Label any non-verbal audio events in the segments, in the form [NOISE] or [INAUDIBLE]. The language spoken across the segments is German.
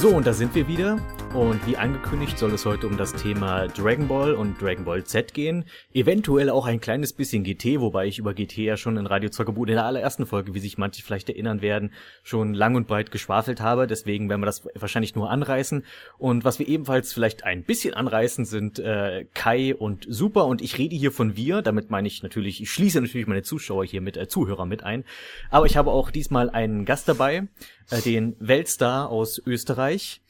So, und da sind wir wieder. Und wie angekündigt soll es heute um das Thema Dragon Ball und Dragon Ball Z gehen. Eventuell auch ein kleines bisschen GT, wobei ich über GT ja schon in Radio Zockerbude in der allerersten Folge, wie sich manche vielleicht erinnern werden, schon lang und breit geschwafelt habe. Deswegen werden wir das wahrscheinlich nur anreißen. Und was wir ebenfalls vielleicht ein bisschen anreißen, sind äh, Kai und Super. Und ich rede hier von wir. Damit meine ich natürlich, ich schließe natürlich meine Zuschauer hier mit, äh, Zuhörer mit ein. Aber ich habe auch diesmal einen Gast dabei, äh, den Weltstar aus Österreich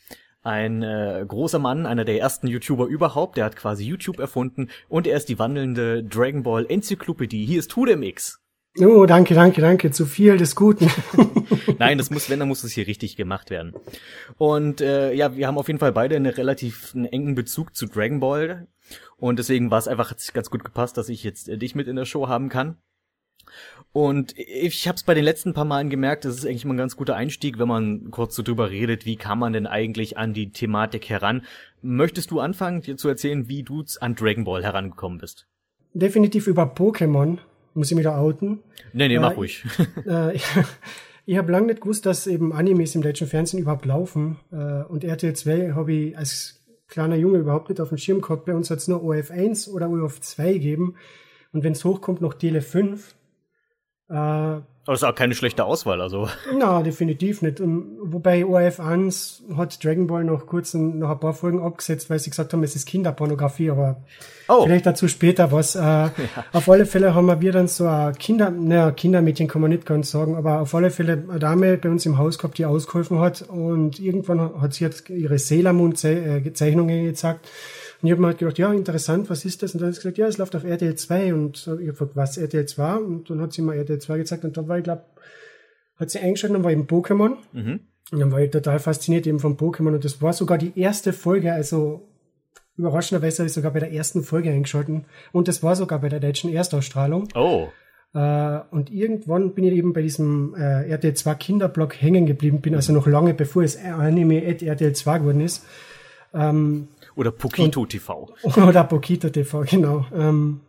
ein äh, großer Mann, einer der ersten YouTuber überhaupt, der hat quasi YouTube erfunden und er ist die wandelnde Dragon Ball Enzyklopädie. Hier ist Tudemix. Oh, danke, danke, danke. Zu viel des Guten. [LAUGHS] Nein, das muss, wenn, dann muss es hier richtig gemacht werden. Und äh, ja, wir haben auf jeden Fall beide einen relativ einen engen Bezug zu Dragon Ball. Und deswegen war es einfach ganz gut gepasst, dass ich jetzt äh, dich mit in der Show haben kann. Und ich habe es bei den letzten paar Malen gemerkt, das ist eigentlich mal ein ganz guter Einstieg, wenn man kurz so drüber redet, wie kann man denn eigentlich an die Thematik heran. Möchtest du anfangen, dir zu erzählen, wie du an Dragon Ball herangekommen bist? Definitiv über Pokémon, muss ich mich da outen. Nee, nee, äh, mach ruhig. [LAUGHS] Äh, ich, ich habe lange nicht gewusst, dass eben Animes im deutschen Fernsehen überhaupt laufen. Äh, und RTL 2 habe ich als kleiner Junge überhaupt nicht auf dem Schirm gehabt. Bei uns hat es nur OF1 oder OF2 gegeben. Und wenn es hochkommt, noch Tele 5. Äh, aber das ist auch keine schlechte Auswahl, also. [LAUGHS] Na, definitiv nicht. Und wobei ORF 1 hat Dragon Ball noch kurz ein, noch ein paar Folgen abgesetzt, weil sie gesagt haben, es ist Kinderpornografie, aber oh. vielleicht dazu später was. Äh, ja. [LAUGHS] [LAUGHS] Auf alle Fälle haben wir dann so ein Kinder, naja, Kindermädchen kann man nicht ganz sagen, aber auf alle Fälle eine Dame bei uns im Haus gehabt, die ausgeholfen hat und irgendwann hat sie jetzt ihre Sailor Moon Zeichnungen gezeigt und ich habe mir halt gedacht, ja, interessant, was ist das? Und dann hat sie gesagt, ja, es läuft auf RTL 2. Und ich habe gefragt, was RTL 2? Und dann hat sie mir RTL 2 gezeigt und da war ich, glaube hat sie eingeschaltet und dann war eben Pokémon. Mhm. Und dann war ich total fasziniert eben von Pokémon. Und das war sogar die erste Folge, also überraschenderweise habe ich sogar bei der ersten Folge eingeschaltet. Und das war sogar bei der deutschen Erstausstrahlung. Oh. Uh, und irgendwann bin ich eben bei diesem äh, RTL 2 Kinderblock hängen geblieben, bin also noch lange bevor es Anime RTL 2 geworden ist. Ähm, oder Pokito und, TV. [LAUGHS] Oder Pokito TV, genau. Ähm,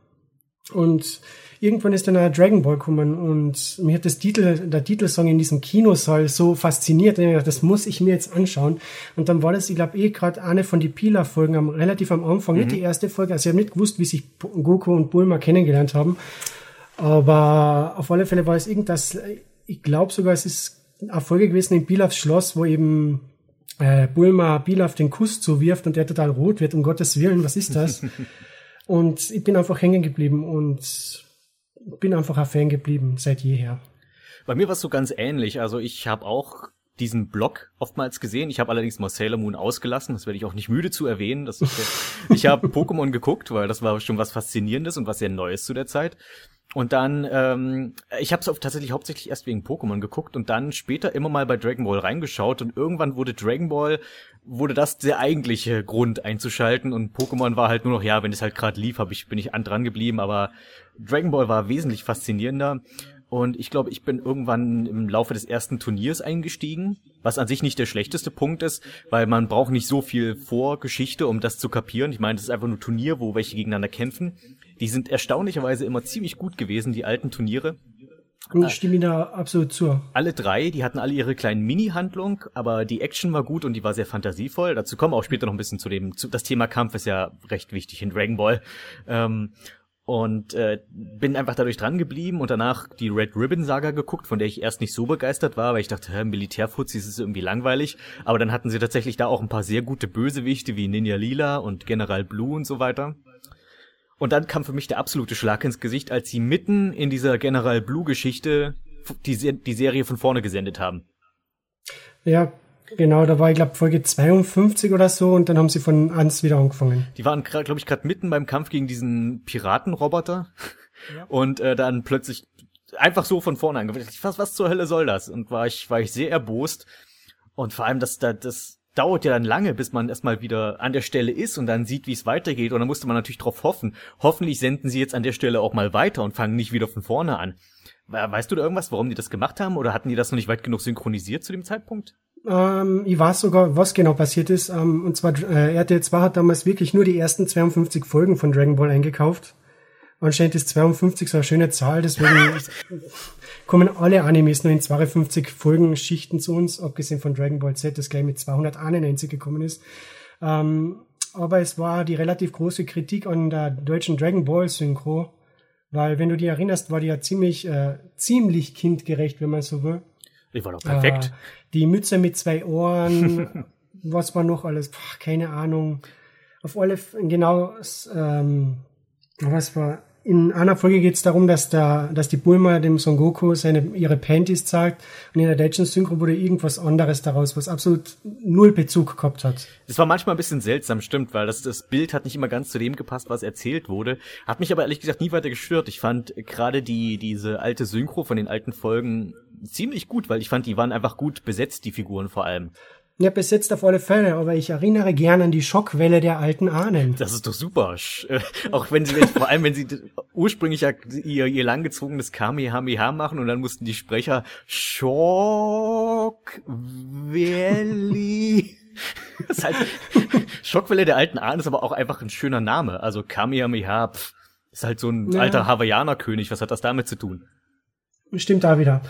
und irgendwann ist dann ein Dragon Ball gekommen und mir hat das Titel, der Titelsong in diesem Kinosaal so fasziniert. Dachte, das muss ich mir jetzt anschauen. Und dann war das, ich glaube, eh gerade eine von die Pila-Folgen am, relativ am Anfang, mhm. nicht die erste Folge. Also ich habe nicht gewusst, wie sich Goku und Bulma kennengelernt haben. Aber auf alle Fälle war es irgendwas, ich glaube sogar, es ist eine Folge gewesen in Pilafs Schloss, wo eben äh, Bulma Bilaf den Kuss zuwirft und der total rot wird, um Gottes Willen, was ist das? [LAUGHS] und ich bin einfach hängen geblieben und bin einfach ein Fan geblieben seit jeher. Bei mir war es so ganz ähnlich. Also ich habe auch diesen Blog oftmals gesehen. Ich habe allerdings mal Sailor Moon ausgelassen. Das werde ich auch nicht müde zu erwähnen. Das [LAUGHS] ich habe Pokémon geguckt, weil das war schon was Faszinierendes und was sehr Neues zu der Zeit. Und dann, ähm, ich habe es tatsächlich hauptsächlich erst wegen Pokémon geguckt und dann später immer mal bei Dragon Ball reingeschaut und irgendwann wurde Dragon Ball, wurde das der eigentliche Grund einzuschalten und Pokémon war halt nur noch, ja, wenn es halt gerade lief, hab ich, bin ich an dran geblieben, aber Dragon Ball war wesentlich faszinierender. Und ich glaube, ich bin irgendwann im Laufe des ersten Turniers eingestiegen, was an sich nicht der schlechteste Punkt ist, weil man braucht nicht so viel Vorgeschichte, um das zu kapieren. Ich meine, das ist einfach nur Turnier, wo welche gegeneinander kämpfen. Die sind erstaunlicherweise immer ziemlich gut gewesen, die alten Turniere. Ich stimme Ihnen da absolut zu. Alle drei, die hatten alle ihre kleinen Mini-Handlung, aber die Action war gut und die war sehr fantasievoll. Dazu kommen wir auch später noch ein bisschen zu dem, zu, das Thema Kampf ist ja recht wichtig in Dragon Ball. Ähm, und äh, bin einfach dadurch dran geblieben und danach die Red Ribbon Saga geguckt, von der ich erst nicht so begeistert war, weil ich dachte, hä, Militärfuzis ist irgendwie langweilig. Aber dann hatten sie tatsächlich da auch ein paar sehr gute Bösewichte wie Ninja Lila und General Blue und so weiter. Und dann kam für mich der absolute Schlag ins Gesicht, als sie mitten in dieser General Blue Geschichte die, die Serie von vorne gesendet haben. Ja, Genau, da war ich glaube Folge 52 oder so und dann haben sie von ans wieder angefangen. Die waren glaube ich gerade mitten beim Kampf gegen diesen Piratenroboter ja. und äh, dann plötzlich einfach so von vorne angefangen. Was was zur Hölle soll das? Und war ich war ich sehr erbost und vor allem das das, das dauert ja dann lange, bis man erstmal wieder an der Stelle ist und dann sieht, wie es weitergeht und dann musste man natürlich drauf hoffen. Hoffentlich senden sie jetzt an der Stelle auch mal weiter und fangen nicht wieder von vorne an. Weißt du da irgendwas, warum die das gemacht haben oder hatten die das noch nicht weit genug synchronisiert zu dem Zeitpunkt? Ähm, ich weiß sogar, was genau passiert ist. Ähm, und zwar äh, RTL 2 hat damals wirklich nur die ersten 52 Folgen von Dragon Ball eingekauft. Anscheinend ist 52 so eine schöne Zahl, deswegen [LAUGHS] kommen alle Animes nur in 52 Folgen Schichten zu uns, abgesehen von Dragon Ball Z, das gleich mit 291 gekommen ist. Ähm, aber es war die relativ große Kritik an der deutschen Dragon Ball Synchro, weil wenn du dich erinnerst, war die ja ziemlich, äh, ziemlich kindgerecht, wenn man so will. Die war doch perfekt. Die Mütze mit zwei Ohren, [LAUGHS] was war noch alles? Puh, keine Ahnung. Auf alle, genau, ähm, was war, in einer Folge geht es darum, dass da, dass die Bulma dem Son Goku seine, ihre Panties zeigt und in der deutschen Synchro wurde irgendwas anderes daraus, was absolut null Bezug gehabt hat. Es war manchmal ein bisschen seltsam, stimmt, weil das, das Bild hat nicht immer ganz zu dem gepasst, was erzählt wurde. Hat mich aber ehrlich gesagt nie weiter gestört. Ich fand gerade die, diese alte Synchro von den alten Folgen ziemlich gut, weil ich fand, die waren einfach gut besetzt, die Figuren vor allem. Ja, besetzt auf alle Fälle, aber ich erinnere gerne an die Schockwelle der alten Ahnen. Das ist doch super. Äh, auch wenn sie, vor allem wenn sie ursprünglich ja ihr, ihr langgezogenes Kamehameha machen und dann mussten die Sprecher Schockwelle. [LAUGHS] das halt, Schockwelle der alten Ahnen ist aber auch einfach ein schöner Name. Also Kamehameha, pff, ist halt so ein ja. alter Hawaiianer-König. Was hat das damit zu tun? Stimmt da wieder.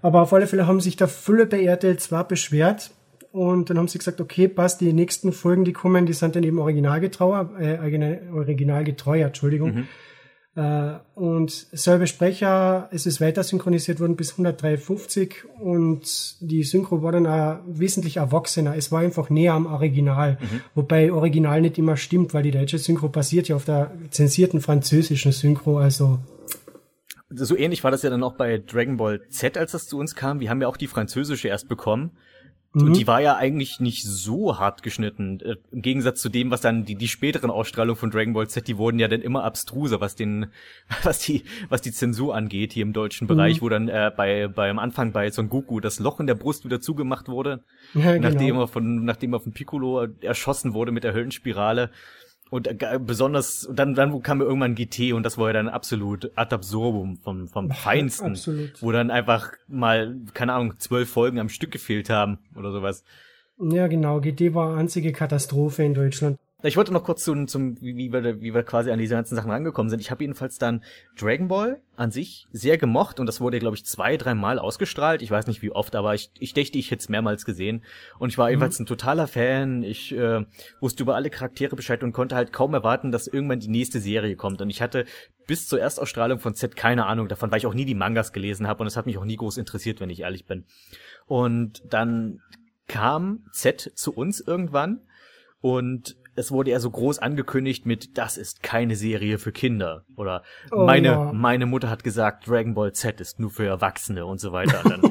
Aber auf alle Fälle haben sich da Fülle bei RTL zwar beschwert, und dann haben sie gesagt, okay, passt, die nächsten Folgen, die kommen, die sind dann eben originalgetreu, äh, originalgetreu, Entschuldigung. Mhm. Äh, und selbe Sprecher, es ist weiter synchronisiert worden bis 153 und die Synchro war dann auch wesentlich erwachsener. Es war einfach näher am Original, mhm. wobei Original nicht immer stimmt, weil die deutsche Synchro basiert ja auf der zensierten französischen Synchro, also so ähnlich war das ja dann auch bei Dragon Ball Z, als das zu uns kam. Wir haben ja auch die französische erst bekommen. Mhm. Und die war ja eigentlich nicht so hart geschnitten. Äh, Im Gegensatz zu dem, was dann die, die späteren Ausstrahlungen von Dragon Ball Z, die wurden ja dann immer abstruser, was den, [LAUGHS] was die, was die Zensur angeht hier im deutschen Bereich, mhm. wo dann äh, bei beim Anfang bei Son Goku das Loch in der Brust wieder zugemacht wurde, ja, genau. nachdem er von nachdem er von Piccolo erschossen wurde mit der Höllenspirale. Und äh, besonders, dann, dann kam irgendwann GT und das war ja dann absolut ad absurdum vom, vom Feinsten. Absolut. Wo dann einfach mal, keine Ahnung, zwölf Folgen am Stück gefehlt haben oder sowas. Ja, genau. GT war einzige Katastrophe in Deutschland. Ich wollte noch kurz zum, zum wie, wir, wie wir quasi an diese ganzen Sachen rangekommen sind. Ich habe jedenfalls dann Dragon Ball an sich sehr gemocht und das wurde, glaube ich, zwei, dreimal ausgestrahlt. Ich weiß nicht wie oft, aber ich, ich dächte, ich hätte es mehrmals gesehen. Und ich war mhm. ebenfalls ein totaler Fan. Ich äh, wusste über alle Charaktere Bescheid und konnte halt kaum erwarten, dass irgendwann die nächste Serie kommt. Und ich hatte bis zur Erstausstrahlung von Z keine Ahnung davon, weil ich auch nie die Mangas gelesen habe und es hat mich auch nie groß interessiert, wenn ich ehrlich bin. Und dann kam Z zu uns irgendwann und es wurde ja so groß angekündigt mit, das ist keine Serie für Kinder. Oder oh, meine, ja. meine Mutter hat gesagt, Dragon Ball Z ist nur für Erwachsene und so weiter. [LAUGHS] Dann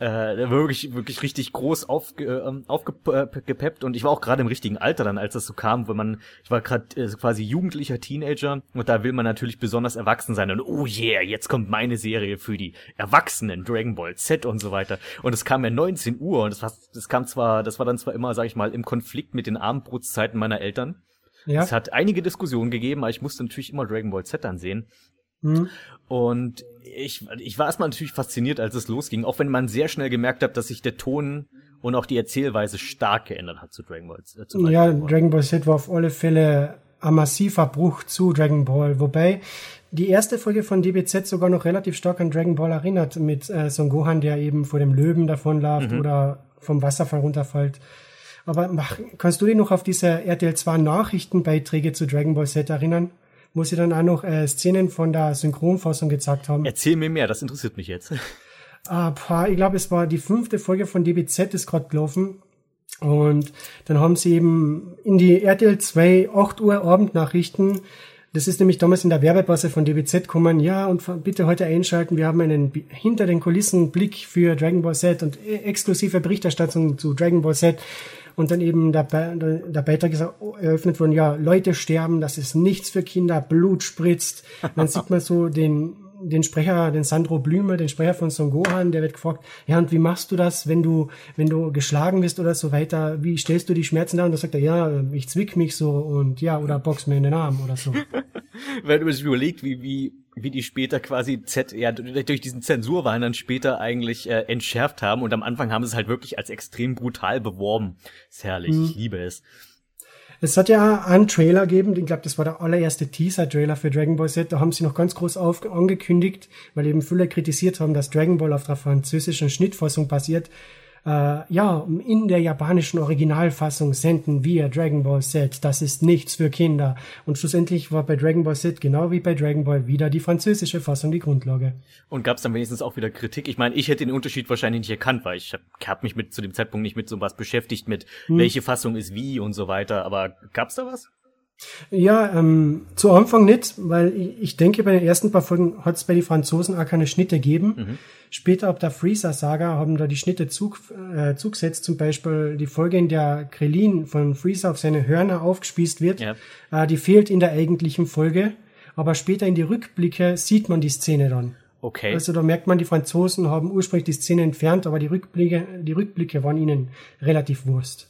äh, wirklich, wirklich richtig groß aufge, äh, aufgepeppt und ich war auch gerade im richtigen Alter dann, als das so kam, wenn man, ich war gerade äh, quasi jugendlicher Teenager und da will man natürlich besonders erwachsen sein und oh yeah, jetzt kommt meine Serie für die Erwachsenen, Dragon Ball Z und so weiter. Und es kam ja 19 Uhr und das war, das kam zwar, das war dann zwar immer, sag ich mal, im Konflikt mit den Abendbrotszeiten meiner Eltern. Ja. Es hat einige Diskussionen gegeben, aber ich musste natürlich immer Dragon Ball Z ansehen. Mhm. Und ich, ich war erstmal natürlich fasziniert, als es losging, auch wenn man sehr schnell gemerkt hat, dass sich der Ton und auch die Erzählweise stark geändert hat zu Dragon Ball. Äh, zu ja, Dragon Ball Z war auf alle Fälle ein massiver Bruch zu Dragon Ball, wobei die erste Folge von DBZ sogar noch relativ stark an Dragon Ball erinnert, mit äh, Son Gohan, der eben vor dem Löwen davonläuft mhm. oder vom Wasserfall runterfällt. Aber mach, kannst du dich noch auf diese RTL 2 Nachrichtenbeiträge zu Dragon Ball Z erinnern? Wo sie dann auch noch äh, Szenen von der Synchronfassung gezeigt haben. Erzähl mir mehr, das interessiert mich jetzt. [LAUGHS] Ah, ich glaube, es war die fünfte Folge von DBZ ist gerade gelaufen. Und dann haben sie eben in die RTL 2 8 Uhr Abendnachrichten das ist nämlich damals in der Werbepause von DBZ gekommen. Ja, und bitte heute einschalten. Wir haben einen hinter den Kulissen Blick für Dragon Ball Z und e-, exklusive Berichterstattung zu Dragon Ball Z und dann eben der, der Beitrag ist eröffnet worden, ja, Leute sterben, das ist nichts für Kinder, Blut spritzt. Dann [LAUGHS] sieht man so den, den Sprecher, den Sandro Blüme, den Sprecher von Son Gohan, der wird gefragt, ja, und wie machst du das, wenn du, wenn du geschlagen bist oder so weiter, wie stellst du die Schmerzen da? Und da sagt er, ja, ich zwick mich so und ja, oder box mir in den Arm oder so. [LAUGHS] wenn man sich überlegt, wie, wie wie die später quasi Z, ja, durch diesen Zensurwahn dann später eigentlich äh, entschärft haben und am Anfang haben sie es halt wirklich als extrem brutal beworben. Ist herrlich, mhm. ich liebe es. Es hat ja einen Trailer gegeben, ich glaube, das war der allererste Teaser-Trailer für Dragon Ball Z. Da haben sie noch ganz groß auf, angekündigt, weil eben viele kritisiert haben, dass Dragon Ball auf der französischen Schnittfassung basiert äh, ja, in der japanischen Originalfassung senden wir Dragon Ball Z. Das ist nichts für Kinder. Und schlussendlich war bei Dragon Ball Z genau wie bei Dragon Ball wieder die französische Fassung die Grundlage. Und gab es dann wenigstens auch wieder Kritik? Ich meine, ich hätte den Unterschied wahrscheinlich nicht erkannt, weil ich habe hab mich mit zu dem Zeitpunkt nicht mit sowas beschäftigt, mit hm. welche Fassung ist wie und so weiter. Aber gab's da was? Ja, ähm, zu Anfang nicht, weil ich, ich denke, bei den ersten paar Folgen hat es bei den Franzosen auch keine Schnitte gegeben. Mhm. Später ab der Freezer-Saga haben da die Schnitte zug, äh, zugesetzt, zum Beispiel die Folge, in der Krillin von Freezer auf seine Hörner aufgespießt wird, ja. äh, die fehlt in der eigentlichen Folge, aber später in die Rückblicke sieht man die Szene dann. Okay. Also da merkt man, die Franzosen haben ursprünglich die Szene entfernt, aber die Rückblicke, die Rückblicke waren ihnen relativ Wurst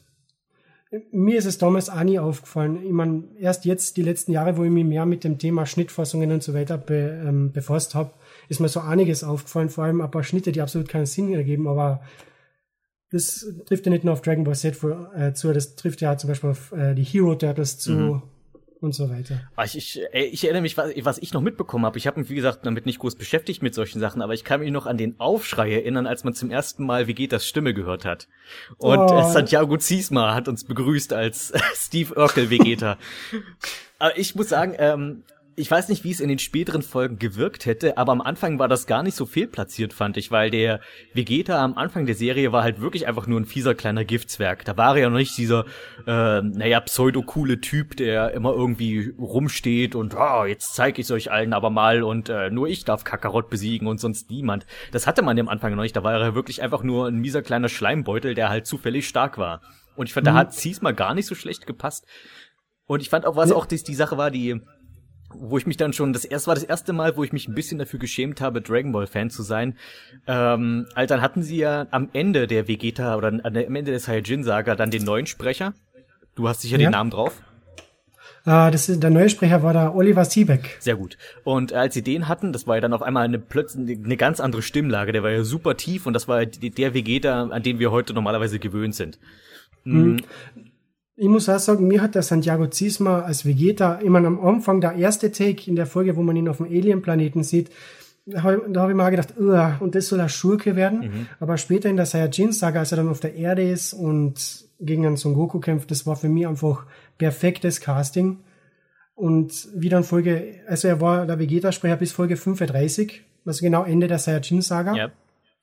mir ist es damals auch nie aufgefallen. Ich meine, erst jetzt, die letzten Jahre, wo ich mich mehr mit dem Thema Schnittfassungen und so weiter be, ähm, befasst habe, ist mir so einiges aufgefallen, vor allem ein paar Schnitte, die absolut keinen Sinn ergeben, aber das trifft ja nicht nur auf Dragon Ball Z äh, zu, das trifft ja zum Beispiel auf äh, die Hero Turtles zu, mhm und so weiter. Ah, ich, ich, ich erinnere mich, was, was ich noch mitbekommen habe. Ich habe mich, wie gesagt, damit nicht groß beschäftigt mit solchen Sachen, aber ich kann mich noch an den Aufschrei erinnern, als man zum ersten Mal Vegetas Stimme gehört hat. Und oh. Santiago Ziesma hat uns begrüßt als [LAUGHS] Steve Urkel Vegeta. [LAUGHS] aber ich muss sagen, ähm, ich weiß nicht, wie es in den späteren Folgen gewirkt hätte, aber am Anfang war das gar nicht so fehlplatziert, fand ich, weil der Vegeta am Anfang der Serie war halt wirklich einfach nur ein fieser kleiner Giftswerk. Da war er ja noch nicht dieser, äh, naja, pseudo-coole Typ, der immer irgendwie rumsteht und, oh, jetzt zeig ich's euch allen aber mal und äh, nur ich darf Kakarott besiegen und sonst niemand. Das hatte man am Anfang noch nicht, da war er wirklich einfach nur ein mieser kleiner Schleimbeutel, der halt zufällig stark war. Und ich fand, mhm. da hat Cies mal gar nicht so schlecht gepasst. Und ich fand auch, was ja. auch die, die Sache war, die wo ich mich dann schon, das erste war das erste Mal, wo ich mich ein bisschen dafür geschämt habe, Dragon Ball Fan zu sein. Ähm, also dann hatten sie ja am Ende der Vegeta oder am Ende der Saiyajin Saga dann den neuen Sprecher. Du hast sicher ja. den Namen drauf. Uh, das ist, der neue Sprecher war da Oliver Siebeck. Sehr gut. Und als sie den hatten, das war ja dann auf einmal eine plötzlich eine ganz andere Stimmlage. Der war ja super tief und das war der Vegeta, an den wir heute normalerweise gewöhnt sind. Mhm. Ich muss auch sagen, mir hat der Santiago Ziesma als Vegeta immer am Anfang der erste Take in der Folge, wo man ihn auf dem Alien-Planeten sieht, da habe hab ich mal gedacht, und das soll ein Schurke werden. Mhm. Aber später in der Saiyajin-Saga, als er dann auf der Erde ist und gegen einen Son Goku kämpft, das war für mich einfach perfektes Casting. Und wieder in Folge, also er war der Vegeta-Sprecher bis Folge 35, also genau Ende der Saiyajin-Saga. Ja.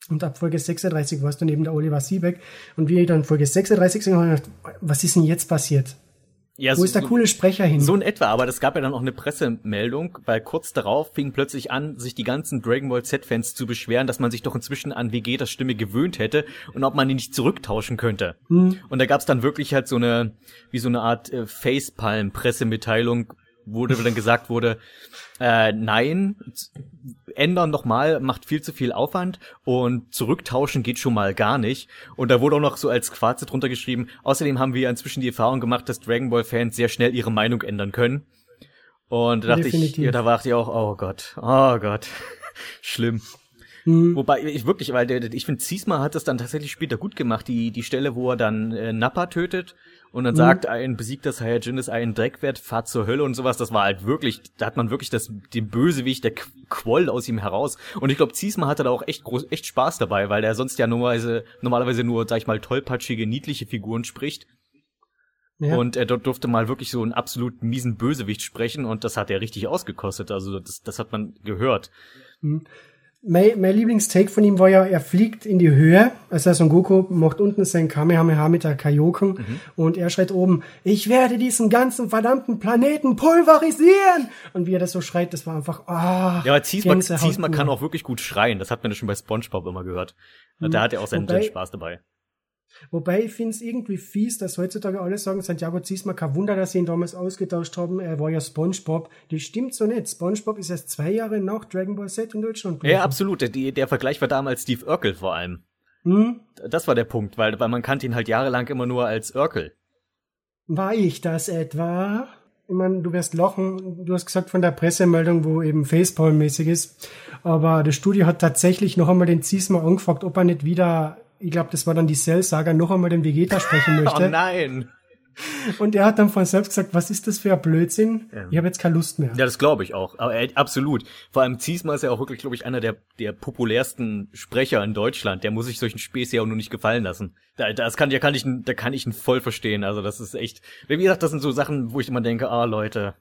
Und ab Folge 36 war es dann eben der Oliver Siebeck. Und wie ich dann Folge 36 gesehen habe, gedacht, was ist denn jetzt passiert? Ja, Wo ist der coole Sprecher hin? So in etwa, aber es gab ja dann auch eine Pressemeldung, weil kurz darauf fing plötzlich an, sich die ganzen Dragon Ball Z-Fans zu beschweren, dass man sich doch inzwischen an Vegetas Stimme gewöhnt hätte und ob man ihn nicht zurücktauschen könnte. Hm. Und da gab es dann wirklich halt so eine, wie so eine Art äh, Facepalm-Pressemitteilung, wo dann gesagt wurde, äh, nein, ändern nochmal macht viel zu viel Aufwand und zurücktauschen geht schon mal gar nicht. Und da wurde auch noch so als Fazit drunter geschrieben, außerdem haben wir inzwischen die Erfahrung gemacht, dass Dragon Ball Fans sehr schnell ihre Meinung ändern können. Und da dachte Definitiv. ich, ja, da dachte ich auch, oh Gott, oh Gott, [LAUGHS] schlimm. Mhm. Wobei ich wirklich, weil der, ich finde, Ziesma hat das dann tatsächlich später gut gemacht, die, die Stelle, wo er dann äh, Nappa tötet und dann mhm. sagt ein besiegter Saiyajin ist ein Dreckwert, fahrt zur Hölle und sowas. Das war halt wirklich, da hat man wirklich das, den Bösewicht, der quoll aus ihm heraus. Und ich glaube, Ziesma hatte da auch echt groß, echt Spaß dabei, weil der sonst ja normalerweise, normalerweise nur, sag ich mal, tollpatschige, niedliche Figuren spricht. Ja. Und er dort durfte mal wirklich so einen absolut miesen Bösewicht sprechen und das hat er richtig ausgekostet. Also das, das hat man gehört. Mhm mein, mein Lieblingstake von ihm war ja, er fliegt in die Höhe, also Son Goku macht unten sein Kamehameha mit der Kaioken mhm. und er schreit oben, ich werde diesen ganzen verdammten Planeten pulverisieren! Und wie er das so schreit, das war einfach, ah. Oh, ja, aber Ziesma, Ziesma kann auch wirklich gut schreien, das hat man ja schon bei Spongebob immer gehört. Mhm. Da hat er auch seinen, seinen Spaß dabei. Wobei ich finde es irgendwie fies, dass heutzutage alle sagen, Santiago Ziesma, kein Wunder, dass sie ihn damals ausgetauscht haben, er war ja Spongebob. Das stimmt so nicht. Spongebob ist erst zwei Jahre nach Dragon Ball Z in Deutschland. Ja, absolut. Der, der Vergleich war damals Steve Urkel vor allem. Hm? Das war der Punkt, weil, weil man kannte ihn halt jahrelang immer nur als Urkel. War ich das etwa? Ich meine, du wirst lachen, du hast gesagt von der Pressemeldung, wo eben Facepalm-mäßig ist. Aber das Studio hat tatsächlich noch einmal den Ziesma angefragt, ob er nicht wieder ich glaube, das war dann die Cell-Saga, noch einmal den Vegeta sprechen [LAUGHS] möchte. oh nein! Und er hat dann von selbst gesagt, was ist das für ein Blödsinn? Ja. Ich habe jetzt keine Lust mehr. Ja, das glaube ich auch. Aber äh, absolut. Vor allem Ziesmer ist ja auch wirklich, glaube ich, einer der, der populärsten Sprecher in Deutschland. Der muss sich solchen Späß ja auch nur nicht gefallen lassen. Da, das kann, ja kann ich, da kann ich ihn voll verstehen. Also das ist echt, wie gesagt, das sind so Sachen, wo ich immer denke, ah Leute,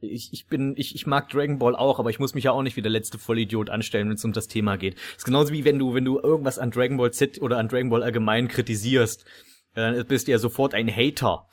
ich, ich bin, ich, ich mag Dragon Ball auch, aber ich muss mich ja auch nicht wie der letzte Vollidiot anstellen, wenn es um das Thema geht. Das ist genauso wie wenn du, wenn du irgendwas an Dragon Ball Z oder an Dragon Ball allgemein kritisierst dann bist du ja sofort ein Hater.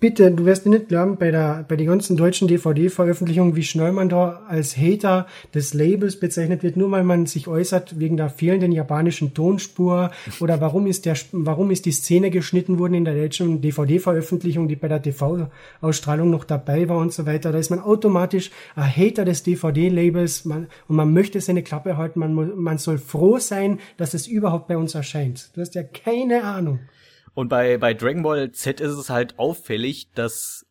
Bitte, du wirst nicht glauben, bei der, bei den ganzen deutschen DVD-Veröffentlichungen, wie schnell man da als Hater des Labels bezeichnet wird, nur weil man sich äußert wegen der fehlenden japanischen Tonspur oder warum ist der, warum ist die Szene geschnitten worden in der deutschen DVD-Veröffentlichung, die bei der TV-Ausstrahlung noch dabei war und so weiter. Da ist man automatisch ein Hater des DVD-Labels, und man möchte seine Klappe halten, man, man soll froh sein, dass es überhaupt bei uns erscheint. Du hast ja keine Ahnung. Und bei, bei Dragon Ball Z ist es halt auffällig, dass,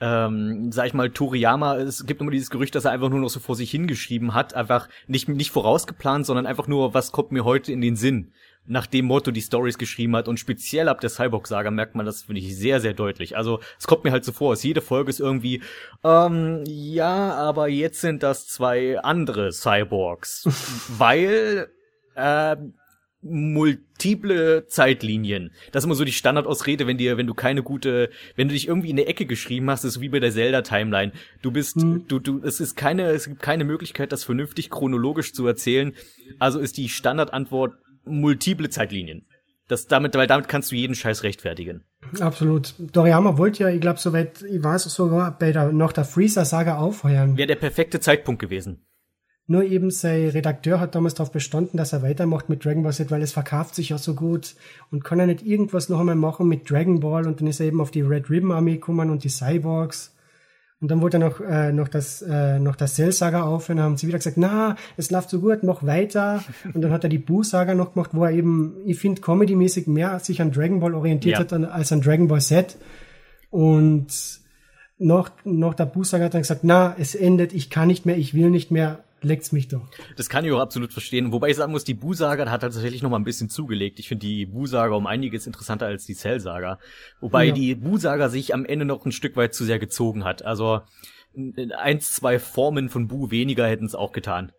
ähm, sag ich mal, Toriyama, es gibt immer dieses Gerücht, dass er einfach nur noch so vor sich hingeschrieben hat, einfach nicht, nicht vorausgeplant, sondern einfach nur, was kommt mir heute in den Sinn, nach dem Motto die Stories geschrieben hat. Und speziell ab der Cyborg-Saga merkt man das, finde ich, sehr, sehr deutlich. Also, es kommt mir halt so vor, dass jede Folge ist irgendwie, ähm, ja, aber jetzt sind das zwei andere Cyborgs. [LAUGHS] weil, äh, multiple Zeitlinien. Das ist immer so die Standardausrede, wenn dir, wenn du keine gute, wenn du dich irgendwie in der Ecke geschrieben hast, ist wie bei der Zelda-Timeline. Du bist, mhm. du, du, es ist keine, es gibt keine Möglichkeit, das vernünftig chronologisch zu erzählen. Also ist die Standardantwort multiple Zeitlinien. Das damit, weil damit kannst du jeden Scheiß rechtfertigen. Absolut. Doriyama wollte ja, ich glaube, soweit ich weiß, sogar bei der, noch der Freezer-Saga aufheuern. Wäre der perfekte Zeitpunkt gewesen. Nur eben sein Redakteur hat damals darauf bestanden, dass er weitermacht mit Dragon Ball Z, weil es verkauft sich ja so gut und kann er nicht irgendwas noch einmal machen mit Dragon Ball und dann ist er eben auf die Red Ribbon Armee gekommen und die Cyborgs. Und dann wollte er noch, äh, noch das, äh, noch das Cell Saga aufhören, haben sie wieder gesagt, na, es läuft so gut, mach weiter. [LAUGHS] Und dann hat er die Boo Saga noch gemacht, wo er eben, ich finde, comedymäßig mehr sich an Dragon Ball orientiert ja. hat als an Dragon Ball Z. Und noch, noch der Boo Saga hat dann gesagt, na, es endet, ich kann nicht mehr, ich will nicht mehr, leckt's mich doch. Das kann ich auch absolut verstehen. Wobei ich sagen muss, die Bu-Saga hat tatsächlich noch mal ein bisschen zugelegt. Ich finde die Bu-Saga um einiges interessanter als die Cell-Saga. Wobei ja. die Bu-Saga sich am Ende noch ein Stück weit zu sehr gezogen hat. Also eins, zwei Formen von Bu weniger hätten es auch getan.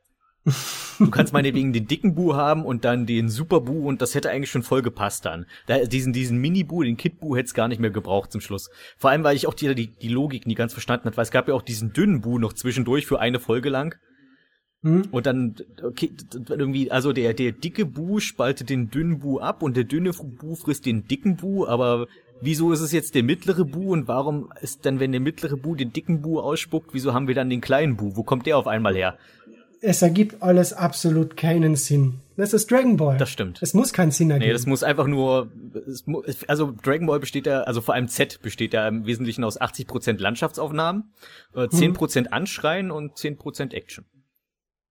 [LAUGHS] Du kannst meinetwegen den dicken Bu haben und dann den Super Bu und das hätte eigentlich schon voll gepasst dann. Da, diesen, diesen Mini-Bu, den Kid-Bu hätte es gar nicht mehr gebraucht zum Schluss. Vor allem, weil ich auch die, die, die Logik nie ganz verstanden hat, weil es gab ja auch diesen dünnen Bu noch zwischendurch für eine Folge lang. Hm? Und dann, okay, irgendwie, also der, der dicke Bu spaltet den dünnen Bu ab und der dünne Bu frisst den dicken Bu, aber wieso ist es jetzt der mittlere Bu und warum ist dann, wenn der mittlere Bu den dicken Bu ausspuckt, wieso haben wir dann den kleinen Bu? Wo kommt der auf einmal her? Es ergibt alles absolut keinen Sinn. Das ist Dragon Ball. Das stimmt. Es muss keinen Sinn ergeben. Nee, das muss einfach nur, also Dragon Ball besteht ja, also vor allem Z besteht ja im Wesentlichen aus 80% Landschaftsaufnahmen, 10% hm. Anschreien und 10% Action.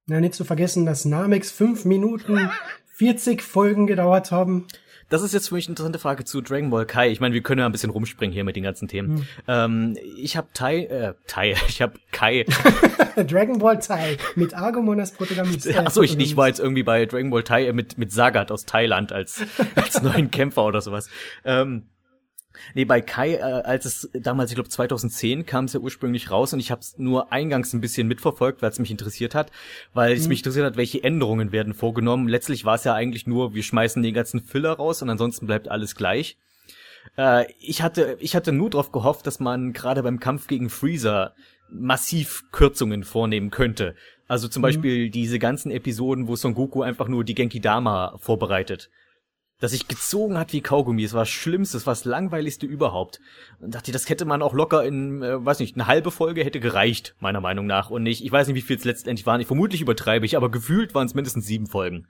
Ja, nicht zu vergessen, dass Namex fünf Minuten 40 Folgen gedauert haben. Das ist jetzt für mich eine interessante Frage zu Dragon Ball Kai. Ich meine, wir können ja ein bisschen rumspringen hier mit den ganzen Themen. Hm. Ähm, ich habe Tai, äh, Tai, [LAUGHS] ich habe Kai. [LAUGHS] Dragon Ball Tai mit Agumon als Protagonist. Äh, Achso, ich, ich war jetzt irgendwie bei Dragon Ball Tai äh, mit mit Sagat aus Thailand als [LAUGHS] als neuen Kämpfer oder sowas. Ähm, Nee, bei Kai, äh, als es damals, ich glaube 2010, kam es ja ursprünglich raus und ich habe es nur eingangs ein bisschen mitverfolgt, weil es mich interessiert hat, weil es mhm. mich interessiert hat, welche Änderungen werden vorgenommen. Letztlich war es ja eigentlich nur, wir schmeißen den ganzen Filler raus und ansonsten bleibt alles gleich. Äh, ich hatte, ich hatte nur darauf gehofft, dass man gerade beim Kampf gegen Freezer massiv Kürzungen vornehmen könnte. Also zum mhm. Beispiel diese ganzen Episoden, wo Son Goku einfach nur die Genki Dama vorbereitet das sich gezogen hat wie Kaugummi. Es war das Schlimmste, es war das Langweiligste überhaupt. Und dachte, das hätte man auch locker in, äh, weiß nicht, eine halbe Folge hätte gereicht, meiner Meinung nach. Und nicht, ich weiß nicht, wie viel es letztendlich waren. Ich vermutlich übertreibe ich, aber gefühlt waren es mindestens sieben Folgen.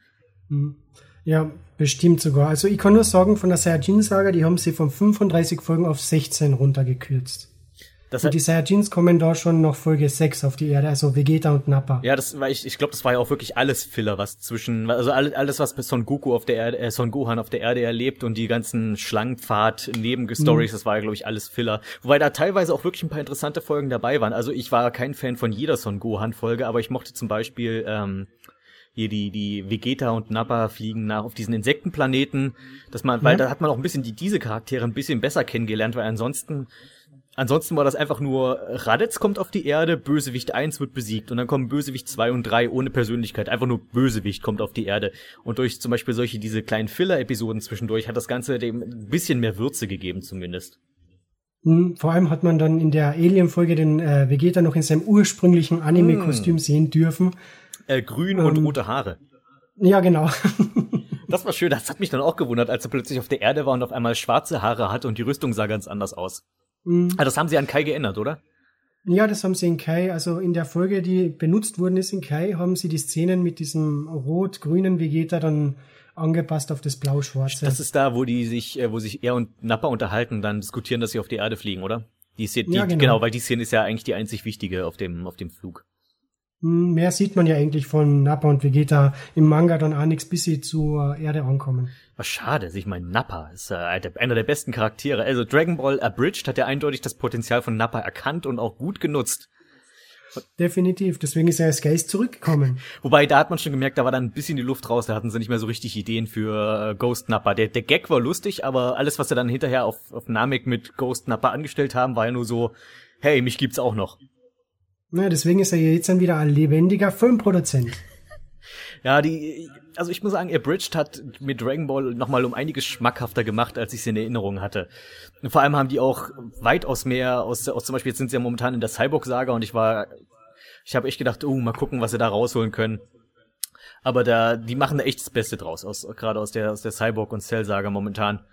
Hm. Ja, bestimmt sogar. Also ich kann nur sagen, von der Saiyajin-Saga, die haben sie von 35 Folgen auf 16 runtergekürzt. Das und die Saiyajins kommen da schon noch Folge 6 auf die Erde, also Vegeta und Nappa. Ja, das war ich, ich glaube, das war ja auch wirklich alles Filler, was zwischen, also alles, was Son Goku auf der Erde, äh, Son Gohan auf der Erde erlebt und die ganzen Schlangenpfad Nebenstories, mhm. das war ja, glaube ich, alles Filler. Wobei da teilweise auch wirklich ein paar interessante Folgen dabei waren. Also ich war kein Fan von jeder Son Gohan Folge, aber ich mochte zum Beispiel, ähm, hier die, die Vegeta und Nappa fliegen nach auf diesen Insektenplaneten, dass man, weil ja. da hat man auch ein bisschen die, diese Charaktere ein bisschen besser kennengelernt, weil ansonsten Ansonsten war das einfach nur, Raditz kommt auf die Erde, Bösewicht 1 wird besiegt und dann kommen Bösewicht 2 und 3 ohne Persönlichkeit. Einfach nur Bösewicht kommt auf die Erde. Und durch zum Beispiel solche, diese kleinen Filler-Episoden zwischendurch hat das Ganze dem ein bisschen mehr Würze gegeben zumindest. Hm, vor allem hat man dann in der Alien-Folge den äh, Vegeta noch in seinem ursprünglichen Anime-Kostüm hm. sehen dürfen. Äh, grün ähm, und rote Haare. Ja, genau. [LAUGHS] das war schön. Das hat mich dann auch gewundert, als er plötzlich auf der Erde war und auf einmal schwarze Haare hatte und die Rüstung sah ganz anders aus. Mhm. Ah, das haben sie an Kai geändert, oder? Ja, das haben sie in Kai, also in der Folge, die benutzt worden ist in Kai, haben sie die Szenen mit diesem rot-grünen Vegeta dann angepasst auf das blau-schwarze. Das ist da, wo die sich, äh, wo sich er und Nappa unterhalten, dann diskutieren, dass sie auf die Erde fliegen, oder? Die Szene, die, ja, genau. genau, weil die Szene ist ja eigentlich die einzig wichtige auf dem, auf dem Flug. Hm, mehr sieht man ja eigentlich von Nappa und Vegeta im Manga dann auch nichts, bis sie zur Erde ankommen. Was schade, also ich meine, Nappa ist äh, einer der besten Charaktere. Also Dragon Ball Abridged hat ja eindeutig das Potenzial von Nappa erkannt und auch gut genutzt. Definitiv, deswegen ist er als Geist zurückgekommen. [LAUGHS] Wobei, da hat man schon gemerkt, da war dann ein bisschen die Luft raus, da hatten sie nicht mehr so richtig Ideen für äh, Ghost Nappa. Der, der Gag war lustig, aber alles, was sie dann hinterher auf, auf Namek mit Ghost Nappa angestellt haben, war ja nur so, hey, mich gibt's auch noch. Na, deswegen ist er jetzt dann wieder ein lebendiger Filmproduzent. [LAUGHS] Ja, die, also ich muss sagen, Abridged hat mit Dragon Ball nochmal um einiges schmackhafter gemacht, als ich es in Erinnerung hatte. Und vor allem haben die auch weitaus mehr aus, aus zum Beispiel, jetzt sind sie ja momentan in der Cyborg-Saga und ich war, ich habe echt gedacht, oh, mal gucken, was sie da rausholen können. Aber da, die machen da echt das Beste draus, aus, gerade aus der, aus der Cyborg- und Cell-Saga momentan.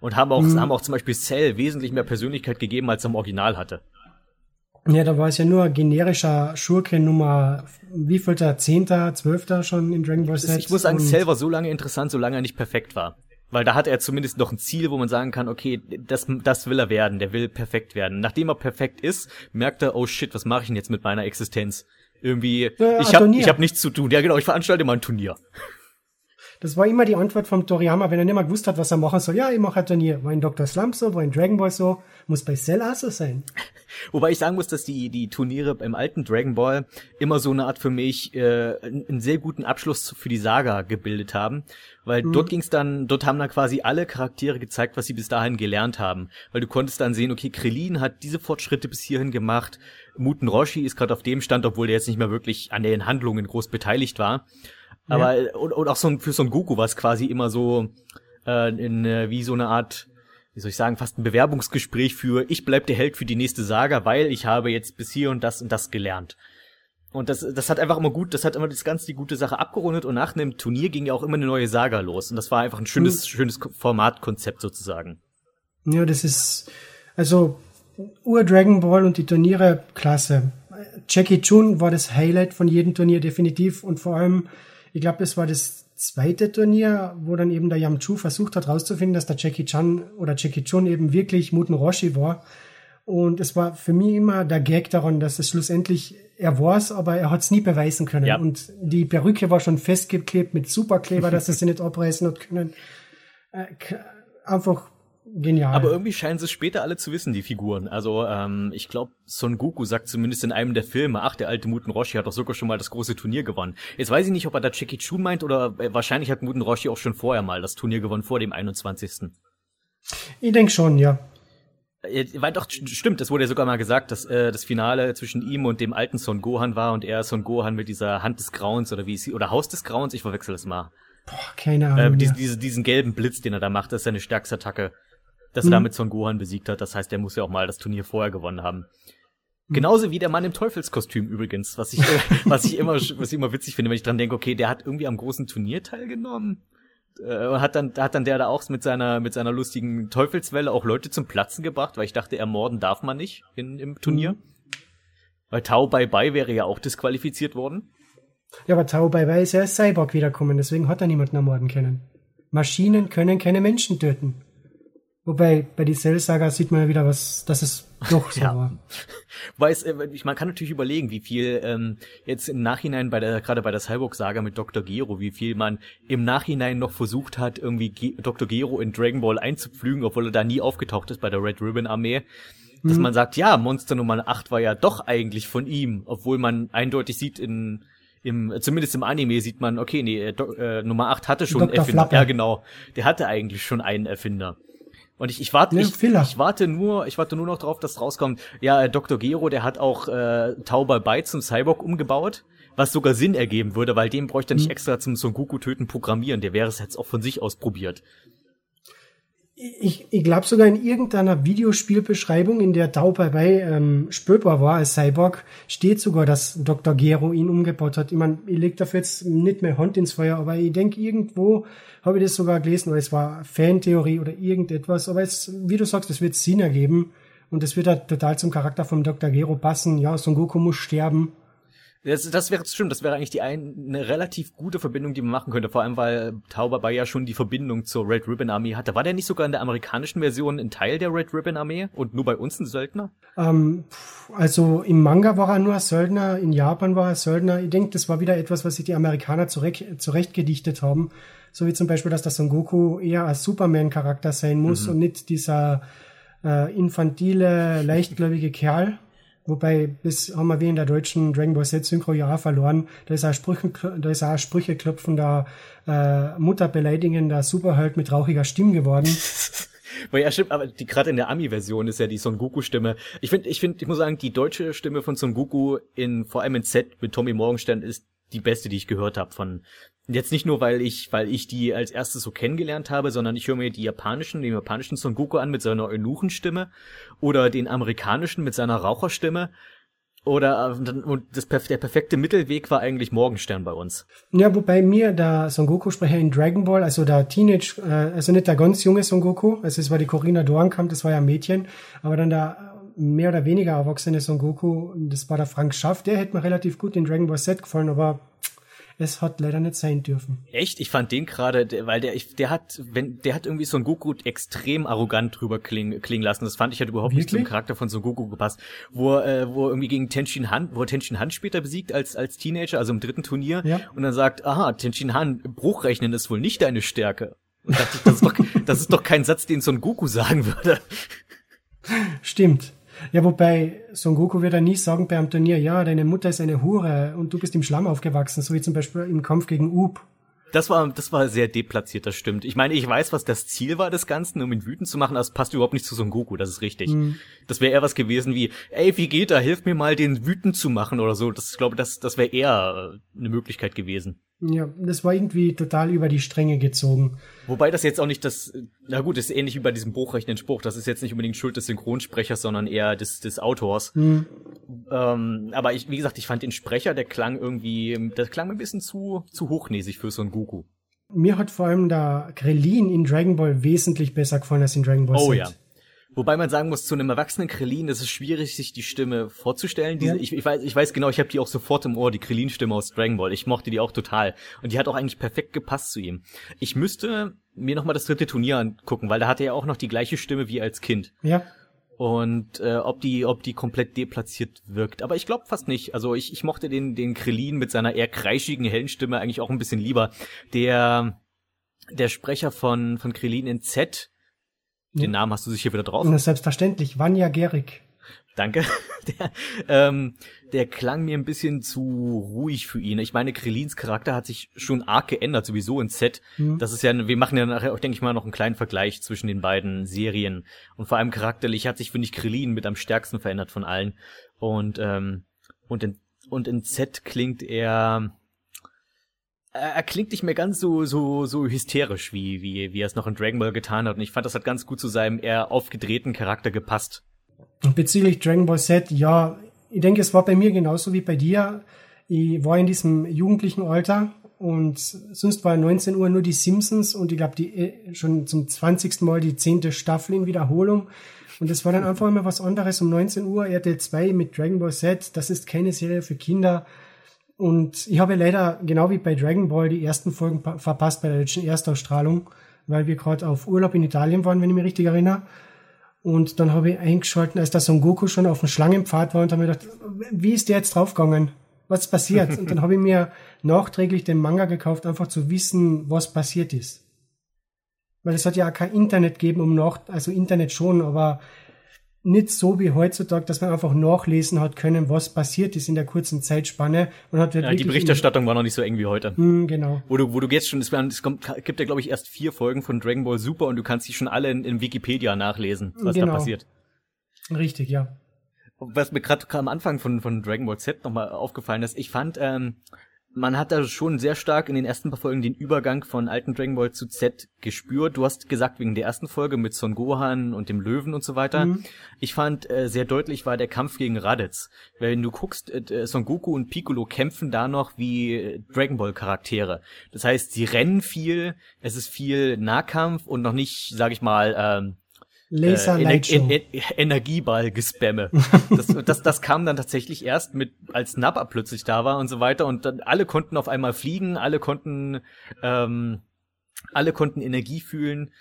Und haben auch, mhm. haben auch zum Beispiel Cell wesentlich mehr Persönlichkeit gegeben, als er im Original hatte. Ja, da war es ja nur generischer Schurke Nummer, wie viel der Zehnter, Zwölfter schon in Dragon Ball Z. Ich muss sagen, Cell war so lange interessant, solange er nicht perfekt war. Weil da hat er zumindest noch ein Ziel, wo man sagen kann, okay, das, das will er werden, der will perfekt werden. Nachdem er perfekt ist, merkt er, oh shit, was mache ich denn jetzt mit meiner Existenz? Irgendwie, äh, ich habe ich hab nichts zu tun. Ja genau, ich veranstalte mal ein Turnier. Das war immer die Antwort vom Toriyama, wenn er nicht mal gewusst hat, was er machen soll. Ja, ich mache ein Turnier. War in Dr. Slump so, war in Dragon Ball so, muss bei Cell auch so sein. [LAUGHS] Wobei ich sagen muss, dass die, die Turniere im alten Dragon Ball immer so eine Art für mich äh, einen sehr guten Abschluss für die Saga gebildet haben. Weil mhm. dort ging's dann, dort haben dann quasi alle Charaktere gezeigt, was sie bis dahin gelernt haben. Weil du konntest dann sehen, okay, Krillin hat diese Fortschritte bis hierhin gemacht, Muten Roshi ist gerade auf dem Stand, obwohl der jetzt nicht mehr wirklich an den Handlungen groß beteiligt war. Aber ja. und, und auch so ein, für so ein Goku war es quasi immer so äh, in, äh, wie so eine Art, wie soll ich sagen, fast ein Bewerbungsgespräch für ich bleib der Held für die nächste Saga, weil ich habe jetzt bis hier und das und das gelernt. Und das, das hat einfach immer gut, das hat immer das ganze die gute Sache abgerundet und nach einem Turnier ging ja auch immer eine neue Saga los. Und das war einfach ein schönes, mhm. schönes Formatkonzept sozusagen. Ja, das ist, also Ur Dragon Ball und die Turniere, klasse. Jackie Chun war das Highlight von jedem Turnier definitiv und vor allem ich glaube, es war das zweite Turnier, wo dann eben der Yamchu versucht hat herauszufinden, dass der Jackie Chan oder Jackie Chun eben wirklich Muten Roshi war. Und es war für mich immer der Gag daran, dass es schlussendlich er war's, aber er hat es nie beweisen können. Ja. Und die Perücke war schon festgeklebt mit Superkleber, [LAUGHS] dass er sie nicht abreißen hat können. Äh, einfach genial. Aber irgendwie scheinen sie später alle zu wissen, die Figuren. Also ähm, ich glaube, Son Goku sagt zumindest in einem der Filme, ach, der alte Muten Roshi hat doch sogar schon mal das große Turnier gewonnen. Jetzt weiß ich nicht, ob er da Jackie Chun meint oder äh, wahrscheinlich hat Muten Roshi auch schon vorher mal das Turnier gewonnen, vor dem 21. Ich denke schon, ja. Äh, weil doch, stimmt, es wurde ja sogar mal gesagt, dass äh, das Finale zwischen ihm und dem alten Son Gohan war und er Son Gohan mit dieser Hand des Grauens oder wie ist sie, oder Haus des Grauens, ich verwechsel das mal. Boah, keine Ahnung. Äh, diese, diese, diesen gelben Blitz, den er da macht, das ist seine stärkste Attacke dass mhm. er damit Son Gohan besiegt hat. Das heißt, er muss ja auch mal das Turnier vorher gewonnen haben. Mhm. Genauso wie der Mann im Teufelskostüm übrigens, was ich, [LAUGHS] was ich immer, was ich immer witzig finde, wenn ich dran denke, okay, der hat irgendwie am großen Turnier teilgenommen. Äh, hat dann, hat dann der da auch mit seiner, mit seiner lustigen Teufelswelle auch Leute zum Platzen gebracht, weil ich dachte, ermorden darf man nicht in, im Turnier. Mhm. Weil Tau Bye Bye wäre ja auch disqualifiziert worden. Ja, aber Tau Bye Bye ist ja als Cyborg wiederkommen, deswegen hat er niemanden ermorden können. Maschinen können keine Menschen töten. Wobei bei die Cell-Saga sieht man ja wieder, was, dass es doch so [LAUGHS] ja. war. Weiß, äh, man kann natürlich überlegen, wie viel ähm, jetzt im Nachhinein bei der, gerade bei der Cyborg-Saga mit Dr. Gero, wie viel man im Nachhinein noch versucht hat, irgendwie Ge Dr. Gero in Dragon Ball einzupflügen, obwohl er da nie aufgetaucht ist bei der Red Ribbon Armee. Dass mhm. man sagt, ja, Monster Nummer 8 war ja doch eigentlich von ihm, obwohl man eindeutig sieht in im, zumindest im Anime sieht man, okay, nee, äh, äh Nummer 8 hatte schon einen Erfinder. Flapper. Ja, genau. Der hatte eigentlich schon einen Erfinder. Und ich, ich warte, ja, ich, ich warte nur, ich warte nur noch drauf, dass rauskommt. Ja, äh, Dr. Gero, der hat auch äh, Tauber Bai zum Cyborg umgebaut, was sogar Sinn ergeben würde, weil dem bräuchte er nicht mhm. extra zum Son Goku töten programmieren. Der wäre es jetzt auch von sich aus probiert ich, ich glaube sogar in irgendeiner Videospielbeschreibung, in der Tau bei ähm, spürbar war als Cyborg, steht sogar, dass Dr. Gero ihn umgebaut hat. Ich meine, ich leg dafür jetzt nicht mehr Hand ins Feuer, aber ich denke, irgendwo habe ich das sogar gelesen, oder es war Fantheorie oder irgendetwas. Aber es, wie du sagst, es wird Sinn ergeben und es wird halt total zum Charakter von Dr. Gero passen. Ja, Son Goku muss sterben das, das wäre stimmt, das wäre eigentlich die ein, eine relativ gute Verbindung, die man machen könnte, vor allem weil Tauber ja schon die Verbindung zur Red Ribbon Armee hatte. War der nicht sogar in der amerikanischen Version ein Teil der Red Ribbon Armee und nur bei uns ein Söldner? Ähm, also im Manga war er nur ein Söldner, in Japan war er Söldner. Ich denke, das war wieder etwas, was sich die Amerikaner zurecht, zurechtgedichtet haben. So wie zum Beispiel, dass der Son Goku eher als Superman-Charakter sein muss mhm. und nicht dieser äh, infantile, leichtgläubige Kerl Wobei, das haben wir wie in der deutschen Dragon Ball Z Synchro ja verloren. Da ist auch Sprüche, da ist auch Sprüche klopfender, äh, Mutter beleidigender Superheld mit rauchiger Stimme geworden. [LAUGHS] Weil ja stimmt, aber die gerade in der Ami-Version ist ja die Son Goku-Stimme. Ich finde, ich finde, ich muss sagen, die deutsche Stimme von Son Goku in vor allem in Z mit Tommy Morgenstern ist die beste, die ich gehört habe von Jetzt nicht nur, weil ich, weil ich die als erstes so kennengelernt habe, sondern ich höre mir die japanischen, den japanischen Son Goku an mit seiner Eunuchenstimme oder den amerikanischen mit seiner Raucherstimme. Oder und das, der perfekte Mittelweg war eigentlich Morgenstern bei uns. Ja, wobei mir der Son Goku-Sprecher in Dragon Ball, also der Teenage, äh, also nicht der ganz junge Son Goku, also es war die Corinna Dorenkamp, das war ja Mädchen, aber dann der mehr oder weniger erwachsene Son Goku, das war der Frank Schaff, der hätte mir relativ gut in Dragon Ball Z gefallen, aber es hat leider nicht sein dürfen. Echt? Ich fand den gerade, weil der, ich, der hat, wenn, der hat irgendwie Son Goku extrem arrogant drüber klingen, klingen lassen. Das fand ich halt überhaupt Wirklich? nicht zum Charakter von Son Goku gepasst. Wo, äh, wo irgendwie gegen Tenshin Han, wo Tenshin Han später besiegt als, als Teenager, also im dritten Turnier. Ja. Und dann sagt, aha, Tenshin Han, Bruchrechnen ist wohl nicht deine Stärke. Und dachte ich, das ist doch, das ist doch kein Satz, den Son Goku sagen würde. Stimmt. Ja, wobei Son Goku wird ja nie sagen beim Turnier, ja, deine Mutter ist eine Hure und du bist im Schlamm aufgewachsen, so wie zum Beispiel im Kampf gegen Up. Das war, das war sehr deplatziert, das stimmt. Ich meine, ich weiß, was das Ziel war des Ganzen, um ihn wütend zu machen, aber es passt überhaupt nicht zu Son Goku, das ist richtig. Mhm. Das wäre eher was gewesen wie, ey, wie geht da, hilf mir mal, den wütend zu machen oder so. Das, ich glaube, das, das wäre eher äh, eine Möglichkeit gewesen. Ja, das war irgendwie total über die Stränge gezogen. Wobei das jetzt auch nicht das, na gut, das ist ähnlich wie bei diesem bruchrechten Spruch. Das ist jetzt nicht unbedingt Schuld des Synchronsprechers, sondern eher des, des Autors. Mhm. Ähm, aber ich, wie gesagt, ich fand den Sprecher, der klang irgendwie, das klang ein bisschen zu, zu hochnäsig für Son Goku. Mir hat vor allem der Krillin in Dragon Ball wesentlich besser gefallen als in Dragon Ball Oh Z. ja. Wobei man sagen muss, zu einem erwachsenen Krillin ist es schwierig, sich die Stimme vorzustellen. Diese, ja. ich, ich, weiß, ich weiß genau, ich habe die auch sofort im Ohr, die Krillin-Stimme aus Dragon Ball. Ich mochte die auch total. Und die hat auch eigentlich perfekt gepasst zu ihm. Ich müsste mir nochmal das dritte Turnier angucken, weil da hatte er auch noch die gleiche Stimme wie als Kind. Ja. Und äh, ob die, ob die komplett deplatziert wirkt. Aber ich glaube fast nicht. Also ich, ich mochte den, den Krillin mit seiner eher kreischigen, hellen Stimme eigentlich auch ein bisschen lieber. Der, der Sprecher von, von Krillin in Z, den Namen hast du sicher wieder drauf. Na, selbstverständlich, Vanya Gerig. Danke. [LAUGHS] Der, ähm, der klang mir ein bisschen zu ruhig für ihn. Ich meine, Krillins Charakter hat sich schon arg geändert, sowieso in Z. Mhm. Das ist ja, wir machen ja nachher auch, denke ich mal, noch einen kleinen Vergleich zwischen den beiden Serien. Und vor allem charakterlich hat sich, finde ich, Krillin mit am stärksten verändert von allen. Und, ähm, und in, und in Z klingt er, er klingt nicht mehr ganz so so so hysterisch wie wie wie er es noch in Dragon Ball getan hat und ich fand das hat ganz gut zu seinem eher aufgedrehten Charakter gepasst. Bezüglich Dragon Ball Z, ja, ich denke, es war bei mir genauso wie bei dir. Ich war in diesem jugendlichen Alter und sonst war 19 Uhr nur die Simpsons und ich glaube die äh, schon zum 20. Mal die zehnte Staffel in Wiederholung. Und es war dann einfach immer was anderes um 19 Uhr, RTL 2 mit Dragon Ball Z. Das ist keine Serie für Kinder. Und ich habe leider, genau wie bei Dragon Ball, die ersten Folgen verpasst bei der deutschen Erstausstrahlung, weil wir gerade auf Urlaub in Italien waren, wenn ich mich richtig erinnere. Und dann habe ich eingeschalten, als der Son Goku schon auf dem Schlangenpfad war und habe mir gedacht, wie ist der jetzt draufgegangen? Was ist passiert? und dann habe ich mir nachträglich den Manga gekauft, einfach zu wissen, was passiert ist. Weil es hat ja auch kein Internet gegeben, um nach, also Internet schon, aber nicht so wie heutzutage, dass man einfach nachlesen hat können, was passiert ist in der kurzen Zeitspanne. Man hat ja, die Berichterstattung war noch nicht so eng wie heute. Mm, genau. Wo du, wo du jetzt schon, es, es kommt, gibt ja glaube ich erst vier Folgen von Dragon Ball Super und du kannst die schon alle in, in Wikipedia nachlesen, was genau. da passiert. Richtig, ja. Was mir gerade am Anfang von, von Dragon Ball Z nochmal aufgefallen ist, ich fand, ähm, man hat da schon sehr stark in den ersten paar Folgen den Übergang von alten Dragon Ball zu Z gespürt. Du hast gesagt, wegen der ersten Folge mit Son Gohan und dem Löwen und so weiter. Mhm. Ich fand, äh, sehr deutlich war der Kampf gegen Raditz. Wenn du guckst, äh, Son Goku und Piccolo kämpfen da noch wie äh, Dragon Ball Charaktere. Das heißt, sie rennen viel, es ist viel Nahkampf und noch nicht, sag ich mal, ähm, Laser äh, Ener Ener Energieball gespamme. [LAUGHS] das, das, das kam dann tatsächlich erst mit, als Nappa plötzlich da war und so weiter und dann alle konnten auf einmal fliegen, alle konnten, ähm, alle konnten Energie fühlen.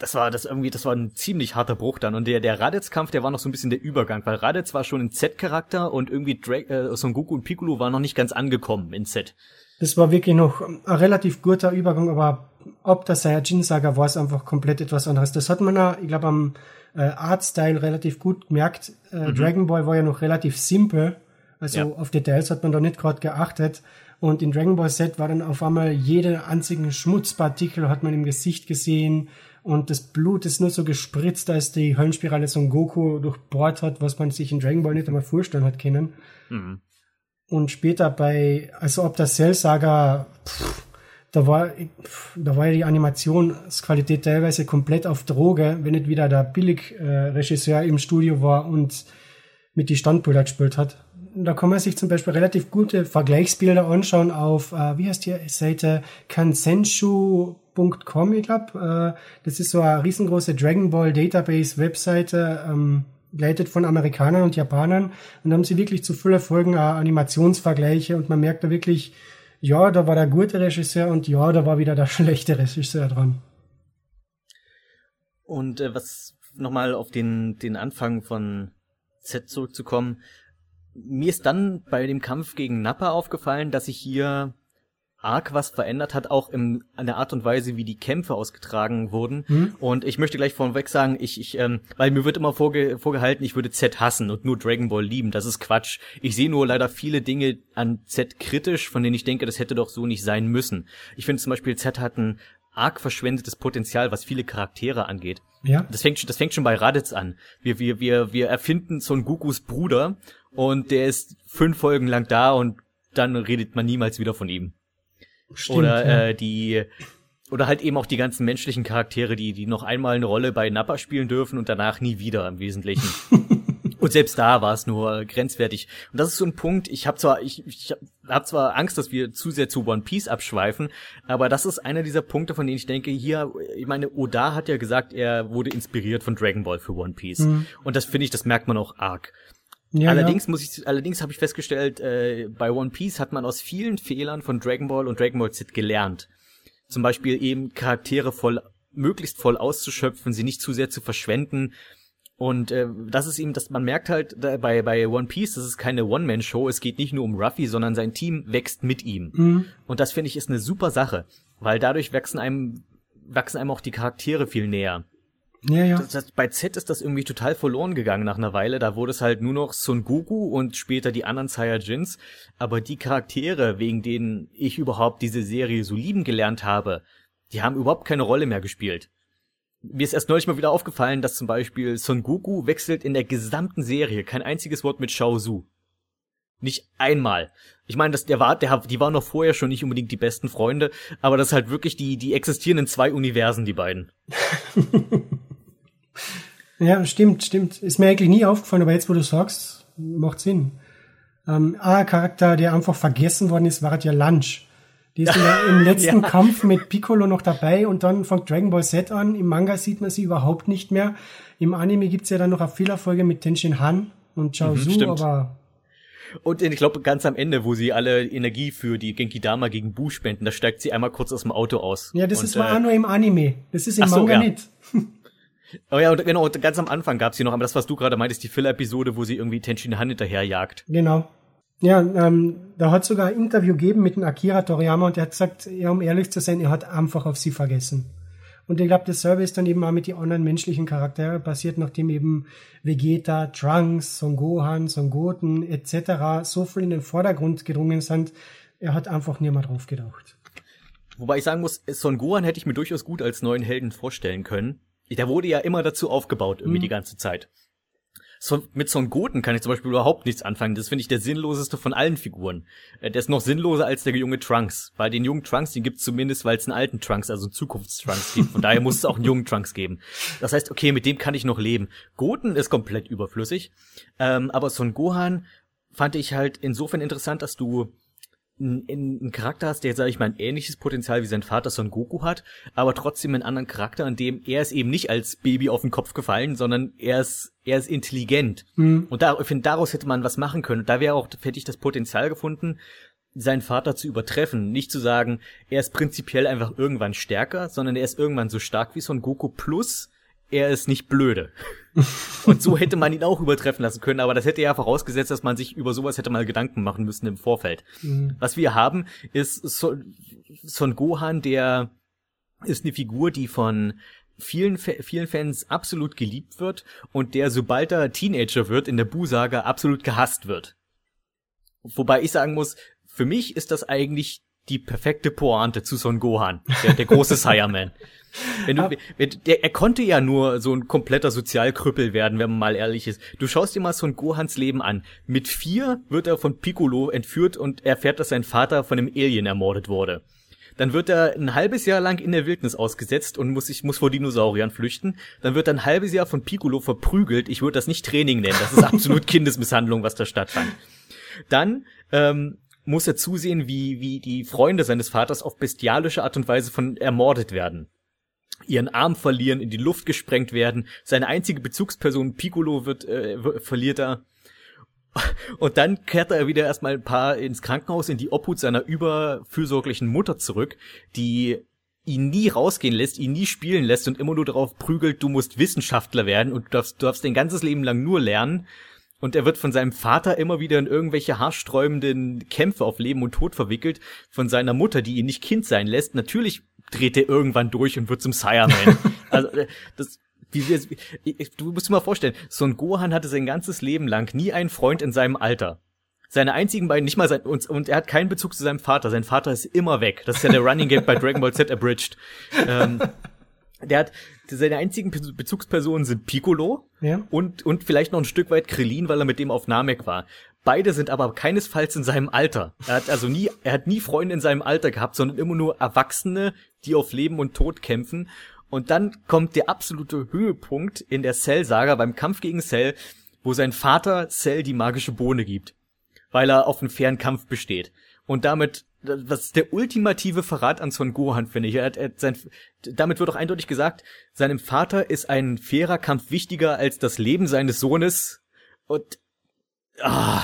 Das war das irgendwie, das war ein ziemlich harter Bruch dann. Und der, der Raditz-Kampf, der war noch so ein bisschen der Übergang, weil Raditz war schon ein Z-Charakter und irgendwie Dra äh, Son Goku und Piccolo waren noch nicht ganz angekommen in Z. Das war wirklich noch ein relativ guter Übergang, aber ob der Saiyajin-Saga war es einfach komplett etwas anderes. Das hat man auch, ich glaube, am äh, Artstyle relativ gut gemerkt. Äh, mhm. Dragon Ball war ja noch relativ simpel, also ja. auf Details hat man da nicht gerade geachtet. Und in Dragon Ball Z war dann auf einmal jede einzigen Schmutzpartikel hat man im Gesicht gesehen und das Blut ist nur so gespritzt, als die Höllenspirale Son Goku durchbohrt hat, was man sich in Dragon Ball nicht einmal vorstellen hat können. Mhm. Und später bei, also ob das Cell Saga, pff, da war, da war die Animationsqualität teilweise komplett auf Droge, wenn nicht wieder der Billig-Regisseur im Studio war und mit die Standbilder gespielt hat. Da kann man sich zum Beispiel relativ gute Vergleichsbilder anschauen auf, äh, wie heißt die Seite, kansenshu.com, ich glaube. Äh, das ist so eine riesengroße Dragon Ball Database Webseite, ähm, geleitet von Amerikanern und Japanern. Und da haben sie wirklich zu voller Folgen äh, Animationsvergleiche und man merkt da wirklich, ja, da war der gute Regisseur und ja, da war wieder der [LAUGHS] schlechte Regisseur dran. Und äh, was nochmal auf den, den Anfang von Z zurückzukommen, mir ist dann bei dem Kampf gegen Nappa aufgefallen, dass ich hier arg was verändert hat, auch im, an der Art und Weise, wie die Kämpfe ausgetragen wurden. Mhm. Und ich möchte gleich vorweg sagen, ich, ich, ähm, weil mir wird immer vorge vorgehalten, ich würde Z hassen und nur Dragon Ball lieben. Das ist Quatsch. Ich sehe nur leider viele Dinge an Z kritisch, von denen ich denke, das hätte doch so nicht sein müssen. Ich finde zum Beispiel, Z hat ein arg verschwendetes Potenzial, was viele Charaktere angeht. Ja. Das fängt, das fängt schon bei Raditz an. Wir, wir, wir, wir erfinden Son Gokus Bruder und der ist fünf Folgen lang da und dann redet man niemals wieder von ihm. Stimmt, oder ja. äh, die oder halt eben auch die ganzen menschlichen Charaktere, die die noch einmal eine Rolle bei Nappa spielen dürfen und danach nie wieder im Wesentlichen. [LAUGHS] und selbst da war es nur grenzwertig. Und das ist so ein Punkt, ich habe zwar ich, ich habe zwar Angst, dass wir zu sehr zu One Piece abschweifen, aber das ist einer dieser Punkte, von denen ich denke, hier ich meine Oda hat ja gesagt, er wurde inspiriert von Dragon Ball für One Piece. Mhm. Und das finde ich, das merkt man auch arg. Ja, allerdings ja. muss ich, allerdings habe ich festgestellt, äh, bei One Piece hat man aus vielen Fehlern von Dragon Ball und Dragon Ball Z gelernt. Zum Beispiel eben Charaktere voll, möglichst voll auszuschöpfen, sie nicht zu sehr zu verschwenden. Und äh, das ist eben, dass man merkt halt da, bei bei One Piece, das ist keine One-Man-Show. Es geht nicht nur um Ruffy, sondern sein Team wächst mit ihm. Mhm. Und das finde ich ist eine super Sache, weil dadurch wachsen einem wachsen einem auch die Charaktere viel näher. Ja, ja. Das, das, bei Z ist das irgendwie total verloren gegangen nach einer Weile. Da wurde es halt nur noch Son Goku und später die anderen Saiyajins. Aber die Charaktere, wegen denen ich überhaupt diese Serie so lieben gelernt habe, die haben überhaupt keine Rolle mehr gespielt. Mir ist erst neulich mal wieder aufgefallen, dass zum Beispiel Son Goku wechselt in der gesamten Serie kein einziges Wort mit Shao Su. Nicht einmal. Ich meine, das, der war, der, die waren noch vorher schon nicht unbedingt die besten Freunde, aber das ist halt wirklich die, die existieren in zwei Universen, die beiden. [LAUGHS] Ja, stimmt, stimmt. Ist mir eigentlich nie aufgefallen, aber jetzt, wo du sagst, macht Sinn. Ähm, ein Charakter, der einfach vergessen worden ist, war ja Lunch. Die ist [LAUGHS] im letzten ja. Kampf mit Piccolo noch dabei und dann fängt Dragon Ball Z an. Im Manga sieht man sie überhaupt nicht mehr. Im Anime gibt's ja dann noch eine Fehlerfolge mit Tenshin Han und Chao Su, mhm, aber und ich glaube, ganz am Ende, wo sie alle Energie für die Genki Dama gegen Bu spenden, da steigt sie einmal kurz aus dem Auto aus. Ja, das und, ist mal äh, nur im Anime. Das ist im Manga so, ja. nicht. [LAUGHS] Oh ja, und genau, und ganz am Anfang gab's hier noch, aber das, was du gerade meintest, die Filler-Episode, wo sie irgendwie Tenshin Han hinterherjagt. Genau. Ja, ähm, da hat sogar ein Interview gegeben mit dem Akira Toriyama und der hat gesagt, ja, um ehrlich zu sein, er hat einfach auf sie vergessen. Und ich glaube, dasselbe ist dann eben auch mit den anderen menschlichen Charakteren passiert, nachdem eben Vegeta, Trunks, Son Gohan, Son Goten etc. so viel in den Vordergrund gedrungen sind, er hat einfach nie mehr drauf gedacht. Wobei ich sagen muss, Son Gohan hätte ich mir durchaus gut als neuen Helden vorstellen können. Der wurde ja immer dazu aufgebaut, irgendwie mhm. die ganze Zeit. So, mit Son Goten kann ich zum Beispiel überhaupt nichts anfangen. Das finde ich der sinnloseste von allen Figuren. Äh, der ist noch sinnloser als der junge Trunks. Weil den jungen Trunks, den gibt's zumindest, weil es einen alten Trunks, also einen Zukunftstrunks gibt. Von daher muss es auch einen jungen Trunks geben. Das heißt, okay, mit dem kann ich noch leben. Goten ist komplett überflüssig. Ähm, aber Son Gohan fand ich halt insofern interessant, dass du einen, einen Charakter hast, der, sage ich mal, ein ähnliches Potenzial wie sein Vater Son Goku hat, aber trotzdem einen anderen Charakter, in dem er ist eben nicht als Baby auf den Kopf gefallen, sondern er ist, er ist intelligent. Mhm. Und da, ich finde, daraus hätte man was machen können. Da wäre auch, hätte ich das Potenzial gefunden, seinen Vater zu übertreffen. Nicht zu sagen, er ist prinzipiell einfach irgendwann stärker, sondern er ist irgendwann so stark wie Son Goku plus er ist nicht blöde. [LAUGHS] Und so hätte man ihn auch übertreffen lassen können, aber das hätte ja vorausgesetzt, dass man sich über sowas hätte mal Gedanken machen müssen im Vorfeld. Mhm. Was wir haben, ist Son, Son Gohan, der ist eine Figur, die von vielen, vielen Fans absolut geliebt wird und der, sobald er Teenager wird, in der Bu-Saga absolut gehasst wird. Wobei ich sagen muss, für mich ist das eigentlich die perfekte Pointe zu Son Gohan, der, der große [LAUGHS] Saiyaman. Wenn du, wenn, der, er konnte ja nur so ein kompletter Sozialkrüppel werden, wenn man mal ehrlich ist. Du schaust dir mal Son Gohans Leben an. Mit vier wird er von Piccolo entführt und erfährt, dass sein Vater von einem Alien ermordet wurde. Dann wird er ein halbes Jahr lang in der Wildnis ausgesetzt und muss sich muss vor Dinosauriern flüchten. Dann wird er ein halbes Jahr von Piccolo verprügelt. Ich würde das nicht Training nennen. Das ist absolut [LAUGHS] Kindesmisshandlung, was da stattfand. Dann ähm, muss er zusehen, wie, wie die Freunde seines Vaters auf bestialische Art und Weise von ermordet werden. Ihren Arm verlieren, in die Luft gesprengt werden. Seine einzige Bezugsperson Piccolo wird, äh, verliert er. Und dann kehrt er wieder erstmal ein paar ins Krankenhaus in die Obhut seiner überfürsorglichen Mutter zurück, die ihn nie rausgehen lässt, ihn nie spielen lässt und immer nur darauf prügelt, du musst Wissenschaftler werden und du darfst, du darfst dein ganzes Leben lang nur lernen und er wird von seinem Vater immer wieder in irgendwelche haarsträubenden Kämpfe auf Leben und Tod verwickelt, von seiner Mutter, die ihn nicht Kind sein lässt. Natürlich dreht er irgendwann durch und wird zum Sireman. [LAUGHS] also äh, das wie wir, du musst dir mal vorstellen, so ein Gohan hatte sein ganzes Leben lang nie einen Freund in seinem Alter. Seine einzigen beiden, nicht mal sein, und, und er hat keinen Bezug zu seinem Vater. Sein Vater ist immer weg. Das ist ja der Running Gag bei Dragon Ball Z Abridged. Ähm, [LAUGHS] der hat, seine einzigen Bezugspersonen sind Piccolo ja. und, und vielleicht noch ein Stück weit Krillin, weil er mit dem auf Namek war. Beide sind aber keinesfalls in seinem Alter. Er hat also nie, er hat nie Freunde in seinem Alter gehabt, sondern immer nur Erwachsene, die auf Leben und Tod kämpfen. Und dann kommt der absolute Höhepunkt in der Cell-Saga beim Kampf gegen Cell, wo sein Vater Cell die magische Bohne gibt, weil er auf einen fairen Kampf besteht. Und damit das ist der ultimative Verrat an Son Gohan, finde ich. Er hat, er hat sein, damit wird auch eindeutig gesagt, seinem Vater ist ein fairer Kampf wichtiger als das Leben seines Sohnes. Und ah.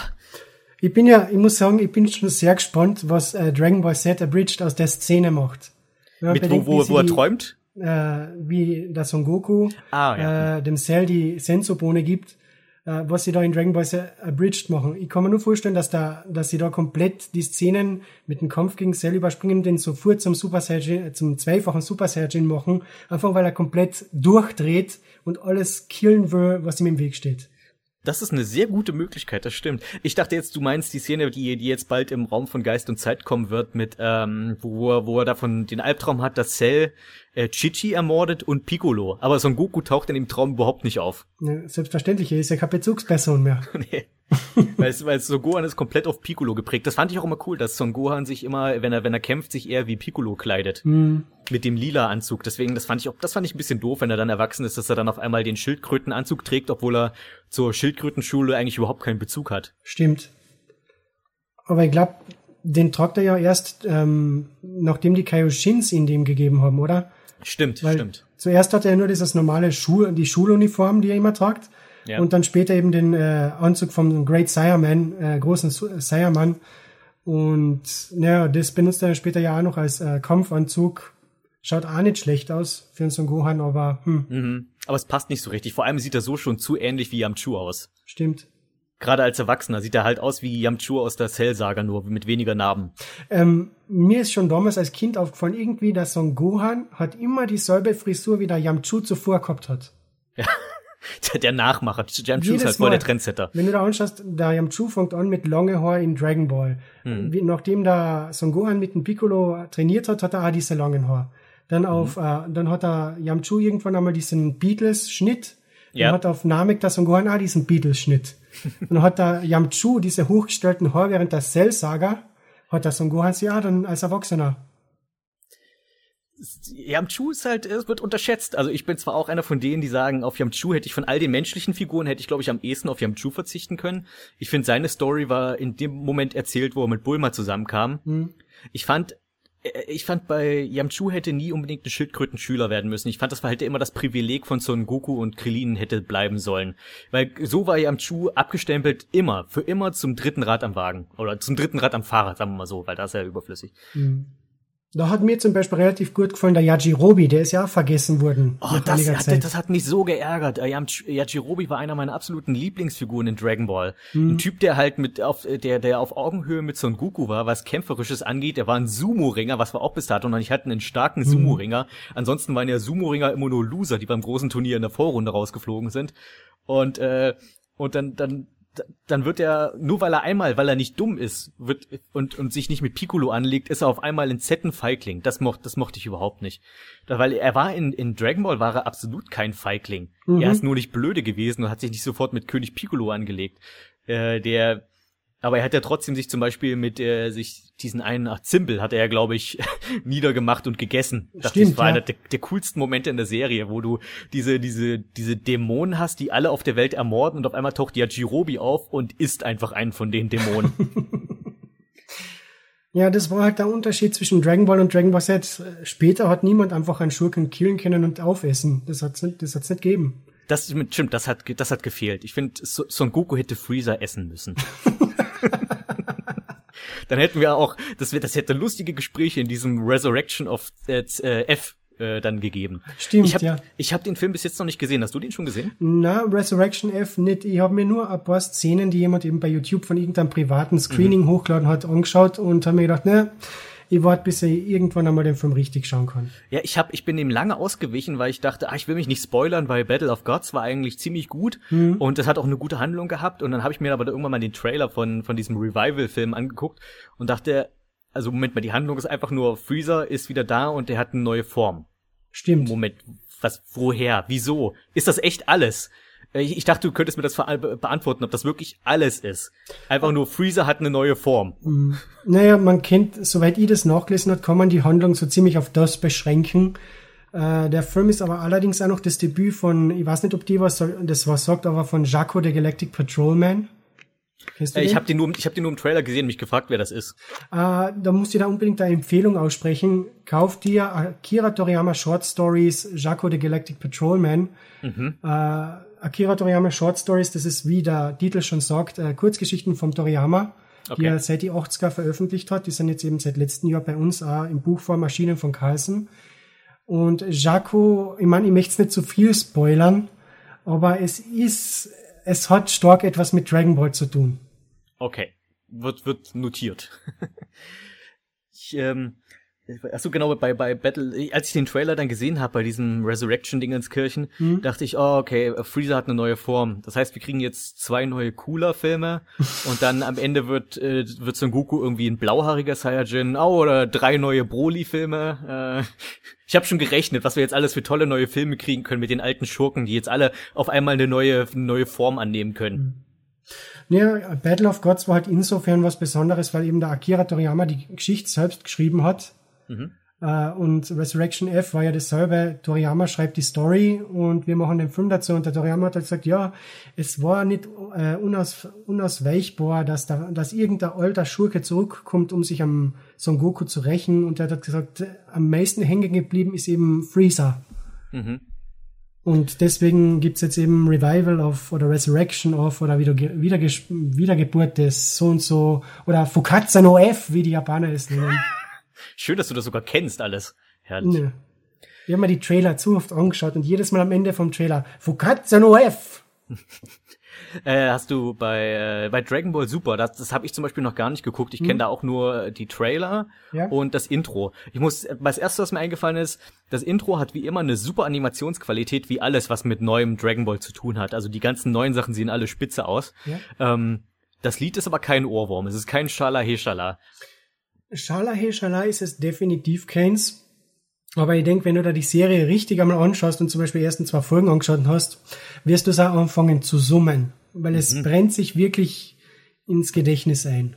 Ich bin ja, ich muss sagen, ich bin schon sehr gespannt, was äh, Dragon Ball Z Abridged aus der Szene macht. Mit bedenkt, wo, wo, wo er träumt? Äh, wie der Son Goku ah, ja. äh, dem Cell die Sensobohne gibt äh, was sie da in Dragon Ball Abridged machen. Ich kann mir nur vorstellen, dass da, dass sie da komplett die Szenen mit dem Kampf gegen Cell überspringen, den sofort zum Super Saiyajin, zum zweifachen Super Saiyajin machen, einfach weil er komplett durchdreht und alles killen will, was ihm im Weg steht. Das ist eine sehr gute Möglichkeit, das stimmt. Ich dachte jetzt, du meinst die Szene, die, die jetzt bald im Raum von Geist und Zeit kommen wird, mit ähm, wo, er, wo er davon den Albtraum hat, dass Cell äh, Chichi ermordet und Piccolo. Aber Son Goku taucht in dem Traum überhaupt nicht auf. Ja, selbstverständlich, er ist ja keine Bezugsperson mehr. [LAUGHS] nee. weil, weil Son Gohan ist komplett auf Piccolo geprägt. Das fand ich auch immer cool, dass Son Gohan sich immer, wenn er, wenn er kämpft, sich eher wie Piccolo kleidet. Mhm. Mit dem lila Anzug. Deswegen, das fand ich auch, das fand ich ein bisschen doof, wenn er dann erwachsen ist, dass er dann auf einmal den Schildkrötenanzug trägt, obwohl er zur Schildkrötenschule eigentlich überhaupt keinen Bezug hat. Stimmt. Aber ich glaube, den tragt er ja erst, ähm, nachdem die Kaioshins ihn dem gegeben haben, oder? Stimmt, Weil stimmt. Zuerst hat er nur dieses normale Schul die Schuluniform, die er immer tragt. Ja. Und dann später eben den äh, Anzug vom Great Sireman, äh, großen Sireman. Und naja, das benutzt er später ja auch noch als äh, Kampfanzug. Schaut auch nicht schlecht aus für einen Son Gohan, aber hm. Mhm. Aber es passt nicht so richtig. Vor allem sieht er so schon zu ähnlich wie Yamchu aus. Stimmt. Gerade als Erwachsener sieht er halt aus wie Yamchu aus der Cell-Saga, nur mit weniger Narben. Ähm, mir ist schon damals als Kind aufgefallen, irgendwie, dass Son Gohan hat immer dieselbe Frisur, wie der Yamchu zuvor gehabt hat. Ja. [LAUGHS] Der Nachmacher. Yamchu ist halt voll der Trendsetter. Wenn du da anschaust, der Yamchu fängt an mit lange Haar in Dragon Ball. Mhm. Nachdem der Son Gohan mit dem Piccolo trainiert hat, hat er auch diese langen Haar. Dann auf, mhm. äh, dann hat er Yamchu irgendwann einmal diesen Beatles-Schnitt. Dann ja. hat er auf Namek der Son Gohan auch diesen Beatles-Schnitt. [LAUGHS] dann hat der Yamchu diese hochgestellten Haare während der Cell-Saga, hat der Son Gohan sie auch dann als Erwachsener Yamchu ist halt, es wird unterschätzt. Also ich bin zwar auch einer von denen, die sagen, auf Yamchu hätte ich von all den menschlichen Figuren, hätte ich glaube ich am ehesten auf Yamchu verzichten können. Ich finde, seine Story war in dem Moment erzählt, wo er mit Bulma zusammenkam. Mhm. Ich fand, ich fand bei Yamchu hätte nie unbedingt ein Schildkrötenschüler werden müssen. Ich fand, das war halt immer das Privileg von Son Goku und Krillin hätte bleiben sollen. Weil so war Yamchu abgestempelt immer, für immer zum dritten Rad am Wagen. Oder zum dritten Rad am Fahrrad, sagen wir mal so, weil das ist ja überflüssig. Mhm. Da hat mir zum Beispiel relativ gut gefallen der Yajirobe, der ist ja auch vergessen worden. Oh, das, hat, das hat mich so geärgert. Äh, Yajirobe war einer meiner absoluten Lieblingsfiguren in Dragon Ball. Mhm. Ein Typ, der halt mit auf der der auf Augenhöhe mit Son Goku war, was kämpferisches angeht. Der war ein Sumo-Ringer, was wir auch bis dato noch nicht hatten, einen starken mhm. Sumo-Ringer. Ansonsten waren ja Sumo-Ringer immer nur Loser, die beim großen Turnier in der Vorrunde rausgeflogen sind. Und äh, und dann dann dann wird er, nur weil er einmal, weil er nicht dumm ist, wird und, und sich nicht mit Piccolo anlegt, ist er auf einmal ein Zetten-Feigling. Das mochte, das mochte ich überhaupt nicht. Weil er war in, in Dragon Ball war er absolut kein Feigling. Mhm. Er ist nur nicht blöde gewesen und hat sich nicht sofort mit König Piccolo angelegt. Äh, der, aber er hat ja trotzdem sich zum Beispiel mit äh, sich diesen einen ach, Zimbel hat er ja, glaube ich, [LAUGHS] niedergemacht und gegessen. Das Stimmt, war ja. einer der, der coolsten Momente in der Serie, wo du diese, diese, diese Dämonen hast, die alle auf der Welt ermorden und auf einmal taucht ja Jirobi auf und isst einfach einen von den Dämonen. [LAUGHS] [LAUGHS] ja, das war halt der Unterschied zwischen Dragon Ball und Dragon Ball Z. Später hat niemand einfach einen Schurken killen können und aufessen. Das hat's nicht, das hat's nicht gegeben. Das stimmt, das hat, das hat gefehlt. Ich finde, Son Goku hätte Freezer essen müssen. [LAUGHS] Dann hätten wir auch, das, das hätte lustige Gespräche in diesem Resurrection of äh, F äh, dann gegeben. Stimmt, ich hab, ja. Ich habe den Film bis jetzt noch nicht gesehen. Hast du den schon gesehen? Na, Resurrection F nicht. Ich habe mir nur ein paar Szenen, die jemand eben bei YouTube von irgendeinem privaten Screening mhm. hochgeladen hat, angeschaut und habe mir gedacht, ne, ich warte, bis ich irgendwann einmal den Film richtig schauen kann. Ja, ich hab, ich bin dem lange ausgewichen, weil ich dachte, ah, ich will mich nicht spoilern, weil Battle of Gods war eigentlich ziemlich gut mhm. und es hat auch eine gute Handlung gehabt und dann habe ich mir aber irgendwann mal den Trailer von von diesem Revival-Film angeguckt und dachte, also Moment mal, die Handlung ist einfach nur Freezer ist wieder da und der hat eine neue Form. Stimmt. Moment, was, woher, wieso? Ist das echt alles? Äh, ich, ich dachte, du könntest mir das beantworten, ob das wirklich alles ist. Einfach nur Freezer hat eine neue Form. Mm. Naja, man kennt, soweit ich das nachgelesen hat, kann man die Handlung so ziemlich auf das beschränken. Äh, der Film ist aber allerdings auch noch das Debüt von, ich weiß nicht, ob die was das was sagt, aber von Jaco, the Galactic Patrolman. Äh, ich habe den, nur, ich hab den nur im Trailer gesehen und mich gefragt, wer das ist. Äh, da musst du da unbedingt eine Empfehlung aussprechen. Kauf dir Akira Toriyama Short Stories, Jaco the Galactic Patrolman. Mhm. Äh, Akira Toriyama Short Stories, das ist, wie der Titel schon sagt, äh, Kurzgeschichten vom Toriyama, okay. die er seit die 80er veröffentlicht hat. Die sind jetzt eben seit letztem Jahr bei uns auch im Buchform erschienen von Carlsen. Und Jaco, ich meine, ich möchte es nicht zu viel spoilern, aber es ist, es hat stark etwas mit Dragon Ball zu tun. Okay, wird, wird notiert. [LAUGHS] ich, ähm, Achso, genau, bei, bei Battle, als ich den Trailer dann gesehen habe bei diesem Resurrection-Dingenskirchen, mhm. dachte ich, oh, okay, Freezer hat eine neue Form. Das heißt, wir kriegen jetzt zwei neue Cooler-Filme [LAUGHS] und dann am Ende wird, äh, wird Son Goku irgendwie ein blauhaariger Saiyajin, oh, oder drei neue Broly-Filme. Äh, [LAUGHS] ich habe schon gerechnet, was wir jetzt alles für tolle neue Filme kriegen können mit den alten Schurken, die jetzt alle auf einmal eine neue, neue Form annehmen können. Mhm. Ja, Battle of Gods war halt insofern was Besonderes, weil eben der Akira Toriyama die Geschichte selbst geschrieben hat Mhm. Uh, und Resurrection F war ja dasselbe. Toriyama schreibt die Story und wir machen den Film dazu. Und der Toriyama hat halt gesagt, ja, es war nicht äh, unaus, unausweichbar, dass, da, dass irgendein alter Schurke zurückkommt, um sich am Son Goku zu rächen. Und er hat gesagt, am meisten hängen geblieben ist eben Freezer. Mhm. Und deswegen gibt's jetzt eben Revival of oder Resurrection of oder wieder, wieder, Wiedergeburt des so und so oder Fukatsa no F, wie die Japaner es nennen. [LAUGHS] Schön, dass du das sogar kennst alles. Herrlich. Ja. Wir haben mir die Trailer zu oft angeschaut und jedes Mal am Ende vom Trailer, Fukatsa no F. [LAUGHS] äh, hast du bei, äh, bei Dragon Ball Super, das, das habe ich zum Beispiel noch gar nicht geguckt. Ich kenne hm. da auch nur die Trailer ja. und das Intro. Ich muss, das erste, was mir eingefallen ist, das Intro hat wie immer eine super Animationsqualität, wie alles, was mit neuem Dragon Ball zu tun hat. Also die ganzen neuen Sachen sehen alle spitze aus. Ja. Ähm, das Lied ist aber kein Ohrwurm, es ist kein Schala He Schala. Schala He Schala ist es definitiv keins. Aber ich denke, wenn du da die Serie richtig einmal anschaust und zum Beispiel die ersten zwei Folgen angeschaut hast, wirst du es auch anfangen zu summen. Weil es mhm. brennt sich wirklich ins Gedächtnis ein.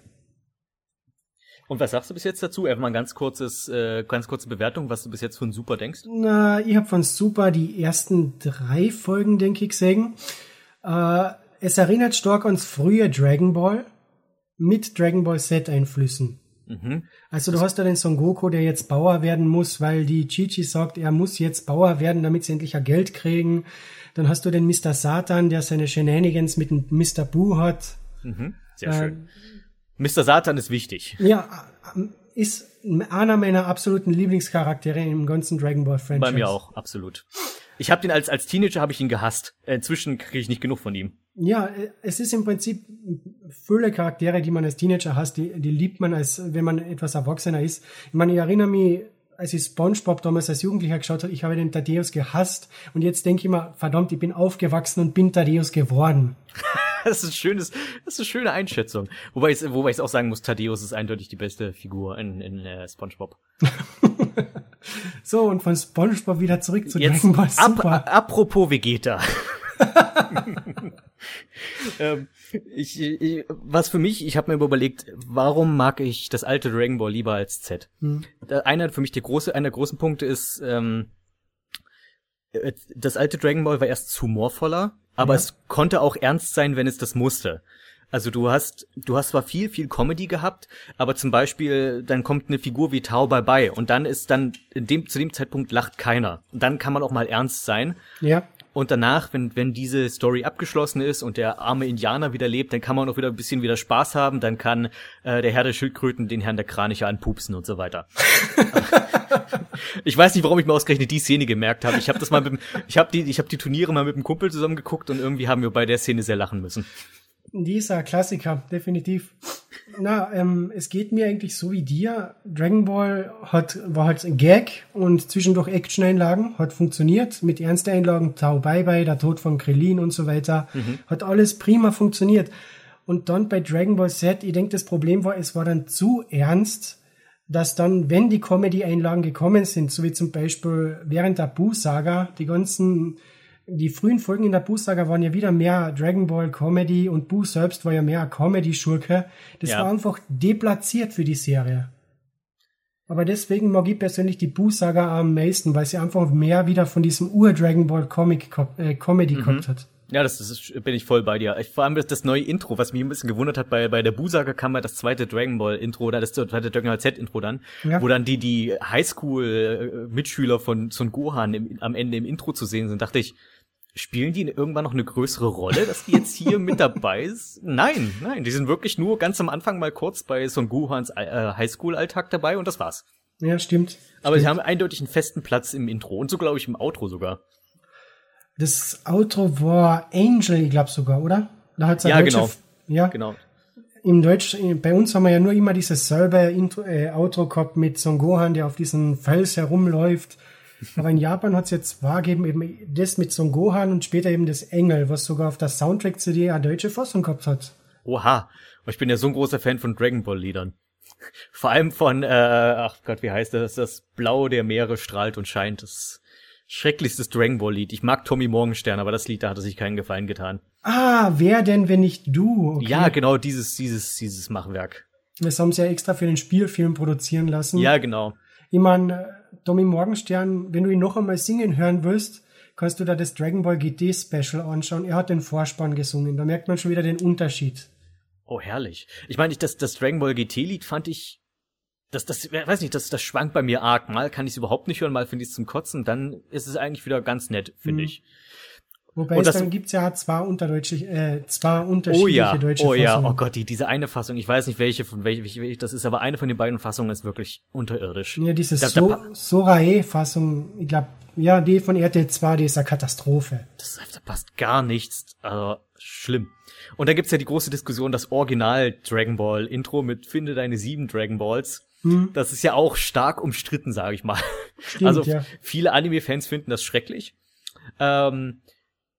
Und was sagst du bis jetzt dazu? Einfach mal ein ganz kurzes, äh, ganz kurze Bewertung, was du bis jetzt von Super denkst. Na, ich habe von Super die ersten drei Folgen, denke ich, gesehen. Äh, es erinnert stark ans frühe Dragon Ball mit Dragon Ball Z-Einflüssen. Mhm. Also du hast ja den Son Goku, der jetzt Bauer werden muss, weil die Chichi sagt, er muss jetzt Bauer werden, damit sie endlich ein Geld kriegen. Dann hast du den Mr. Satan, der seine Shenanigans mit dem Mr. Boo hat. Mhm. Sehr äh, schön. Mr. Satan ist wichtig. Ja, ist einer meiner absoluten Lieblingscharaktere im ganzen Dragon Ball Franchise. Bei mir auch, absolut. Ich habe den als als Teenager habe ich ihn gehasst. Inzwischen kriege ich nicht genug von ihm. Ja, es ist im Prinzip viele Charaktere, die man als Teenager hasst, die, die liebt man, als wenn man etwas erwachsener ist. Ich meine, ich erinnere mich, als ich SpongeBob damals als Jugendlicher geschaut habe, ich habe den Thaddeus gehasst und jetzt denke ich mir, verdammt, ich bin aufgewachsen und bin Thaddeus geworden. [LAUGHS] das ist ein schönes, das ist eine schöne Einschätzung. Wobei ich, wobei ich auch sagen muss, Thaddeus ist eindeutig die beste Figur in, in äh, SpongeBob. [LAUGHS] so, und von SpongeBob wieder zurück zu Jetzt Dragon Ball Super. Ap apropos Vegeta. [LAUGHS] ähm, ich, ich, was für mich, ich habe mir überlegt, warum mag ich das alte Dragon Ball lieber als Z? Hm. Einer für mich der große, einer der großen Punkte ist, ähm, äh, das alte Dragon Ball war erst humorvoller, aber ja. es konnte auch ernst sein, wenn es das musste. Also du hast, du hast zwar viel, viel Comedy gehabt, aber zum Beispiel, dann kommt eine Figur wie Tao Bai Bai und dann ist dann, in dem, zu dem Zeitpunkt lacht keiner. Und dann kann man auch mal ernst sein. Ja. Und danach, wenn, wenn diese Story abgeschlossen ist und der arme Indianer wieder lebt, dann kann man auch wieder ein bisschen wieder Spaß haben, dann kann äh, der Herr der Schildkröten den Herrn der Kraniche anpupsen und so weiter. [LAUGHS] ich weiß nicht, warum ich mir ausgerechnet die Szene gemerkt habe. Ich habe das mal mit ich habe die ich habe die Turniere mal mit dem Kumpel zusammen geguckt und irgendwie haben wir bei der Szene sehr lachen müssen. Dieser Klassiker, definitiv. Na, ähm, es geht mir eigentlich so wie dir. Dragon Ball hat, war halt ein Gag und zwischendurch Action-Einlagen, hat funktioniert. Mit Ernsteinlagen, Tau Bye Bye, der Tod von Krillin und so weiter. Mhm. Hat alles prima funktioniert. Und dann bei Dragon Ball Z, ich denke, das Problem war, es war dann zu ernst, dass dann, wenn die Comedy-Einlagen gekommen sind, so wie zum Beispiel während der Buu-Saga, die ganzen die frühen Folgen in der Boo-Saga waren ja wieder mehr Dragon Ball Comedy und Boo selbst war ja mehr Comedy-Schurke. Das ja. war einfach deplatziert für die Serie. Aber deswegen mag ich persönlich die Boo-Saga am meisten, weil sie einfach mehr wieder von diesem Ur-Dragon Ball Comic äh, Comedy mhm. gehabt hat. Ja, das, das ist, bin ich voll bei dir. Ich, vor allem das, das neue Intro, was mich ein bisschen gewundert hat, bei, bei der Busaga kam ja das zweite Dragon Ball Intro, oder das zweite Dragon Ball Z Intro dann, ja. wo dann die, die Highschool-Mitschüler von Son Gohan im, am Ende im Intro zu sehen sind, dachte ich, Spielen die irgendwann noch eine größere Rolle, dass die jetzt hier mit dabei sind? Nein, nein, die sind wirklich nur ganz am Anfang mal kurz bei Son Gohans äh, Highschool-Alltag dabei und das war's. Ja, stimmt. Aber stimmt. sie haben eindeutig einen festen Platz im Intro und so glaube ich im Outro sogar. Das Outro war Angel, ich glaube sogar, oder? Da hat's ja, genau. Ja, genau. Im Deutsch, bei uns haben wir ja nur immer dieses selbe Intro, äh, Outro gehabt mit Son Gohan, der auf diesem Fels herumläuft aber in Japan hat es jetzt wahrgeben eben das mit Son Gohan und später eben das Engel, was sogar auf der Soundtrack-CD eine deutsche Fassung gehabt hat. Oha, ich bin ja so ein großer Fan von Dragon Ball Liedern. [LAUGHS] Vor allem von, äh, ach Gott, wie heißt das? Das Blau der Meere strahlt und scheint. Das schrecklichstes Dragon Ball Lied. Ich mag Tommy Morgenstern, aber das Lied, da hat er sich keinen Gefallen getan. Ah, wer denn, wenn nicht du? Okay. Ja, genau, dieses, dieses, dieses Machwerk. Das haben sie ja extra für den Spielfilm produzieren lassen. Ja, genau. Ich meine, Tommy Morgenstern, wenn du ihn noch einmal singen hören willst, kannst du da das Dragon Ball GT Special anschauen. Er hat den Vorspann gesungen. Da merkt man schon wieder den Unterschied. Oh, herrlich. Ich meine, das, das Dragon Ball GT Lied fand ich, das, das, weiß nicht, das, das schwankt bei mir arg. Mal kann ich es überhaupt nicht hören, mal finde ich es zum Kotzen. Dann ist es eigentlich wieder ganz nett, finde mhm. ich. Wobei und es dann gibt's ja zwei, unterdeutsche, äh, zwei unterschiedliche oh ja, deutsche Oh ja, oh Gott, die, diese eine Fassung, ich weiß nicht welche von welche, welche das ist, aber eine von den beiden Fassungen ist wirklich unterirdisch. Ja, diese da, so Sorae-Fassung, ich glaube, ja, die von RTL 2, die ist eine Katastrophe. Das, da passt gar nichts, also schlimm. Und da gibt's ja die große Diskussion, das Original Dragon Ball Intro mit Finde deine sieben Dragon Balls. Hm. Das ist ja auch stark umstritten, sage ich mal. Stimmt, also ja. viele Anime-Fans finden das schrecklich. Ähm,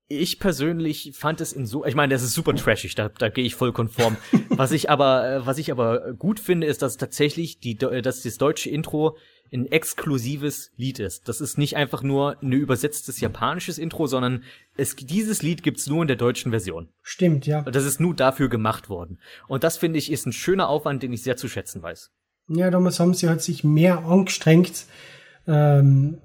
ich persönlich fand es in so, ich meine, das ist super trashig, da, da gehe ich voll konform. [LAUGHS] was ich aber, äh, was ich aber gut finde, ist, dass tatsächlich die, dass das deutsche Intro ein exklusives Lied ist. Das ist nicht einfach nur ein übersetztes japanisches Intro, sondern es, dieses Lied gibt's nur in der deutschen Version. Stimmt, ja. Das ist nur dafür gemacht worden. Und das finde ich ist ein schöner Aufwand, den ich sehr zu schätzen weiß. Ja, damals haben sie halt sich mehr angestrengt, ähm,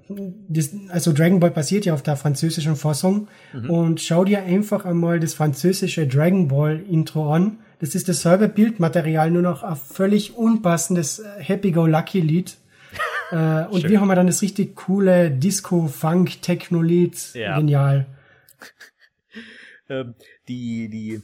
das, also Dragon Ball basiert ja auf der französischen Fassung mhm. und schau dir einfach einmal das französische Dragon Ball Intro an. Das ist dasselbe Bildmaterial, nur noch ein völlig unpassendes Happy-Go-Lucky-Lied. [LAUGHS] äh, und wir haben dann das richtig coole Disco-Funk-Techno-Lied. Ja. Genial. [LAUGHS] ähm, die, die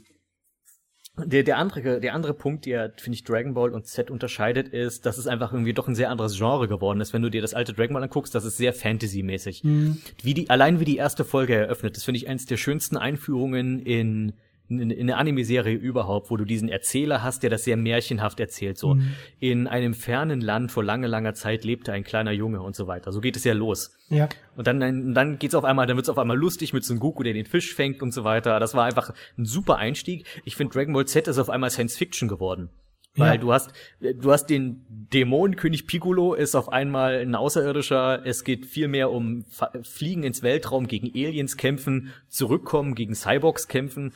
der, der andere, der andere Punkt, der, finde ich, Dragon Ball und Z unterscheidet, ist, dass es einfach irgendwie doch ein sehr anderes Genre geworden ist. Wenn du dir das alte Dragon Ball anguckst, das ist sehr Fantasy-mäßig. Mhm. Wie die, allein wie die erste Folge eröffnet, das finde ich eins der schönsten Einführungen in in, in eine Anime-Serie überhaupt, wo du diesen Erzähler hast, der das sehr märchenhaft erzählt. So, mhm. in einem fernen Land vor lange, langer Zeit lebte ein kleiner Junge und so weiter. So geht es ja los. Ja. Und dann, dann geht's auf einmal, dann wird's auf einmal lustig mit Son Goku, der den Fisch fängt und so weiter. Das war einfach ein super Einstieg. Ich finde, Dragon Ball Z ist auf einmal Science Fiction geworden. Weil ja. du hast, du hast den Dämonenkönig Piccolo ist auf einmal ein Außerirdischer. Es geht viel mehr um Fliegen ins Weltraum, gegen Aliens kämpfen, zurückkommen, gegen Cyborgs kämpfen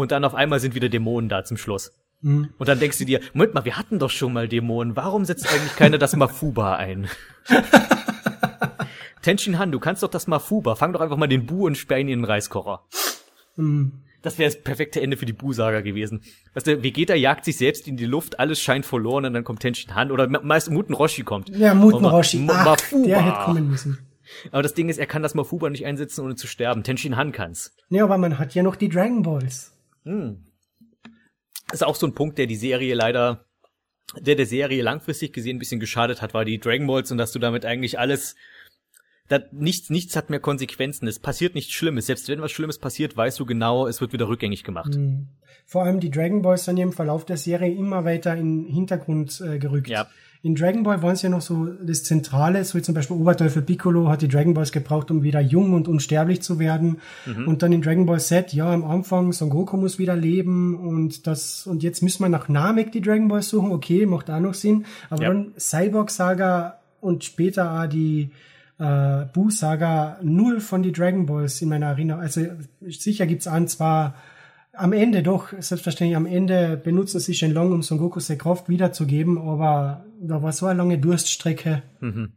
und dann auf einmal sind wieder Dämonen da zum Schluss. Mhm. Und dann denkst du dir, Moment mal, wir hatten doch schon mal Dämonen. Warum setzt eigentlich keiner das Mafuba ein? [LAUGHS] Tenshin Han, du kannst doch das Mafuba. Fang doch einfach mal den Bu und sperr ihn in den Reiskocher. Mhm. Das wäre das perfekte Ende für die Bu-Saga gewesen. Weißt du, Vegeta jagt sich selbst in die Luft, alles scheint verloren und dann kommt Tenshin Han oder meist Muten Roshi kommt. Ja, Muten Roshi. Ma Ach, Mafuba. Der hätte kommen müssen. Aber das Ding ist, er kann das Mafuba nicht einsetzen, ohne zu sterben. Tenshin Han kann's. Ja, aber man hat ja noch die Dragon Balls. Hm. Ist auch so ein Punkt, der die Serie leider, der der Serie langfristig gesehen ein bisschen geschadet hat, war die Dragon Balls und dass du damit eigentlich alles, da, nichts, nichts hat mehr Konsequenzen. Es passiert nichts Schlimmes. Selbst wenn was Schlimmes passiert, weißt du genau, es wird wieder rückgängig gemacht. Mhm. Vor allem die Dragon Balls sind im Verlauf der Serie immer weiter in den Hintergrund äh, gerückt. Ja. In Dragon Ball waren es ja noch so das Zentrale, so wie zum Beispiel Oberteufel Piccolo hat die Dragon Balls gebraucht, um wieder jung und unsterblich zu werden. Mhm. Und dann in Dragon Ball Z, ja, am Anfang, Son Goku muss wieder leben und das, und jetzt müssen wir nach Namek die Dragon Balls suchen, okay, macht auch noch Sinn. Aber ja. dann Cyborg Saga und später auch die, äh, Buu Saga null von die Dragon Balls in meiner Erinnerung. Also sicher gibt's an zwar am Ende doch, selbstverständlich am Ende benutzen sie Shenlong, um Son Goku seine Kraft wiederzugeben, aber da war so eine lange Durststrecke. Mhm.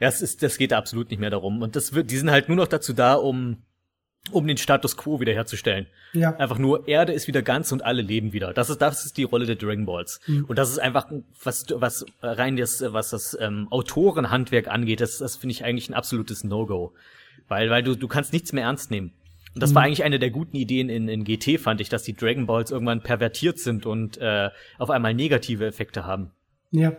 Ja, es ist, das geht absolut nicht mehr darum. Und das wird, die sind halt nur noch dazu da, um, um den Status quo wiederherzustellen. Ja. Einfach nur, Erde ist wieder ganz und alle leben wieder. Das ist, das ist die Rolle der Dragon Balls. Mhm. Und das ist einfach, was, was rein das, was das ähm, Autorenhandwerk angeht, das, das finde ich eigentlich ein absolutes No-Go. Weil, weil du, du kannst nichts mehr ernst nehmen. Und das war mhm. eigentlich eine der guten Ideen in, in GT, fand ich, dass die Dragon Balls irgendwann pervertiert sind und äh, auf einmal negative Effekte haben. Ja,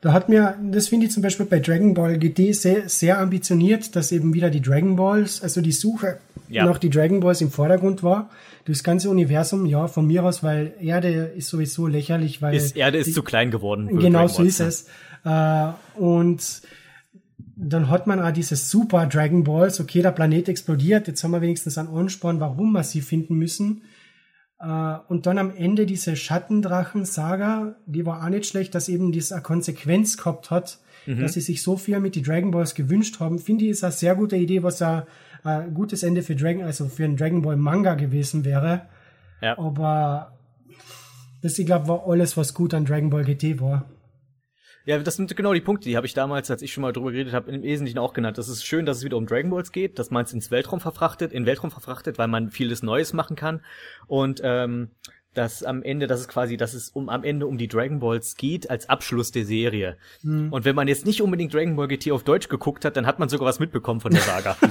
da hat mir, das finde ich zum Beispiel bei Dragon Ball GT sehr, sehr ambitioniert, dass eben wieder die Dragon Balls, also die Suche ja. nach die Dragon Balls im Vordergrund war. Das ganze Universum, ja, von mir aus, weil Erde ist sowieso lächerlich, weil. Ist, Erde ist die, zu klein geworden. Genau so ist es. Äh, und dann hat man auch dieses Super Dragon Balls, okay, der Planet explodiert, jetzt haben wir wenigstens einen Ansporn, warum wir sie finden müssen. Äh, und dann am Ende diese Schattendrachen-Saga, die war auch nicht schlecht, dass eben das eine Konsequenz gehabt hat, mhm. dass sie sich so viel mit die Dragon Balls gewünscht haben. Finde ich, ist eine sehr gute Idee, was ein, ein gutes Ende für Dragon, also für einen Dragon Ball Manga gewesen wäre. Ja. Aber das, ich glaube, war alles, was gut an Dragon Ball GT war. Ja, das sind genau die Punkte, die habe ich damals, als ich schon mal drüber geredet habe, im Wesentlichen auch genannt. Das ist schön, dass es wieder um Dragon Balls geht, dass man es ins Weltraum verfrachtet, in Weltraum verfrachtet, weil man vieles Neues machen kann. Und ähm, dass am Ende, dass es quasi, dass es um am Ende um die Dragon Balls geht als Abschluss der Serie. Hm. Und wenn man jetzt nicht unbedingt Dragon Ball GT auf Deutsch geguckt hat, dann hat man sogar was mitbekommen von der Saga. [LAUGHS]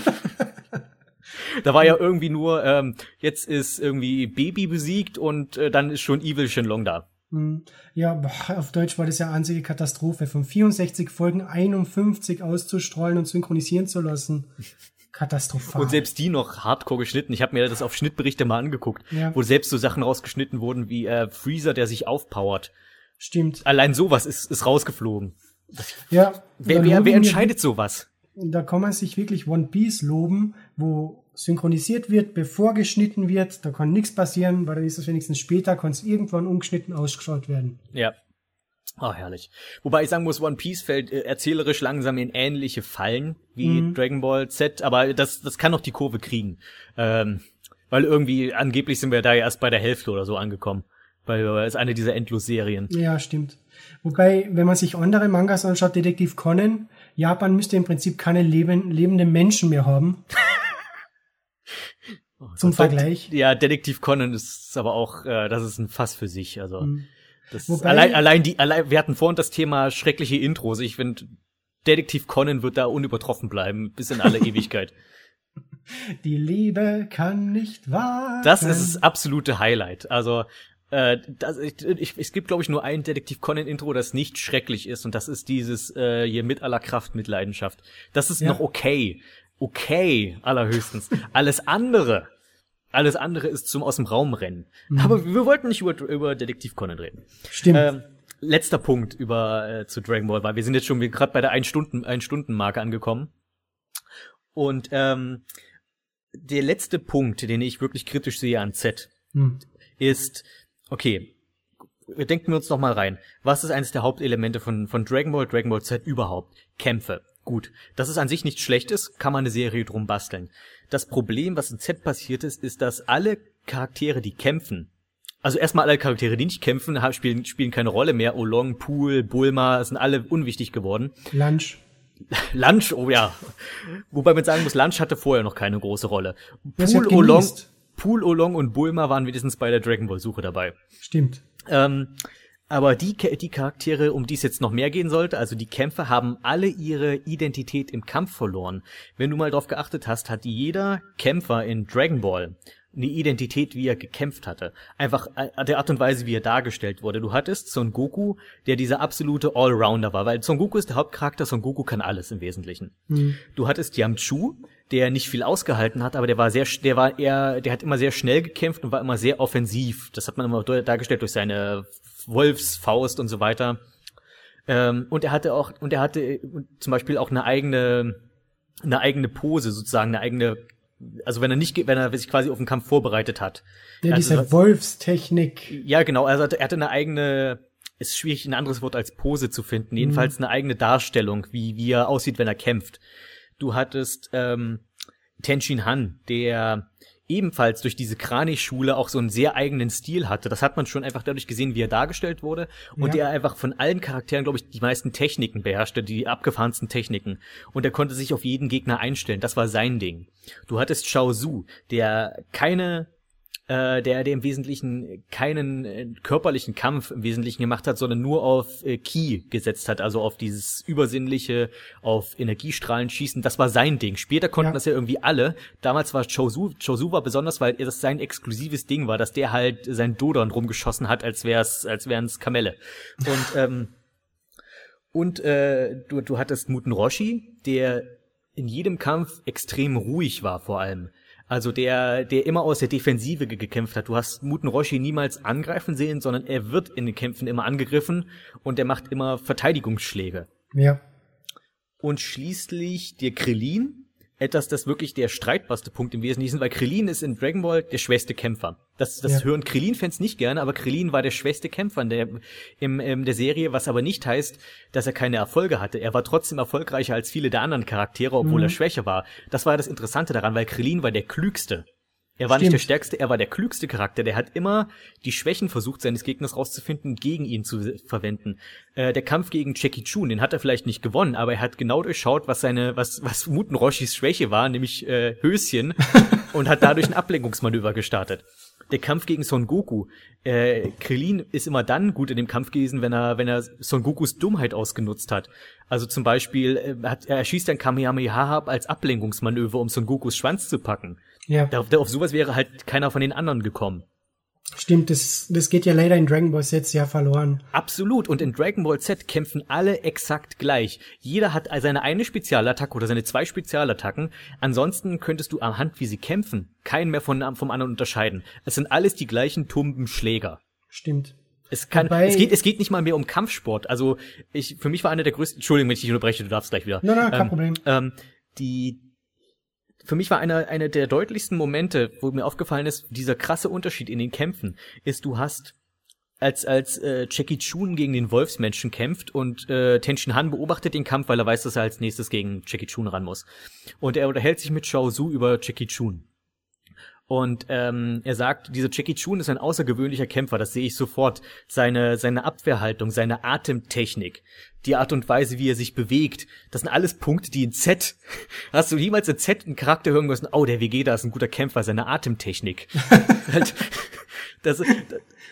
Da war ja irgendwie nur, ähm, jetzt ist irgendwie Baby besiegt und äh, dann ist schon Evil Shenlong da. Hm. Ja, auf Deutsch war das ja einzige Katastrophe. Von 64 Folgen 51 auszustrahlen und synchronisieren zu lassen. Katastrophal. Und selbst die noch hardcore geschnitten. Ich habe mir das auf Schnittberichte mal angeguckt, ja. wo selbst so Sachen rausgeschnitten wurden wie äh, Freezer, der sich aufpowert. Stimmt. Allein sowas ist, ist rausgeflogen. Ja. Wer, wer, wer entscheidet sowas? Da kann man sich wirklich One Piece loben, wo synchronisiert wird, bevor geschnitten wird. Da kann nichts passieren, weil dann ist es wenigstens später, kann es irgendwann umgeschnitten ausgeschaut werden. Ja. Oh, herrlich. Wobei ich sagen muss, One Piece fällt äh, erzählerisch langsam in ähnliche Fallen wie mhm. Dragon Ball Z, aber das, das kann noch die Kurve kriegen. Ähm, weil irgendwie, angeblich sind wir da erst bei der Hälfte oder so angekommen. Weil es eine dieser Endlos-Serien. Ja, stimmt. Wobei, wenn man sich andere Mangas anschaut, Detektiv Conan, Japan müsste im Prinzip keine leben, lebenden Menschen mehr haben. [LAUGHS] oh, Zum Vergleich. Ja, Detektiv Conan ist aber auch, äh, das ist ein Fass für sich. Also mhm. das Wobei, allein, allein die, allein, wir hatten vorhin das Thema schreckliche Intros. Ich finde, Detektiv Conan wird da unübertroffen bleiben bis in alle [LAUGHS] Ewigkeit. Die Liebe kann nicht warten. Das ist das absolute Highlight. Also äh, das, ich, ich, es gibt, glaube ich, nur ein Detektiv Conan-Intro, das nicht schrecklich ist, und das ist dieses äh, hier mit aller Kraft, mit Leidenschaft. Das ist ja. noch okay. Okay, allerhöchstens. Alles andere, alles andere ist zum aus dem Raum rennen. Mhm. Aber wir wollten nicht über, über Detektiv Conan reden. Stimmt. Ähm, letzter Punkt über äh, zu Dragon Ball, weil wir sind jetzt schon gerade bei der ein Stunden ein Stunden Marke angekommen. Und ähm, der letzte Punkt, den ich wirklich kritisch sehe an Z, mhm. ist okay, denken wir uns noch mal rein. Was ist eines der Hauptelemente von, von Dragon Ball, Dragon Ball Z überhaupt? Kämpfe. Gut. Das ist an sich nichts Schlechtes, kann man eine Serie drum basteln. Das Problem, was in Z passiert ist, ist, dass alle Charaktere, die kämpfen, also erstmal alle Charaktere, die nicht kämpfen, spielen, spielen keine Rolle mehr. Olong, Pool, Bulma, sind alle unwichtig geworden. Lunch. [LAUGHS] Lunch, oh ja. Wobei man sagen muss, Lunch hatte vorher noch keine große Rolle. Pool, Olong, Pool, Olong und Bulma waren wenigstens bei der Dragon Ball Suche dabei. Stimmt. Ähm, aber die, die Charaktere, um die es jetzt noch mehr gehen sollte, also die Kämpfer, haben alle ihre Identität im Kampf verloren. Wenn du mal drauf geachtet hast, hat jeder Kämpfer in Dragon Ball eine Identität, wie er gekämpft hatte. Einfach äh, der Art und Weise, wie er dargestellt wurde. Du hattest Son Goku, der dieser absolute Allrounder war, weil Son Goku ist der Hauptcharakter, Son Goku kann alles im Wesentlichen. Mhm. Du hattest Yamchu, der nicht viel ausgehalten hat, aber der war sehr, der war eher, der hat immer sehr schnell gekämpft und war immer sehr offensiv. Das hat man immer dargestellt durch seine Wolfsfaust und so weiter. Ähm, und er hatte auch, und er hatte zum Beispiel auch eine eigene, eine eigene Pose, sozusagen eine eigene, also wenn er nicht, wenn er sich quasi auf den Kampf vorbereitet hat. Ja, diese also, Wolfstechnik. Ja, genau. Also er hatte eine eigene, ist schwierig, ein anderes Wort als Pose zu finden. Jedenfalls mhm. eine eigene Darstellung, wie, wie er aussieht, wenn er kämpft. Du hattest ähm, Tenshin Han, der ebenfalls durch diese Kranich-Schule auch so einen sehr eigenen Stil hatte. Das hat man schon einfach dadurch gesehen, wie er dargestellt wurde und ja. der einfach von allen Charakteren, glaube ich, die meisten Techniken beherrschte, die abgefahrensten Techniken. Und er konnte sich auf jeden Gegner einstellen. Das war sein Ding. Du hattest Shao Su, der keine äh, der, der im Wesentlichen keinen äh, körperlichen Kampf im Wesentlichen gemacht hat, sondern nur auf äh, Ki gesetzt hat, also auf dieses übersinnliche, auf Energiestrahlen schießen. Das war sein Ding. Später konnten ja. das ja irgendwie alle. Damals war Chosu, Chosu war besonders, weil das sein exklusives Ding war, dass der halt sein Dodon rumgeschossen hat, als wär's, als wären's Kamelle. Und ähm, und äh, du, du hattest Muten Roshi, der in jedem Kampf extrem ruhig war vor allem. Also der, der immer aus der Defensive gekämpft hat. Du hast Muten Roshi niemals angreifen sehen, sondern er wird in den Kämpfen immer angegriffen und er macht immer Verteidigungsschläge. Ja. Und schließlich der Krillin, etwas, das wirklich der streitbarste Punkt im Wesentlichen ist, weil Krillin ist in Dragon Ball der schwächste Kämpfer. Das, das ja. hören Krillin-Fans nicht gerne, aber Krillin war der schwächste Kämpfer in der, im, in der Serie, was aber nicht heißt, dass er keine Erfolge hatte. Er war trotzdem erfolgreicher als viele der anderen Charaktere, obwohl mhm. er schwächer war. Das war das Interessante daran, weil Krillin war der klügste. Er war Stimmt. nicht der stärkste, er war der klügste Charakter. Der hat immer die Schwächen versucht, seines Gegners rauszufinden, gegen ihn zu verwenden. Äh, der Kampf gegen Jackie Chun, den hat er vielleicht nicht gewonnen, aber er hat genau durchschaut, was seine, was, was Muten Roshis Schwäche war, nämlich äh, Höschen, [LAUGHS] und hat dadurch ein Ablenkungsmanöver gestartet. Der Kampf gegen Son Goku. Äh, Krillin ist immer dann gut in dem Kampf gewesen, wenn er, wenn er Son Gokus Dummheit ausgenutzt hat. Also zum Beispiel, äh, hat, er schießt ein Kamehameha ab als Ablenkungsmanöver, um Son Gokus Schwanz zu packen. Ja. Da, auf sowas wäre halt keiner von den anderen gekommen. Stimmt, das, das geht ja leider in Dragon Ball Z ja verloren. Absolut. Und in Dragon Ball Z kämpfen alle exakt gleich. Jeder hat seine eine Spezialattacke oder seine zwei Spezialattacken. Ansonsten könntest du anhand, wie sie kämpfen, keinen mehr von, vom anderen unterscheiden. Es sind alles die gleichen tumben Schläger. Stimmt. Es kann, Wobei, es geht, es geht nicht mal mehr um Kampfsport. Also, ich, für mich war einer der größten, Entschuldigung, wenn ich dich unterbreche, du darfst gleich wieder. Nein, nein, kein ähm, Problem. Ähm, die, für mich war einer eine der deutlichsten Momente, wo mir aufgefallen ist, dieser krasse Unterschied in den Kämpfen, ist, du hast als als äh, Jackie Chun gegen den Wolfsmenschen kämpft und äh, Tenshin Han beobachtet den Kampf, weil er weiß, dass er als nächstes gegen Jackie Chun ran muss. Und er unterhält sich mit Shao Su über Jackie Chun. Und ähm, er sagt, dieser Jackie Chun ist ein außergewöhnlicher Kämpfer, das sehe ich sofort. Seine, seine Abwehrhaltung, seine Atemtechnik, die Art und Weise, wie er sich bewegt, das sind alles Punkte, die in Z, [LAUGHS] hast du jemals in Z einen Charakter hören müssen, oh, der Vegeta ist ein guter Kämpfer, seine Atemtechnik. [LAUGHS] Halt, das,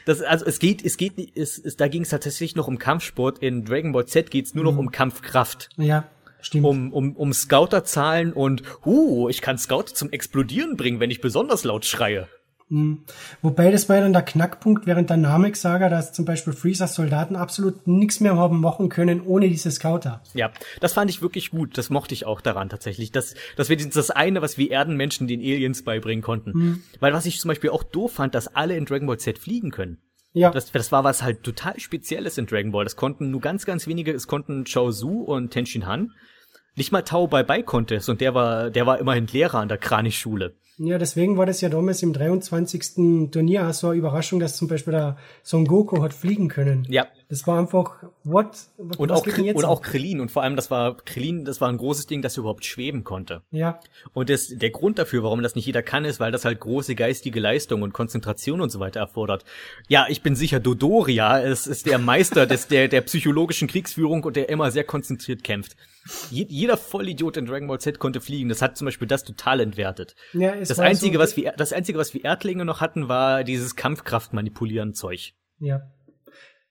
das, also es geht, es geht, es, es, da ging es tatsächlich noch um Kampfsport. In Dragon Ball Z geht es nur noch mhm. um Kampfkraft. Ja. Stimmt. Um, um, um Scouterzahlen und, uh, ich kann Scout zum Explodieren bringen, wenn ich besonders laut schreie. Mhm. Wobei das war ja dann der Knackpunkt während der Namek-Saga, dass zum Beispiel Freezers Soldaten absolut nichts mehr haben machen können ohne diese Scouter. Ja, das fand ich wirklich gut. Das mochte ich auch daran tatsächlich. Das, das wäre das eine, was wir Erdenmenschen den Aliens beibringen konnten. Mhm. Weil was ich zum Beispiel auch doof fand, dass alle in Dragon Ball Z fliegen können. Ja. Das, das war was halt total Spezielles in Dragon Ball. Das konnten nur ganz, ganz wenige, es konnten Chao Su und Tenshin Han nicht mal Tao bei bei Contest und der war, der war immerhin Lehrer an der Kranichschule. Ja, deswegen war das ja damals im 23. Turnier auch so eine Überraschung, dass zum Beispiel der Son Goku hat fliegen können. Ja. Das war einfach, what? what und, auch, und auch Krillin. Und vor allem, das war, Krillin, das war ein großes Ding, dass er überhaupt schweben konnte. Ja. Und das, der Grund dafür, warum das nicht jeder kann, ist, weil das halt große geistige Leistung und Konzentration und so weiter erfordert. Ja, ich bin sicher, Dodoria ist, ist der Meister des, der, der psychologischen Kriegsführung und der immer sehr konzentriert kämpft. Jeder Vollidiot in Dragon Ball Z konnte fliegen. Das hat zum Beispiel das total entwertet. Ja, es das einzige, so was wir, das einzige, was wir Erdlinge noch hatten, war dieses Kampfkraft manipulieren Zeug. Ja.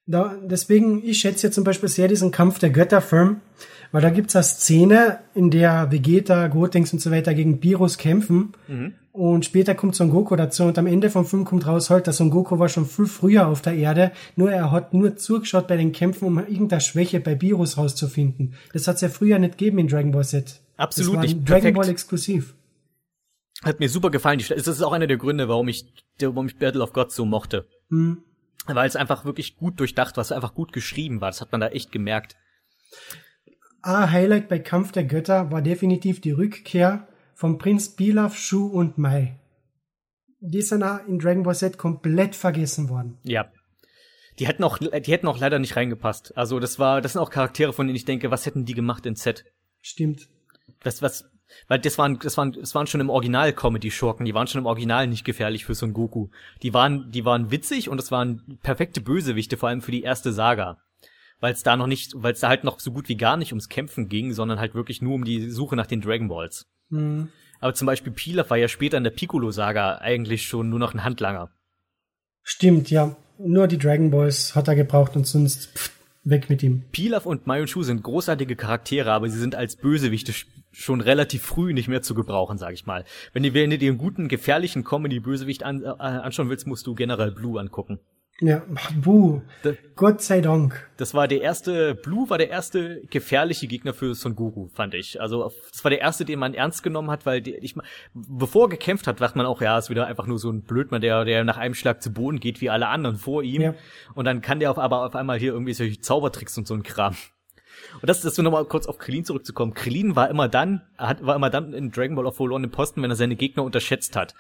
Da, deswegen, ich schätze ja zum Beispiel sehr diesen Kampf der Götterfirm, weil da gibt's eine Szene, in der Vegeta, Gotenks und so weiter gegen Virus kämpfen. Mhm. Und später kommt Son Goku dazu und am Ende vom Film kommt raus halt, dass Son Goku war schon viel früher auf der Erde, nur er hat nur zugeschaut bei den Kämpfen, um irgendeine Schwäche bei Virus rauszufinden. Das hat's ja früher nicht gegeben in Dragon Ball Z. Absolut nicht. Dragon perfekt. Ball exklusiv. Hat mir super gefallen. Das ist auch einer der Gründe, warum ich, warum ich Battle of Gods so mochte. Mhm. Weil es einfach wirklich gut durchdacht war, es einfach gut geschrieben war. Das hat man da echt gemerkt. Ah, Highlight bei Kampf der Götter war definitiv die Rückkehr von Prinz Pilaf, Shu und Mai. Die sind in Dragon Ball Z komplett vergessen worden. Ja. Die hätten auch, die hätten auch leider nicht reingepasst. Also das war, das sind auch Charaktere, von denen ich denke, was hätten die gemacht in Z? Stimmt. Das, was, weil das waren, das waren, das waren schon im Original Comedy-Schurken, die waren schon im Original nicht gefährlich für Son Goku. Die waren, die waren witzig und es waren perfekte Bösewichte, vor allem für die erste Saga. Weil es da noch nicht, weil es da halt noch so gut wie gar nicht ums Kämpfen ging, sondern halt wirklich nur um die Suche nach den Dragon Balls. Mhm. Aber zum Beispiel Pilaf war ja später in der Piccolo-Saga eigentlich schon nur noch ein Handlanger. Stimmt, ja. Nur die Dragon Balls hat er gebraucht und sonst pff, weg mit ihm. Pilaf und Mayuchu sind großartige Charaktere, aber sie sind als Bösewichte schon relativ früh nicht mehr zu gebrauchen, sag ich mal. Wenn du, wenn du dir einen guten, gefährlichen Comedy-Bösewicht an, äh, anschauen willst, musst du generell Blue angucken. Ja, Blue. Gott sei Dank. Das war der erste, Blue war der erste gefährliche Gegner für Son Goku, fand ich. Also, das war der erste, den man ernst genommen hat, weil die, ich, bevor er gekämpft hat, dachte man auch, ja, ist wieder einfach nur so ein Blödmann, der, der nach einem Schlag zu Boden geht, wie alle anderen vor ihm. Ja. Und dann kann der auf, aber auf einmal hier irgendwie solche Zaubertricks und so ein Kram. Und das, das nur nochmal kurz auf Krillin zurückzukommen. Krillin war immer dann, hat, war immer dann in Dragon Ball of Verloren im Posten, wenn er seine Gegner unterschätzt hat.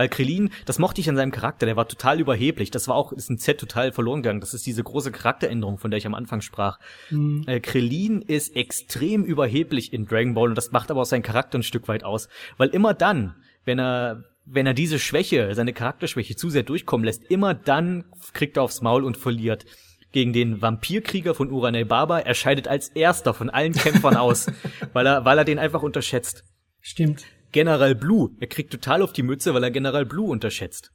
Weil Krillin, das mochte ich an seinem Charakter, der war total überheblich. Das war auch, ist ein Z total verloren gegangen. Das ist diese große Charakteränderung, von der ich am Anfang sprach. Mhm. Äh, Krillin ist extrem überheblich in Dragon Ball und das macht aber auch seinen Charakter ein Stück weit aus. Weil immer dann, wenn er, wenn er diese Schwäche, seine Charakterschwäche zu sehr durchkommen lässt, immer dann kriegt er aufs Maul und verliert gegen den Vampirkrieger von Uranel Baba. Er scheidet als erster von allen Kämpfern aus, [LAUGHS] weil er, weil er den einfach unterschätzt. Stimmt. General Blue, er kriegt total auf die Mütze, weil er General Blue unterschätzt.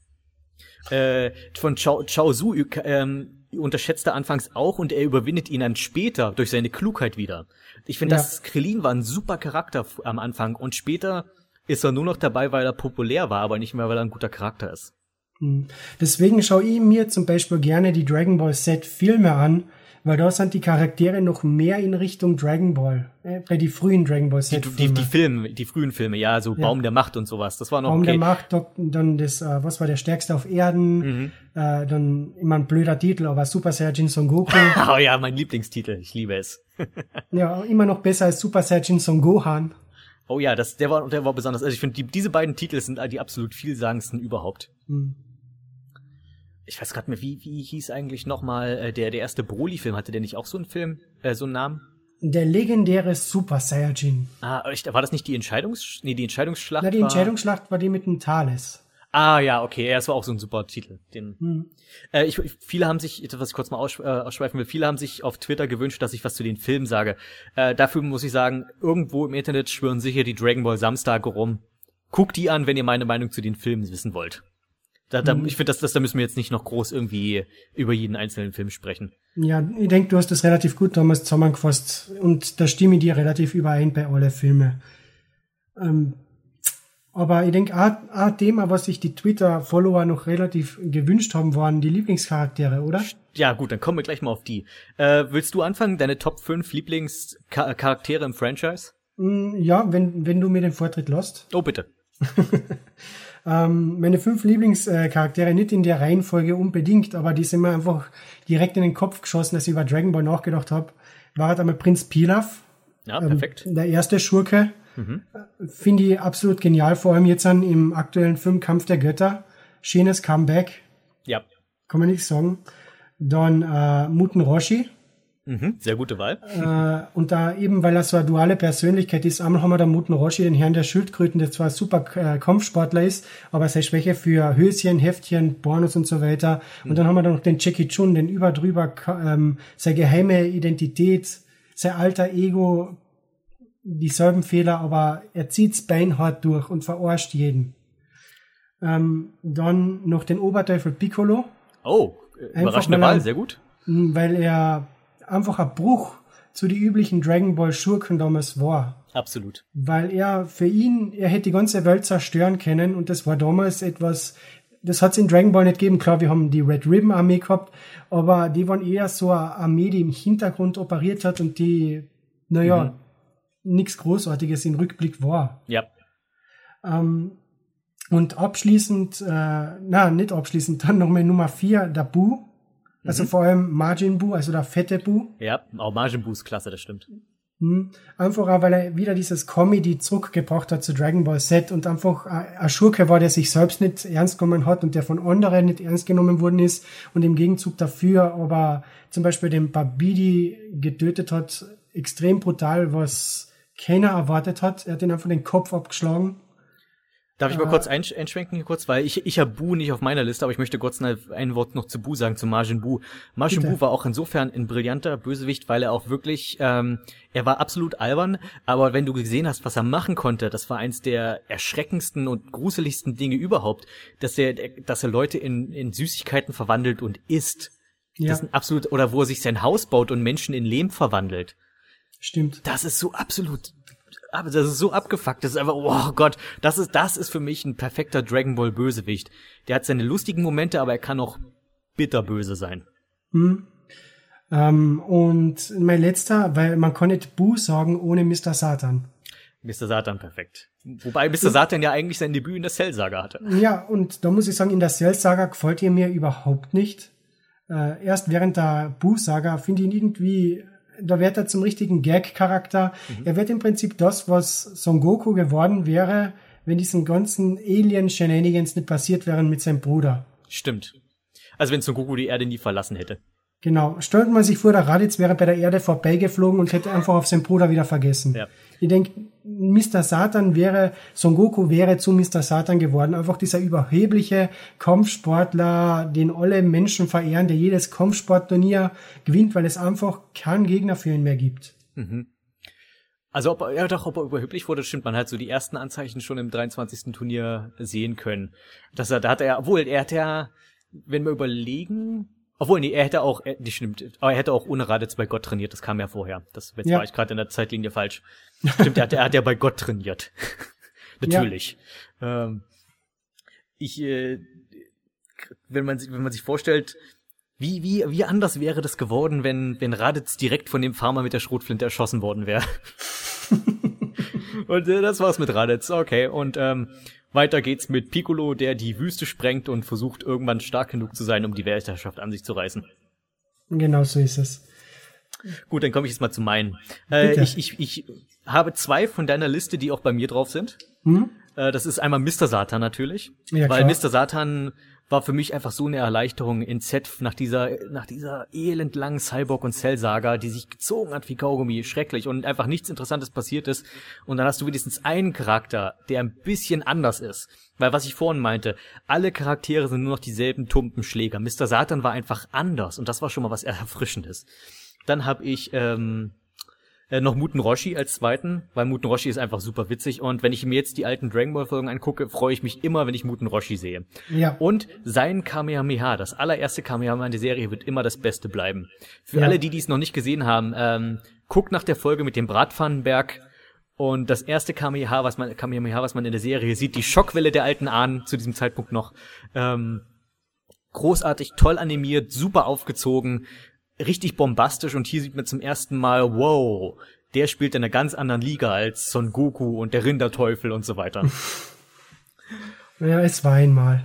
Äh, von Chao, Chao Su ähm, unterschätzte anfangs auch und er überwindet ihn dann später durch seine Klugheit wieder. Ich finde, ja. das Krillin war ein super Charakter am Anfang und später ist er nur noch dabei, weil er populär war, aber nicht mehr, weil er ein guter Charakter ist. Hm. Deswegen schaue ich mir zum Beispiel gerne die Dragon Ball Z Filme an, weil da sind die Charaktere noch mehr in Richtung Dragon Ball. Äh, bei die frühen Dragon Ball Z. Die, die, die Filme, die frühen Filme, ja, so ja. Baum der Macht und sowas. Das war noch Baum okay. der Macht, dann das, äh, was war der stärkste auf Erden? Mhm. Äh, dann immer ein blöder Titel, aber Super Saiyajin Son Goku. [LAUGHS] oh ja, mein Lieblingstitel. Ich liebe es. [LAUGHS] ja, immer noch besser als Super Saiyajin Son Gohan. Oh ja, das, der war, der war besonders. Also ich finde, die, diese beiden Titel sind die absolut vielsagendsten überhaupt. Mhm ich weiß gerade mehr, wie, wie hieß eigentlich nochmal äh, der, der erste Broly-Film? Hatte der nicht auch so einen Film, äh, so einen Namen? Der legendäre Super Saiyajin. Ah, war das nicht die Entscheidungs... Nee, die Entscheidungsschlacht Na, die war... Entscheidungsschlacht war die mit dem Thales. Ah, ja, okay, ja, das war auch so ein super Titel. Den, hm. äh, ich, viele haben sich, was ich kurz mal aus, äh, ausschweifen will, viele haben sich auf Twitter gewünscht, dass ich was zu den Filmen sage. Äh, dafür muss ich sagen, irgendwo im Internet schwören sicher die Dragon Ball Samstage rum. Guckt die an, wenn ihr meine Meinung zu den Filmen wissen wollt. Da, da, mhm. Ich finde, das, das, da müssen wir jetzt nicht noch groß irgendwie über jeden einzelnen Film sprechen. Ja, ich denke, du hast das relativ gut damals zusammengefasst und da stimme ich dir relativ überein bei alle Filme. Ähm, aber ich denke, ein Thema, was sich die Twitter-Follower noch relativ gewünscht haben, waren die Lieblingscharaktere, oder? Ja, gut, dann kommen wir gleich mal auf die. Äh, willst du anfangen, deine Top 5 Lieblingscharaktere im Franchise? Mm, ja, wenn, wenn du mir den Vortritt lässt. Oh, bitte. [LAUGHS] Ähm, meine fünf Lieblingscharaktere, nicht in der Reihenfolge unbedingt, aber die sind mir einfach direkt in den Kopf geschossen, als ich über Dragon Ball nachgedacht habe. War halt einmal Prinz Pilaf. Ja, perfekt. Ähm, der erste Schurke. Mhm. Finde ich absolut genial, vor allem jetzt an im aktuellen Film Kampf der Götter. Schönes Comeback. Ja. Kann man nicht sagen. Dann äh, Muten Roshi. Mhm, sehr gute Wahl. Äh, und da eben, weil er so eine duale Persönlichkeit ist, einmal haben wir da Muten Roshi, den Herrn der Schildkröten, der zwar super äh, Kampfsportler ist, aber seine Schwäche für Höschen, Heftchen, Pornos und so weiter. Mhm. Und dann haben wir da noch den Jackie Chun, den überdrüber, ähm, seine geheime Identität, sein alter Ego, dieselben Fehler, aber er zieht's beinhart durch und verarscht jeden. Ähm, dann noch den Oberteufel Piccolo. Oh, überraschende Wahl, sehr gut. Weil er einfach ein Bruch zu die üblichen Dragon Ball Schurken damals war. Absolut. Weil er für ihn, er hätte die ganze Welt zerstören können und das war damals etwas, das hat es in Dragon Ball nicht gegeben. Klar, wir haben die Red Ribbon Armee gehabt, aber die waren eher so eine Armee, die im Hintergrund operiert hat und die, naja, mhm. nichts Großartiges im Rückblick war. Ja. Ähm, und abschließend, äh, na, nicht abschließend, [LAUGHS] dann nochmal Nummer vier, der Bu. Also mhm. vor allem Margin Buu, also der fette Bu. Ja, auch Margin Buu ist klasse, das stimmt. Mhm. Einfach auch, weil er wieder dieses Comedy zurückgebracht hat zu Dragon Ball Z und einfach ein Schurke war, der sich selbst nicht ernst genommen hat und der von anderen nicht ernst genommen worden ist und im Gegenzug dafür aber zum Beispiel den Babidi getötet hat, extrem brutal, was keiner erwartet hat. Er hat ihn einfach den Kopf abgeschlagen Darf ich mal kurz einsch einschwenken hier kurz, weil ich ich habe Bu nicht auf meiner Liste, aber ich möchte kurz ein Wort noch zu Bu sagen, zu Majin Bu. Majin Bu war auch insofern ein brillanter Bösewicht, weil er auch wirklich, ähm, er war absolut albern, aber wenn du gesehen hast, was er machen konnte, das war eins der erschreckendsten und gruseligsten Dinge überhaupt, dass er, dass er Leute in, in Süßigkeiten verwandelt und isst. Ja. Das ist absolut, oder wo er sich sein Haus baut und Menschen in Lehm verwandelt. Stimmt. Das ist so absolut aber das ist so abgefuckt. Das ist einfach, oh Gott, das ist, das ist für mich ein perfekter Dragon Ball Bösewicht. Der hat seine lustigen Momente, aber er kann auch bitterböse sein. Hm. Ähm, und mein letzter, weil man kann nicht Bu sagen ohne Mr. Satan. Mr. Satan, perfekt. Wobei Mr. Satan ja eigentlich sein Debüt in der Cell-Saga hatte. Ja, und da muss ich sagen, in der Cell-Saga gefällt ihr mir überhaupt nicht. Äh, erst während der Bu-Saga finde ich ihn irgendwie da wird er zum richtigen Gag-Charakter. Mhm. Er wird im Prinzip das, was Son Goku geworden wäre, wenn diesen ganzen Alien-Shenanigans nicht passiert wären mit seinem Bruder. Stimmt. Also wenn Son Goku die Erde nie verlassen hätte. Genau. Stellt man sich vor, der Raditz wäre bei der Erde vorbeigeflogen und hätte einfach auf seinen Bruder wieder vergessen. Ja. Ich denke, Mr. Satan wäre, Son Goku wäre zu Mr. Satan geworden. Einfach dieser überhebliche Kampfsportler, den alle Menschen verehren, der jedes Kampfsportturnier gewinnt, weil es einfach keinen Gegner für ihn mehr gibt. Mhm. Also ob er, ja doch, ob er überheblich wurde, stimmt. Man hat so die ersten Anzeichen schon im 23. Turnier sehen können. Dass er, da hat er, obwohl er hat ja, wenn wir überlegen, obwohl, nee, er hätte auch, er, die stimmt, aber er hätte auch ohne Raditz bei Gott trainiert, das kam ja vorher. Das, jetzt ja. war ich gerade in der Zeitlinie falsch. Stimmt, er hat, er hat ja bei Gott trainiert. [LAUGHS] Natürlich. Ja. Ähm, ich, äh, wenn man, wenn man sich vorstellt, wie, wie, wie anders wäre das geworden, wenn, wenn Raditz direkt von dem Farmer mit der Schrotflinte erschossen worden wäre? [LAUGHS] und äh, das war's mit Raditz, okay. Und ähm, weiter geht's mit Piccolo, der die Wüste sprengt und versucht irgendwann stark genug zu sein, um die Weltherrschaft an sich zu reißen. Genau so ist es. Gut, dann komme ich jetzt mal zu meinen. Äh, ich, ich, ich habe zwei von deiner Liste, die auch bei mir drauf sind. Hm? Äh, das ist einmal Mr. Satan natürlich, ja, weil Mr. Satan war für mich einfach so eine Erleichterung in Z nach dieser, nach dieser elendlangen Cyborg- und Cell-Saga, die sich gezogen hat wie Kaugummi, schrecklich und einfach nichts Interessantes passiert ist. Und dann hast du wenigstens einen Charakter, der ein bisschen anders ist. Weil was ich vorhin meinte, alle Charaktere sind nur noch dieselben tumpen Schläger. Mr. Satan war einfach anders und das war schon mal was Erfrischendes. Dann habe ich ähm, äh, noch Muten Roshi als zweiten, weil Muten Roshi ist einfach super witzig und wenn ich mir jetzt die alten Dragon Ball Folgen angucke, freue ich mich immer, wenn ich Muten Roshi sehe. Ja. Und sein Kamehameha, das allererste Kamehameha in der Serie wird immer das Beste bleiben. Für ja. alle, die dies noch nicht gesehen haben, ähm, guckt nach der Folge mit dem Bratpfannenberg und das erste Kamehameha, was man Kamehameha, was man in der Serie sieht, die Schockwelle der alten Ahnen zu diesem Zeitpunkt noch. Ähm, großartig, toll animiert, super aufgezogen richtig bombastisch und hier sieht man zum ersten Mal, wow, der spielt in einer ganz anderen Liga als Son Goku und der Rinderteufel und so weiter. [LAUGHS] ja, es war einmal.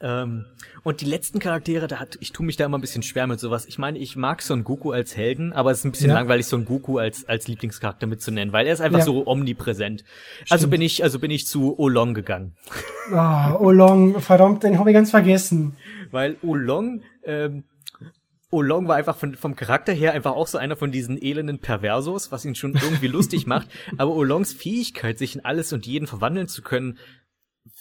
Ähm, und die letzten Charaktere, da hat, ich tue mich da immer ein bisschen schwer mit sowas. Ich meine, ich mag Son Goku als Helden, aber es ist ein bisschen ja. langweilig, Son Goku als, als Lieblingscharakter mitzunennen, weil er ist einfach ja. so omnipräsent. Also Stimmt. Also bin ich, also bin ich zu Olong gegangen. Ah, oh, Olong, verdammt, den habe ich ganz vergessen. Weil Olong, ähm, Olong war einfach von, vom Charakter her einfach auch so einer von diesen elenden Perversos, was ihn schon irgendwie lustig macht. [LAUGHS] Aber Olongs Fähigkeit, sich in alles und jeden verwandeln zu können,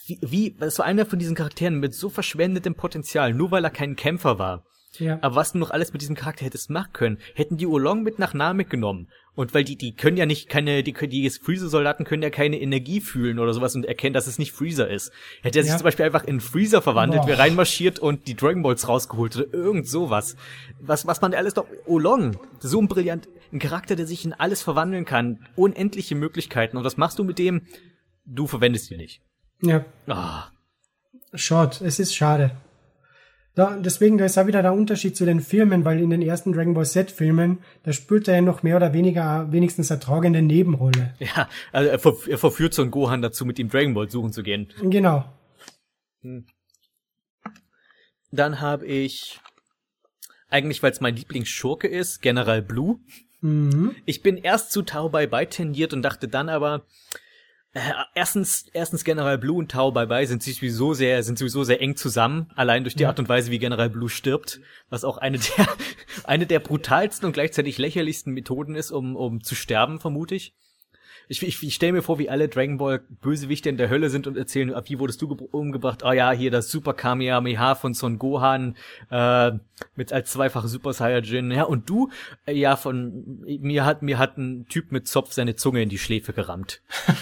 wie, wie so einer von diesen Charakteren mit so verschwendetem Potenzial, nur weil er kein Kämpfer war. Ja. Aber was du noch alles mit diesem Charakter hättest machen können, hätten die Olong mit nach Namek genommen. Und weil die, die können ja nicht keine, die, die Freezer-Soldaten können ja keine Energie fühlen oder sowas und erkennen, dass es nicht Freezer ist. Hätte er sich ja. zum Beispiel einfach in Freezer verwandelt, wäre reinmarschiert und die Dragon Balls rausgeholt oder irgend sowas. Was, was man alles doch, Olong, so ein brillant, ein Charakter, der sich in alles verwandeln kann, unendliche Möglichkeiten. Und was machst du mit dem? Du verwendest ihn nicht. Ja. Ah. Short, es ist schade. Da, deswegen, da ist auch wieder der Unterschied zu den Filmen, weil in den ersten Dragon Ball Z-Filmen, da spielt er ja noch mehr oder weniger wenigstens eine tragende Nebenrolle. Ja, also er, ver er verführt so einen Gohan dazu, mit ihm Dragon Ball suchen zu gehen. Genau. Hm. Dann habe ich, eigentlich weil es mein Lieblingsschurke ist, General Blue. Mhm. Ich bin erst zu Tao Bai Bai tendiert und dachte dann aber, äh, erstens, erstens General Blue und Tao Bai Bai sind sowieso sehr, sind sowieso sehr eng zusammen, allein durch die. Art und Weise, wie General Blue stirbt, was auch eine der, [LAUGHS] eine der brutalsten und gleichzeitig lächerlichsten Methoden ist, um, um zu sterben, vermute ich. Ich, ich, ich stelle mir vor, wie alle Dragon Ball Bösewichte in der Hölle sind und erzählen, ab wie wurdest du umgebracht? Ah oh ja, hier das Super Kamehameha von Son Gohan äh, mit als zweifache Super Saiyajin. Ja, und du? Äh, ja, von mir hat mir hat ein Typ mit Zopf seine Zunge in die Schläfe gerammt. [LAUGHS]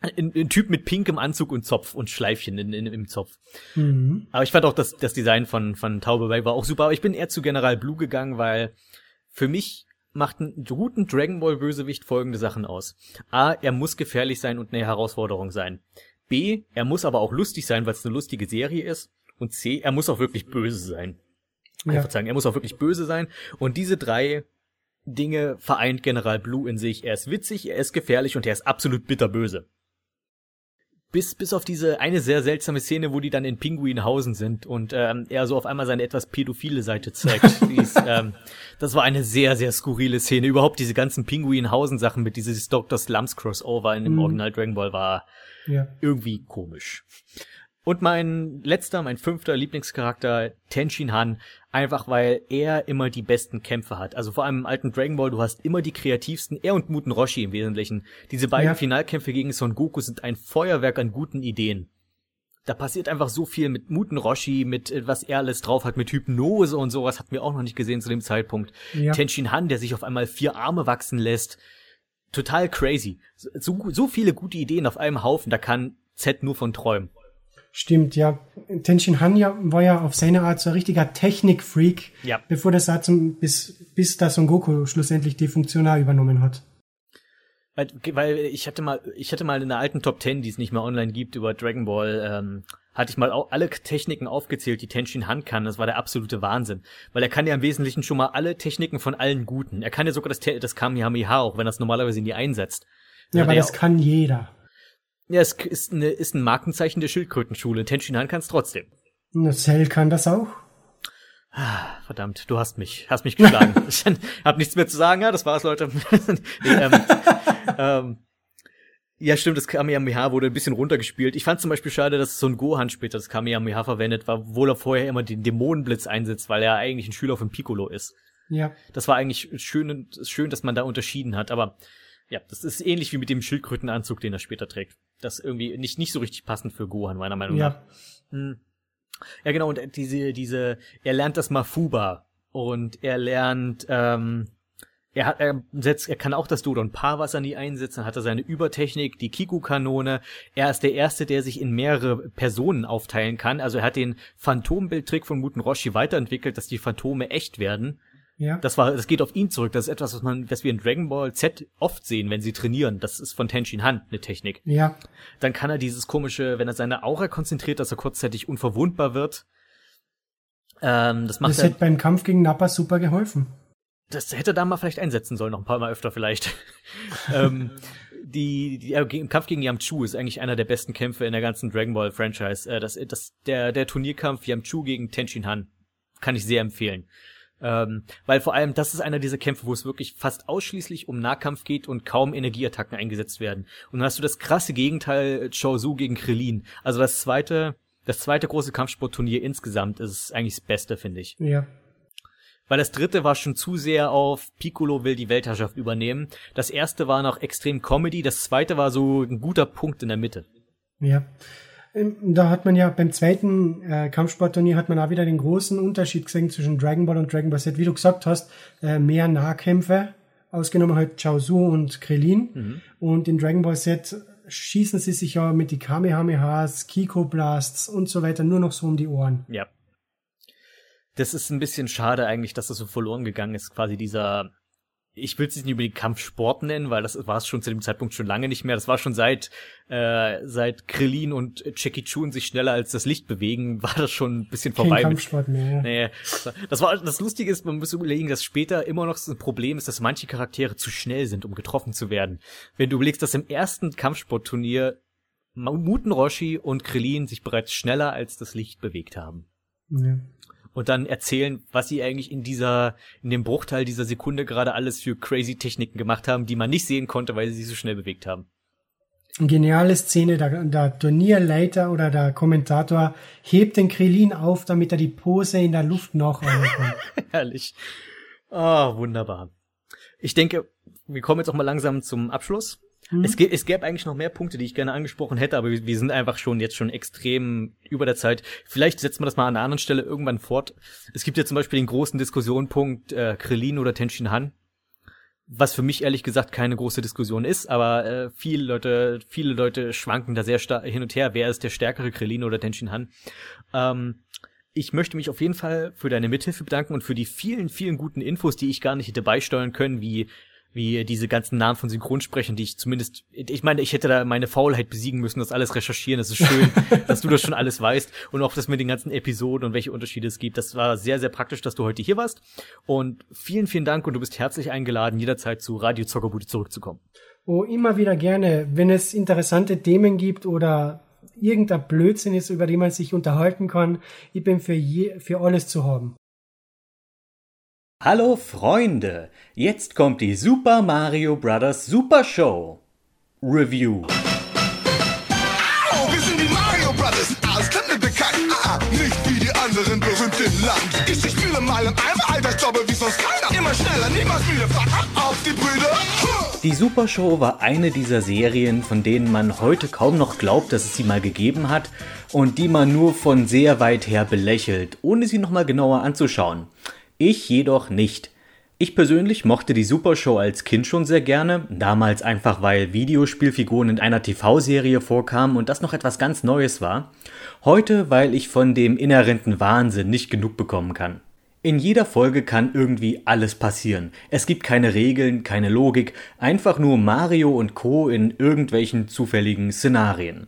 ein, ein, Typ mit pinkem Anzug und Zopf und Schleifchen in, in, im Zopf. Mhm. Aber ich fand auch das, das Design von, von Taube Bay war auch super. Aber ich bin eher zu General Blue gegangen, weil für mich macht einen guten Dragon Ball Bösewicht folgende Sachen aus. A, er muss gefährlich sein und eine Herausforderung sein. B, er muss aber auch lustig sein, weil es eine lustige Serie ist. Und C, er muss auch wirklich böse sein. Ja. Einfach sagen, er muss auch wirklich böse sein. Und diese drei Dinge vereint General Blue in sich. Er ist witzig, er ist gefährlich und er ist absolut bitterböse. Bis, bis auf diese eine sehr seltsame Szene, wo die dann in Pinguinhausen sind und ähm, er so auf einmal seine etwas pädophile Seite zeigt. [LAUGHS] ist, ähm, das war eine sehr, sehr skurrile Szene. Überhaupt diese ganzen Pinguinhausen-Sachen mit dieses Dr. Slums Crossover in dem mm. Original Dragon Ball war ja. irgendwie komisch. Und mein letzter, mein fünfter Lieblingscharakter, Tenshin Han, einfach weil er immer die besten Kämpfe hat. Also vor allem im alten Dragon Ball, du hast immer die kreativsten, er und Muten Roshi im Wesentlichen. Diese beiden ja. Finalkämpfe gegen Son Goku sind ein Feuerwerk an guten Ideen. Da passiert einfach so viel mit Muten Roshi, mit äh, was er alles drauf hat, mit Hypnose und sowas hatten wir auch noch nicht gesehen zu dem Zeitpunkt. Ja. Tenshin Han, der sich auf einmal vier Arme wachsen lässt. Total crazy. So, so viele gute Ideen auf einem Haufen, da kann Z nur von träumen. Stimmt, ja. Tenshin Han ja, war ja auf seine Art so ein richtiger Technik-Freak, ja. bevor das zum, bis, bis da Son Goku schlussendlich die Funktion übernommen hat. Weil, weil ich hatte mal, ich hatte mal in der alten Top 10, die es nicht mehr online gibt, über Dragon Ball, ähm, hatte ich mal auch alle Techniken aufgezählt, die Tenshin Han kann. Das war der absolute Wahnsinn. Weil er kann ja im Wesentlichen schon mal alle Techniken von allen Guten. Er kann ja sogar das, das Kamehameha, auch wenn er es normalerweise nie einsetzt. Ja, aber das kann jeder. Ja, es ist, eine, ist ein Markenzeichen der Schildkrötenschule. Tenshin Han kann es trotzdem. Cell kann das auch. Ah, verdammt, du hast mich, hast mich geschlagen. [LAUGHS] ich hab nichts mehr zu sagen. Ja, das war's, Leute. [LAUGHS] nee, ähm, [LAUGHS] ähm, ja, stimmt, das Kamehameha wurde ein bisschen runtergespielt. Ich fand zum Beispiel schade, dass so ein Gohan später das Kamehameha verwendet war, obwohl er vorher immer den Dämonenblitz einsetzt, weil er eigentlich ein Schüler von Piccolo ist. Ja. Das war eigentlich schön, schön, dass man da unterschieden hat, aber ja, das ist ähnlich wie mit dem Schildkrötenanzug, den er später trägt. Das ist irgendwie nicht, nicht so richtig passend für Gohan, meiner Meinung ja. nach. Hm. Ja, genau, und diese, diese, er lernt das Mafuba und er lernt, ähm, er hat, er setzt, er kann auch das Dodon Paarwasser nie einsetzen, hat er seine Übertechnik, die Kiku-Kanone. Er ist der Erste, der sich in mehrere Personen aufteilen kann. Also er hat den Phantombildtrick von Muten Roshi weiterentwickelt, dass die Phantome echt werden. Ja. Das war, das geht auf ihn zurück. Das ist etwas, was man, was wir in Dragon Ball Z oft sehen, wenn sie trainieren. Das ist von Tenshin Han eine Technik. Ja. Dann kann er dieses komische, wenn er seine Aura konzentriert, dass er kurzzeitig unverwundbar wird. Ähm, das macht das hätte beim Kampf gegen Nappa super geholfen. Das hätte er da mal vielleicht einsetzen sollen, noch ein paar Mal öfter vielleicht. [LAUGHS] ähm, die, die äh, im Kampf gegen Yamchu ist eigentlich einer der besten Kämpfe in der ganzen Dragon Ball Franchise. Äh, das, das, der, der Turnierkampf Yamchu gegen Tenshin Han kann ich sehr empfehlen. Ähm, weil vor allem, das ist einer dieser Kämpfe, wo es wirklich fast ausschließlich um Nahkampf geht und kaum Energieattacken eingesetzt werden. Und dann hast du das krasse Gegenteil Chaozu gegen Krillin. Also das zweite, das zweite große Kampfsportturnier insgesamt ist eigentlich das Beste, finde ich. Ja. Weil das dritte war schon zu sehr auf Piccolo will die Weltherrschaft übernehmen. Das erste war noch extrem Comedy, das zweite war so ein guter Punkt in der Mitte. Ja. Ähm, da hat man ja beim zweiten äh, Kampfsportturnier hat man auch wieder den großen Unterschied gesehen zwischen Dragon Ball und Dragon Ball Z. Wie du gesagt hast, äh, mehr Nahkämpfe, ausgenommen halt Chaozu und Krillin. Mhm. Und in Dragon Ball Z schießen sie sich ja mit die Kamehamehas, Kiko Blasts und so weiter nur noch so um die Ohren. Ja. Das ist ein bisschen schade eigentlich, dass das so verloren gegangen ist, quasi dieser ich will es nicht über den Kampfsport nennen, weil das war es schon zu dem Zeitpunkt schon lange nicht mehr. Das war schon seit äh, seit Krillin und Jackie Chun sich schneller als das Licht bewegen, [LAUGHS] war das schon ein bisschen vorbei. Kein Kampfsport mehr. Nee, das war das Lustige ist, man muss überlegen, dass später immer noch so ein Problem ist, dass manche Charaktere zu schnell sind, um getroffen zu werden. Wenn du überlegst, dass im ersten Kampfsportturnier Muten Roshi und Krillin sich bereits schneller als das Licht bewegt haben. Ja und dann erzählen, was sie eigentlich in dieser, in dem Bruchteil dieser Sekunde gerade alles für crazy Techniken gemacht haben, die man nicht sehen konnte, weil sie sich so schnell bewegt haben. Geniale Szene, der, der Turnierleiter oder der Kommentator hebt den Krillin auf, damit er die Pose in der Luft noch. [LAUGHS] Herrlich. Oh, wunderbar. Ich denke, wir kommen jetzt auch mal langsam zum Abschluss. Mhm. Es, es gäbe eigentlich noch mehr Punkte, die ich gerne angesprochen hätte, aber wir, wir, sind einfach schon jetzt schon extrem über der Zeit. Vielleicht setzt man das mal an einer anderen Stelle irgendwann fort. Es gibt ja zum Beispiel den großen Diskussionpunkt äh, Krillin oder Tenshin Han, was für mich ehrlich gesagt keine große Diskussion ist, aber äh, viele Leute, viele Leute schwanken da sehr stark hin und her. Wer ist der stärkere Krillin oder Tenshin Han? Ähm, ich möchte mich auf jeden Fall für deine Mithilfe bedanken und für die vielen, vielen guten Infos, die ich gar nicht hätte beisteuern können, wie wie diese ganzen Namen von Synchronsprechern, die ich zumindest, ich meine, ich hätte da meine Faulheit besiegen müssen, das alles recherchieren. Das ist schön, [LAUGHS] dass du das schon alles weißt und auch das mit den ganzen Episoden und welche Unterschiede es gibt. Das war sehr, sehr praktisch, dass du heute hier warst. Und vielen, vielen Dank und du bist herzlich eingeladen, jederzeit zu Radio Zockerbude zurückzukommen. Oh, immer wieder gerne. Wenn es interessante Themen gibt oder irgendein Blödsinn ist, über den man sich unterhalten kann, ich bin für, je, für alles zu haben. Hallo Freunde, jetzt kommt die Super Mario Bros. Super Show Review. Oh, wir sind die Mario Brothers, aus mir bekannt, ah, nicht wie die anderen berühmten Land. Ich, ich spiele mal im Eimer, Altersjobbe wie sonst keiner. Immer schneller, niemals müde, fuck auf die Brüder. Die Super Show war eine dieser Serien, von denen man heute kaum noch glaubt, dass es sie mal gegeben hat und die man nur von sehr weit her belächelt, ohne sie nochmal genauer anzuschauen. Ich jedoch nicht. Ich persönlich mochte die Super Show als Kind schon sehr gerne, damals einfach weil Videospielfiguren in einer TV-Serie vorkamen und das noch etwas ganz Neues war. Heute, weil ich von dem inhärenten Wahnsinn nicht genug bekommen kann. In jeder Folge kann irgendwie alles passieren. Es gibt keine Regeln, keine Logik, einfach nur Mario und Co. in irgendwelchen zufälligen Szenarien.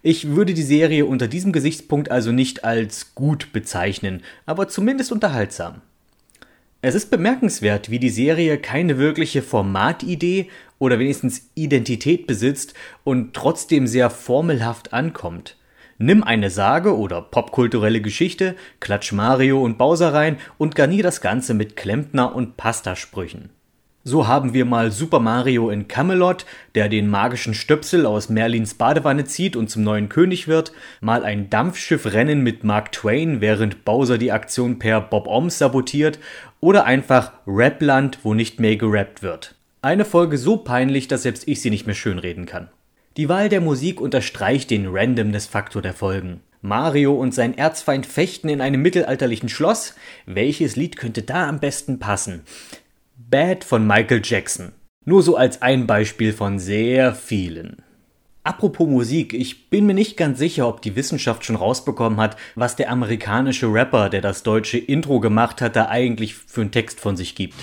Ich würde die Serie unter diesem Gesichtspunkt also nicht als gut bezeichnen, aber zumindest unterhaltsam. Es ist bemerkenswert, wie die Serie keine wirkliche Formatidee oder wenigstens Identität besitzt und trotzdem sehr formelhaft ankommt. Nimm eine Sage oder popkulturelle Geschichte, klatsch Mario und Bowser rein und garnier das Ganze mit Klempner und Pastasprüchen. So haben wir mal Super Mario in Camelot, der den magischen Stöpsel aus Merlins Badewanne zieht und zum neuen König wird, mal ein Dampfschiffrennen mit Mark Twain, während Bowser die Aktion per Bob Oms sabotiert, oder einfach Rapland, wo nicht mehr gerappt wird. Eine Folge so peinlich, dass selbst ich sie nicht mehr schönreden kann. Die Wahl der Musik unterstreicht den Randomness-Faktor der Folgen. Mario und sein Erzfeind fechten in einem mittelalterlichen Schloss. Welches Lied könnte da am besten passen? Bad von Michael Jackson. Nur so als ein Beispiel von sehr vielen. Apropos Musik, ich bin mir nicht ganz sicher, ob die Wissenschaft schon rausbekommen hat, was der amerikanische Rapper, der das deutsche Intro gemacht hat, da eigentlich für einen Text von sich gibt.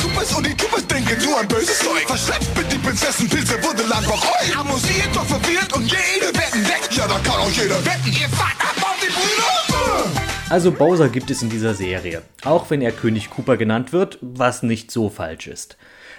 Kumpels und die Kumpels denken nur an böses Zeug. Verschleppt mit die Prinzessenpilze wurde lang bereut. Amüsiert doch verwirrt und jede Wetten weg. Ja, da kann auch jeder wetten. Ihr fahrt ab auf die Brüder. Also Bowser gibt es in dieser Serie. Auch wenn er König Cooper genannt wird, was nicht so falsch ist.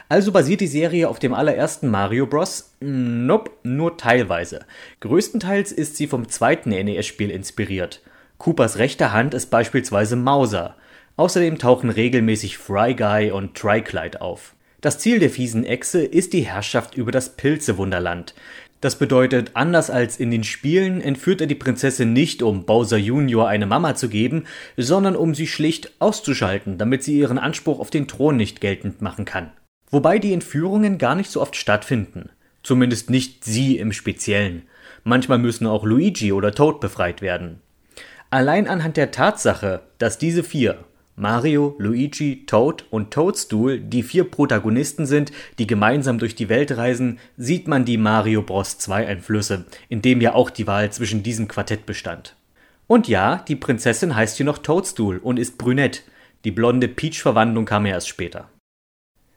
Also basiert die Serie auf dem allerersten Mario Bros? Nope, nur teilweise. Größtenteils ist sie vom zweiten NES-Spiel inspiriert. Coopers rechte Hand ist beispielsweise Mauser. Außerdem tauchen regelmäßig Fry Guy und Triclide auf. Das Ziel der fiesen Echse ist die Herrschaft über das Pilzewunderland. Das bedeutet, anders als in den Spielen entführt er die Prinzessin nicht, um Bowser Jr. eine Mama zu geben, sondern um sie schlicht auszuschalten, damit sie ihren Anspruch auf den Thron nicht geltend machen kann. Wobei die Entführungen gar nicht so oft stattfinden. Zumindest nicht sie im Speziellen. Manchmal müssen auch Luigi oder Toad befreit werden. Allein anhand der Tatsache, dass diese vier, Mario, Luigi, Toad und Toadstool die vier Protagonisten sind, die gemeinsam durch die Welt reisen, sieht man die Mario Bros. 2 Einflüsse, in dem ja auch die Wahl zwischen diesem Quartett bestand. Und ja, die Prinzessin heißt hier noch Toadstool und ist brünett. Die blonde Peach-Verwandlung kam erst später.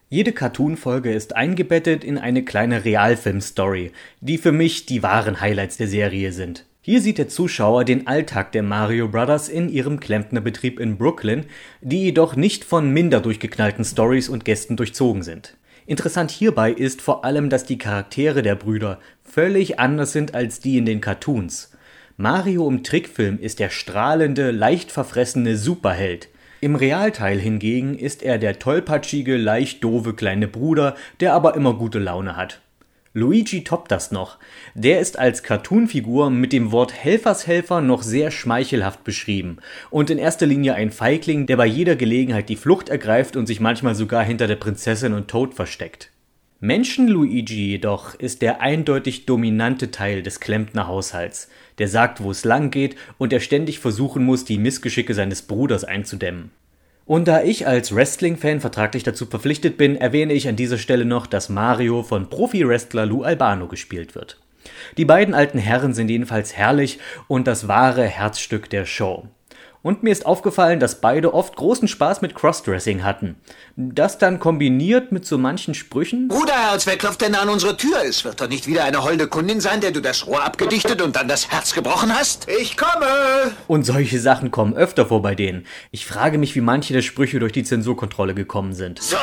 Jede Cartoon-Folge ist eingebettet in eine kleine Realfilm-Story, die für mich die wahren Highlights der Serie sind. Hier sieht der Zuschauer den Alltag der Mario Brothers in ihrem Klempnerbetrieb in Brooklyn, die jedoch nicht von minder durchgeknallten Stories und Gästen durchzogen sind. Interessant hierbei ist vor allem, dass die Charaktere der Brüder völlig anders sind als die in den Cartoons. Mario im Trickfilm ist der strahlende, leicht verfressene Superheld. Im Realteil hingegen ist er der tollpatschige, leicht doofe kleine Bruder, der aber immer gute Laune hat. Luigi toppt das noch. Der ist als Cartoonfigur mit dem Wort Helfershelfer noch sehr schmeichelhaft beschrieben und in erster Linie ein Feigling, der bei jeder Gelegenheit die Flucht ergreift und sich manchmal sogar hinter der Prinzessin und Toad versteckt. Menschen Luigi jedoch ist der eindeutig dominante Teil des Klempner Haushalts, der sagt, wo es lang geht und der ständig versuchen muss, die Missgeschicke seines Bruders einzudämmen. Und da ich als Wrestling-Fan vertraglich dazu verpflichtet bin, erwähne ich an dieser Stelle noch, dass Mario von Profi-Wrestler Lou Albano gespielt wird. Die beiden alten Herren sind jedenfalls herrlich und das wahre Herzstück der Show. Und mir ist aufgefallen, dass beide oft großen Spaß mit Crossdressing hatten. Das dann kombiniert mit so manchen Sprüchen. Bruderherz, wer klopft denn an unsere Tür? Es wird doch nicht wieder eine holde Kundin sein, der du das Rohr abgedichtet und dann das Herz gebrochen hast? Ich komme! Und solche Sachen kommen öfter vor bei denen. Ich frage mich, wie manche der Sprüche durch die Zensurkontrolle gekommen sind. So,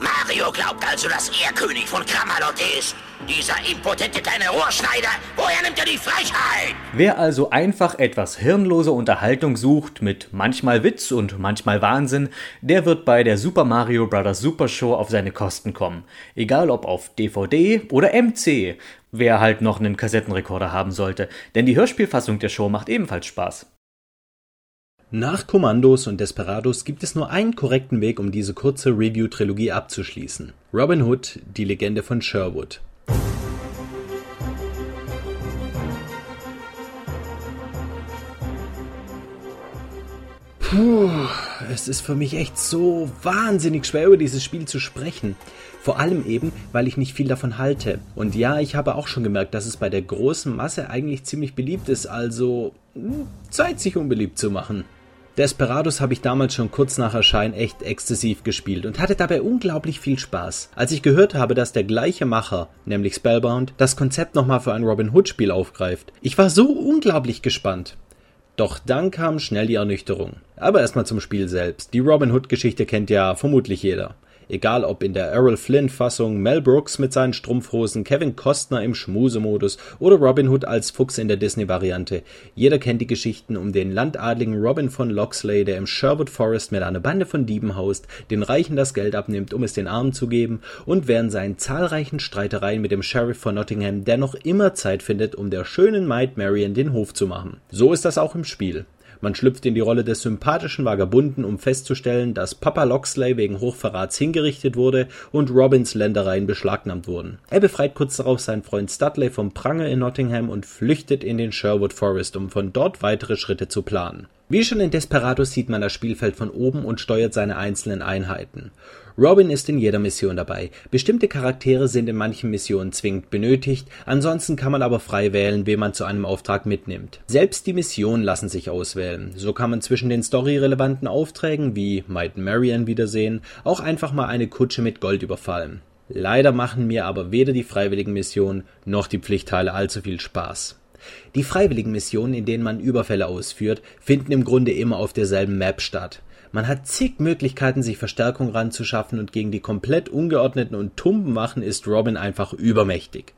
Mario glaubt also, dass er König von Kramalot ist. Dieser impotente kleine Rohrschneider, woher nimmt er die Frechheit? Wer also einfach etwas hirnlose Unterhaltung sucht, mit manchmal Witz und manchmal Wahnsinn, der wird bei der Super Mario Bros. Super Show auf seine Kosten kommen. Egal ob auf DVD oder MC, wer halt noch einen Kassettenrekorder haben sollte, denn die Hörspielfassung der Show macht ebenfalls Spaß. Nach Kommandos und Desperados gibt es nur einen korrekten Weg, um diese kurze Review-Trilogie abzuschließen. Robin Hood, die Legende von Sherwood. Puh, es ist für mich echt so wahnsinnig schwer, über dieses Spiel zu sprechen. Vor allem eben, weil ich nicht viel davon halte. Und ja, ich habe auch schon gemerkt, dass es bei der großen Masse eigentlich ziemlich beliebt ist, also hm, Zeit, sich unbeliebt zu machen. Desperados habe ich damals schon kurz nach Erscheinen echt exzessiv gespielt und hatte dabei unglaublich viel Spaß. Als ich gehört habe, dass der gleiche Macher, nämlich Spellbound, das Konzept nochmal für ein Robin Hood Spiel aufgreift, ich war so unglaublich gespannt. Doch dann kam schnell die Ernüchterung. Aber erstmal zum Spiel selbst. Die Robin Hood Geschichte kennt ja vermutlich jeder. Egal ob in der Errol Flynn Fassung, Mel Brooks mit seinen Strumpfhosen, Kevin Costner im Schmusemodus oder Robin Hood als Fuchs in der Disney Variante. Jeder kennt die Geschichten um den landadligen Robin von Locksley, der im Sherwood Forest mit einer Bande von Dieben haust, den Reichen das Geld abnimmt, um es den Armen zu geben und während seinen zahlreichen Streitereien mit dem Sheriff von Nottingham dennoch immer Zeit findet, um der schönen Maid Marian den Hof zu machen. So ist das auch im Spiel. Man schlüpft in die Rolle des sympathischen Vagabunden, um festzustellen, dass Papa Locksley wegen Hochverrats hingerichtet wurde und Robins Ländereien beschlagnahmt wurden. Er befreit kurz darauf seinen Freund Studley vom Pranger in Nottingham und flüchtet in den Sherwood Forest, um von dort weitere Schritte zu planen. Wie schon in Desperados sieht man das Spielfeld von oben und steuert seine einzelnen Einheiten. Robin ist in jeder Mission dabei. Bestimmte Charaktere sind in manchen Missionen zwingend benötigt, ansonsten kann man aber frei wählen, wen man zu einem Auftrag mitnimmt. Selbst die Missionen lassen sich auswählen. So kann man zwischen den storyrelevanten Aufträgen wie Might Marian wiedersehen auch einfach mal eine Kutsche mit Gold überfallen. Leider machen mir aber weder die freiwilligen Missionen noch die Pflichtteile allzu viel Spaß. Die freiwilligen Missionen, in denen man Überfälle ausführt, finden im Grunde immer auf derselben Map statt. Man hat zig Möglichkeiten, sich Verstärkung ranzuschaffen und gegen die komplett ungeordneten und tumben Wachen ist Robin einfach übermächtig.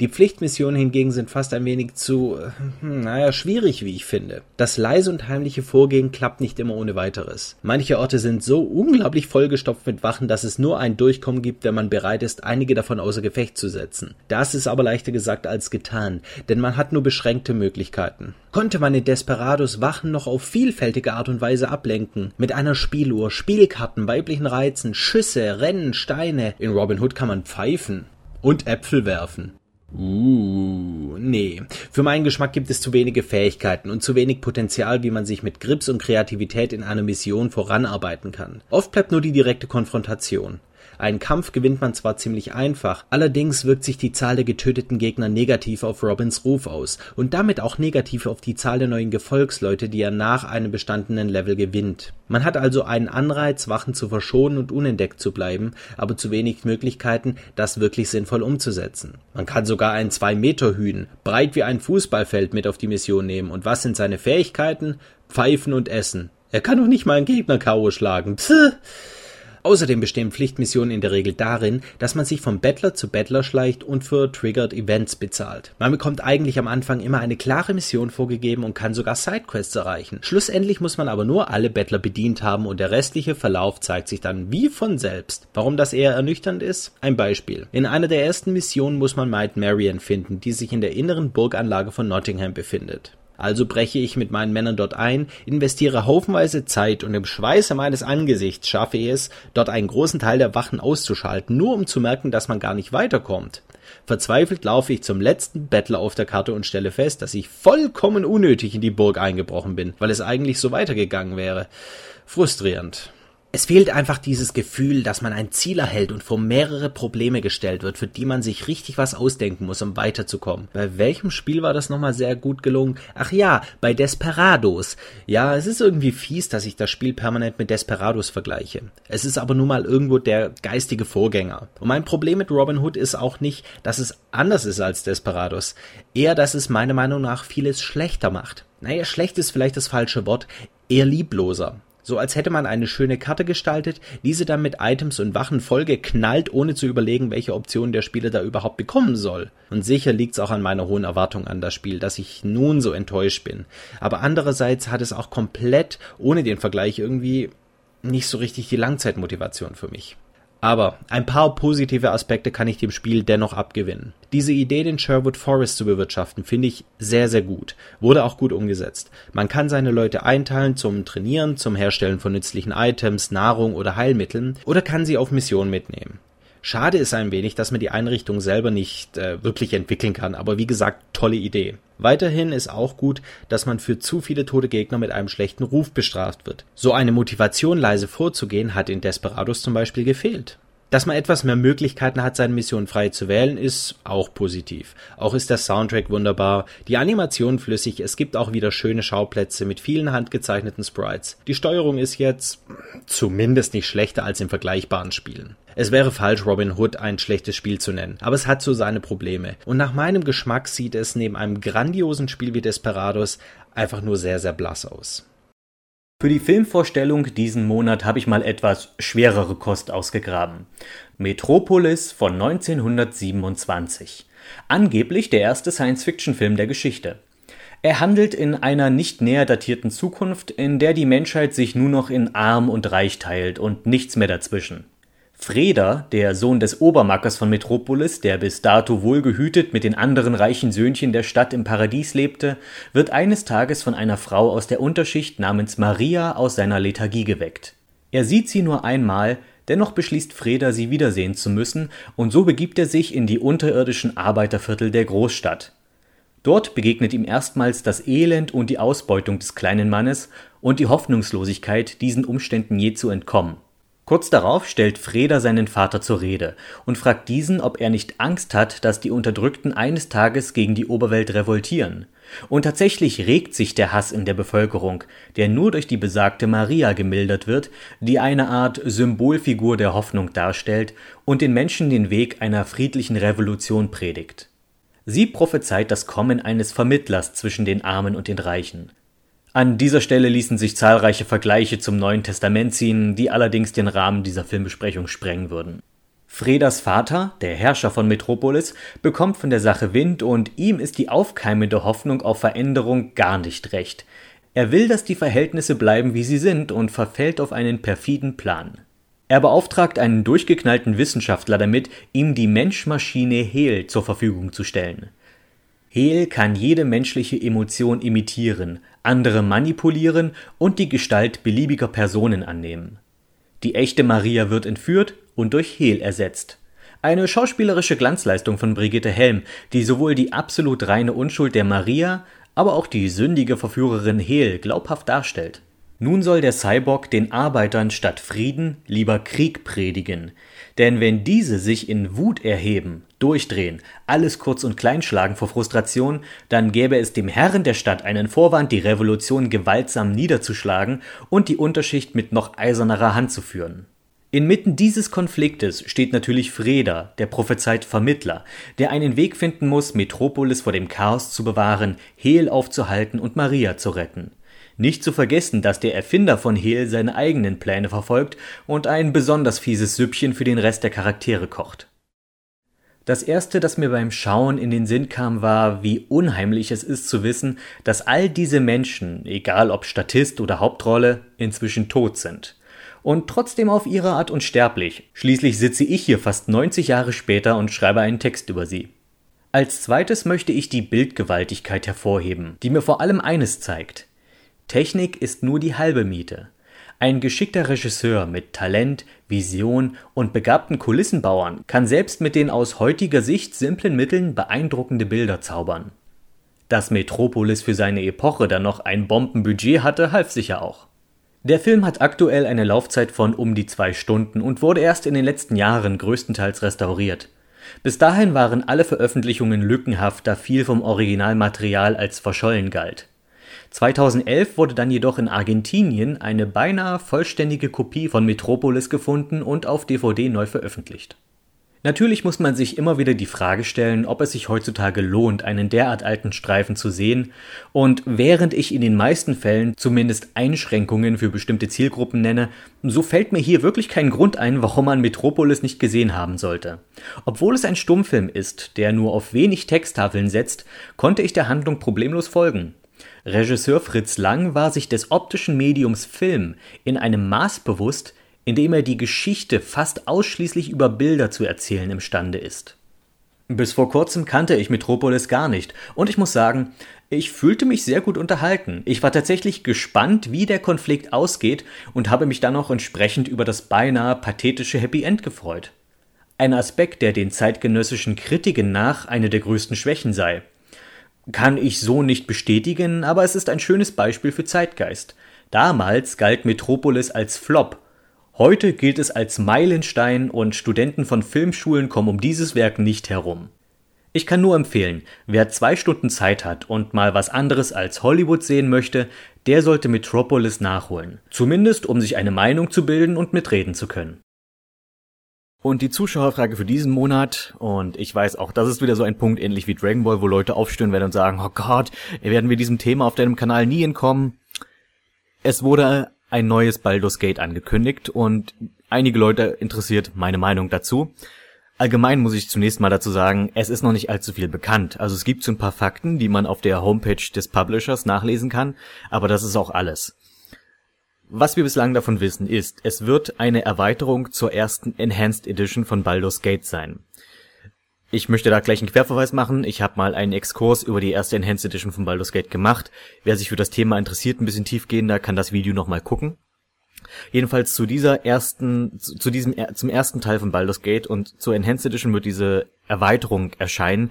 Die Pflichtmissionen hingegen sind fast ein wenig zu, hm, naja, schwierig, wie ich finde. Das leise und heimliche Vorgehen klappt nicht immer ohne weiteres. Manche Orte sind so unglaublich vollgestopft mit Wachen, dass es nur ein Durchkommen gibt, wenn man bereit ist, einige davon außer Gefecht zu setzen. Das ist aber leichter gesagt als getan, denn man hat nur beschränkte Möglichkeiten. Konnte man in Desperados Wachen noch auf vielfältige Art und Weise ablenken, mit einer Spieluhr, Spielkarten, weiblichen Reizen, Schüsse, Rennen, Steine. In Robin Hood kann man pfeifen und Äpfel werfen. Uh, nee. Für meinen Geschmack gibt es zu wenige Fähigkeiten und zu wenig Potenzial, wie man sich mit Grips und Kreativität in einer Mission voranarbeiten kann. Oft bleibt nur die direkte Konfrontation. Einen Kampf gewinnt man zwar ziemlich einfach, allerdings wirkt sich die Zahl der getöteten Gegner negativ auf Robins Ruf aus und damit auch negativ auf die Zahl der neuen Gefolgsleute, die er nach einem bestandenen Level gewinnt. Man hat also einen Anreiz, Wachen zu verschonen und unentdeckt zu bleiben, aber zu wenig Möglichkeiten, das wirklich sinnvoll umzusetzen. Man kann sogar einen 2 Meter Hühn, breit wie ein Fußballfeld mit auf die Mission nehmen und was sind seine Fähigkeiten? Pfeifen und essen. Er kann doch nicht mal einen Gegner K.O. schlagen. Psst. Außerdem bestehen Pflichtmissionen in der Regel darin, dass man sich vom Bettler zu Bettler schleicht und für Triggered Events bezahlt. Man bekommt eigentlich am Anfang immer eine klare Mission vorgegeben und kann sogar Sidequests erreichen. Schlussendlich muss man aber nur alle Bettler bedient haben und der restliche Verlauf zeigt sich dann wie von selbst. Warum das eher ernüchternd ist? Ein Beispiel. In einer der ersten Missionen muss man Maid Marian finden, die sich in der inneren Burganlage von Nottingham befindet. Also breche ich mit meinen Männern dort ein, investiere haufenweise Zeit und im Schweiße meines Angesichts schaffe ich es, dort einen großen Teil der Wachen auszuschalten, nur um zu merken, dass man gar nicht weiterkommt. Verzweifelt laufe ich zum letzten Bettler auf der Karte und stelle fest, dass ich vollkommen unnötig in die Burg eingebrochen bin, weil es eigentlich so weitergegangen wäre. Frustrierend. Es fehlt einfach dieses Gefühl, dass man ein Ziel erhält und vor mehrere Probleme gestellt wird, für die man sich richtig was ausdenken muss, um weiterzukommen. Bei welchem Spiel war das nochmal sehr gut gelungen? Ach ja, bei Desperados. Ja, es ist irgendwie fies, dass ich das Spiel permanent mit Desperados vergleiche. Es ist aber nun mal irgendwo der geistige Vorgänger. Und mein Problem mit Robin Hood ist auch nicht, dass es anders ist als Desperados. Eher, dass es meiner Meinung nach vieles schlechter macht. Naja, schlecht ist vielleicht das falsche Wort. Eher liebloser. So als hätte man eine schöne Karte gestaltet, diese dann mit Items und Wachen vollgeknallt, ohne zu überlegen, welche Optionen der Spieler da überhaupt bekommen soll. Und sicher liegt's auch an meiner hohen Erwartung an das Spiel, dass ich nun so enttäuscht bin. Aber andererseits hat es auch komplett, ohne den Vergleich irgendwie, nicht so richtig die Langzeitmotivation für mich. Aber ein paar positive Aspekte kann ich dem Spiel dennoch abgewinnen. Diese Idee, den Sherwood Forest zu bewirtschaften, finde ich sehr, sehr gut. Wurde auch gut umgesetzt. Man kann seine Leute einteilen zum Trainieren, zum Herstellen von nützlichen Items, Nahrung oder Heilmitteln oder kann sie auf Missionen mitnehmen. Schade ist ein wenig, dass man die Einrichtung selber nicht äh, wirklich entwickeln kann, aber wie gesagt, tolle Idee. Weiterhin ist auch gut, dass man für zu viele tote Gegner mit einem schlechten Ruf bestraft wird. So eine Motivation leise vorzugehen hat in Desperados zum Beispiel gefehlt. Dass man etwas mehr Möglichkeiten hat, seine Mission frei zu wählen, ist auch positiv. Auch ist der Soundtrack wunderbar, die Animation flüssig, es gibt auch wieder schöne Schauplätze mit vielen handgezeichneten Sprites. Die Steuerung ist jetzt zumindest nicht schlechter als in vergleichbaren Spielen. Es wäre falsch, Robin Hood ein schlechtes Spiel zu nennen, aber es hat so seine Probleme. Und nach meinem Geschmack sieht es neben einem grandiosen Spiel wie Desperados einfach nur sehr, sehr blass aus. Für die Filmvorstellung diesen Monat habe ich mal etwas schwerere Kost ausgegraben. Metropolis von 1927. Angeblich der erste Science-Fiction-Film der Geschichte. Er handelt in einer nicht näher datierten Zukunft, in der die Menschheit sich nur noch in arm und reich teilt und nichts mehr dazwischen. Freda, der Sohn des Obermackers von Metropolis, der bis dato wohlgehütet mit den anderen reichen Söhnchen der Stadt im Paradies lebte, wird eines Tages von einer Frau aus der Unterschicht namens Maria aus seiner Lethargie geweckt. Er sieht sie nur einmal, dennoch beschließt Freda, sie wiedersehen zu müssen, und so begibt er sich in die unterirdischen Arbeiterviertel der Großstadt. Dort begegnet ihm erstmals das Elend und die Ausbeutung des kleinen Mannes und die Hoffnungslosigkeit, diesen Umständen je zu entkommen. Kurz darauf stellt Freda seinen Vater zur Rede und fragt diesen, ob er nicht Angst hat, dass die Unterdrückten eines Tages gegen die Oberwelt revoltieren. Und tatsächlich regt sich der Hass in der Bevölkerung, der nur durch die besagte Maria gemildert wird, die eine Art Symbolfigur der Hoffnung darstellt und den Menschen den Weg einer friedlichen Revolution predigt. Sie prophezeit das Kommen eines Vermittlers zwischen den Armen und den Reichen. An dieser Stelle ließen sich zahlreiche Vergleiche zum Neuen Testament ziehen, die allerdings den Rahmen dieser Filmbesprechung sprengen würden. Fredas Vater, der Herrscher von Metropolis, bekommt von der Sache Wind und ihm ist die aufkeimende Hoffnung auf Veränderung gar nicht recht. Er will, dass die Verhältnisse bleiben, wie sie sind und verfällt auf einen perfiden Plan. Er beauftragt einen durchgeknallten Wissenschaftler damit, ihm die Menschmaschine Hel zur Verfügung zu stellen. Hel kann jede menschliche Emotion imitieren, andere manipulieren und die Gestalt beliebiger Personen annehmen. Die echte Maria wird entführt und durch Hel ersetzt. Eine schauspielerische Glanzleistung von Brigitte Helm, die sowohl die absolut reine Unschuld der Maria, aber auch die sündige Verführerin Hel glaubhaft darstellt. Nun soll der Cyborg den Arbeitern statt Frieden lieber Krieg predigen, denn wenn diese sich in Wut erheben, durchdrehen, alles kurz und klein schlagen vor Frustration, dann gäbe es dem Herren der Stadt einen Vorwand, die Revolution gewaltsam niederzuschlagen und die Unterschicht mit noch eisernerer Hand zu führen. Inmitten dieses Konfliktes steht natürlich Freda, der prophezeit Vermittler, der einen Weg finden muss, Metropolis vor dem Chaos zu bewahren, Hel aufzuhalten und Maria zu retten. Nicht zu vergessen, dass der Erfinder von Hehl seine eigenen Pläne verfolgt und ein besonders fieses Süppchen für den Rest der Charaktere kocht. Das erste, das mir beim Schauen in den Sinn kam, war, wie unheimlich es ist zu wissen, dass all diese Menschen, egal ob Statist oder Hauptrolle, inzwischen tot sind. Und trotzdem auf ihre Art unsterblich. Schließlich sitze ich hier fast 90 Jahre später und schreibe einen Text über sie. Als zweites möchte ich die Bildgewaltigkeit hervorheben, die mir vor allem eines zeigt. Technik ist nur die halbe Miete. Ein geschickter Regisseur mit Talent, Vision und begabten Kulissenbauern kann selbst mit den aus heutiger Sicht simplen Mitteln beeindruckende Bilder zaubern. Dass Metropolis für seine Epoche dann noch ein Bombenbudget hatte, half sicher auch. Der Film hat aktuell eine Laufzeit von um die zwei Stunden und wurde erst in den letzten Jahren größtenteils restauriert. Bis dahin waren alle Veröffentlichungen lückenhaft, da viel vom Originalmaterial als verschollen galt. 2011 wurde dann jedoch in Argentinien eine beinahe vollständige Kopie von Metropolis gefunden und auf DVD neu veröffentlicht. Natürlich muss man sich immer wieder die Frage stellen, ob es sich heutzutage lohnt, einen derart alten Streifen zu sehen, und während ich in den meisten Fällen zumindest Einschränkungen für bestimmte Zielgruppen nenne, so fällt mir hier wirklich kein Grund ein, warum man Metropolis nicht gesehen haben sollte. Obwohl es ein Stummfilm ist, der nur auf wenig Texttafeln setzt, konnte ich der Handlung problemlos folgen. Regisseur Fritz Lang war sich des optischen Mediums Film in einem Maß bewusst, in dem er die Geschichte fast ausschließlich über Bilder zu erzählen imstande ist. Bis vor kurzem kannte ich Metropolis gar nicht, und ich muss sagen, ich fühlte mich sehr gut unterhalten. Ich war tatsächlich gespannt, wie der Konflikt ausgeht, und habe mich dann auch entsprechend über das beinahe pathetische Happy End gefreut. ein Aspekt, der den zeitgenössischen Kritiken nach eine der größten Schwächen sei. Kann ich so nicht bestätigen, aber es ist ein schönes Beispiel für Zeitgeist. Damals galt Metropolis als Flop. Heute gilt es als Meilenstein und Studenten von Filmschulen kommen um dieses Werk nicht herum. Ich kann nur empfehlen, wer zwei Stunden Zeit hat und mal was anderes als Hollywood sehen möchte, der sollte Metropolis nachholen. Zumindest um sich eine Meinung zu bilden und mitreden zu können. Und die Zuschauerfrage für diesen Monat, und ich weiß auch, das ist wieder so ein Punkt, ähnlich wie Dragon Ball, wo Leute aufstören werden und sagen, oh Gott, werden wir diesem Thema auf deinem Kanal nie entkommen. Es wurde ein neues Baldur's Gate angekündigt und einige Leute interessiert meine Meinung dazu. Allgemein muss ich zunächst mal dazu sagen, es ist noch nicht allzu viel bekannt. Also es gibt so ein paar Fakten, die man auf der Homepage des Publishers nachlesen kann, aber das ist auch alles. Was wir bislang davon wissen ist, es wird eine Erweiterung zur ersten Enhanced Edition von Baldur's Gate sein. Ich möchte da gleich einen Querverweis machen. Ich habe mal einen Exkurs über die erste Enhanced Edition von Baldur's Gate gemacht. Wer sich für das Thema interessiert, ein bisschen tiefgehender, kann das Video nochmal gucken. Jedenfalls zu dieser ersten, zu diesem, zum ersten Teil von Baldur's Gate und zur Enhanced Edition wird diese Erweiterung erscheinen,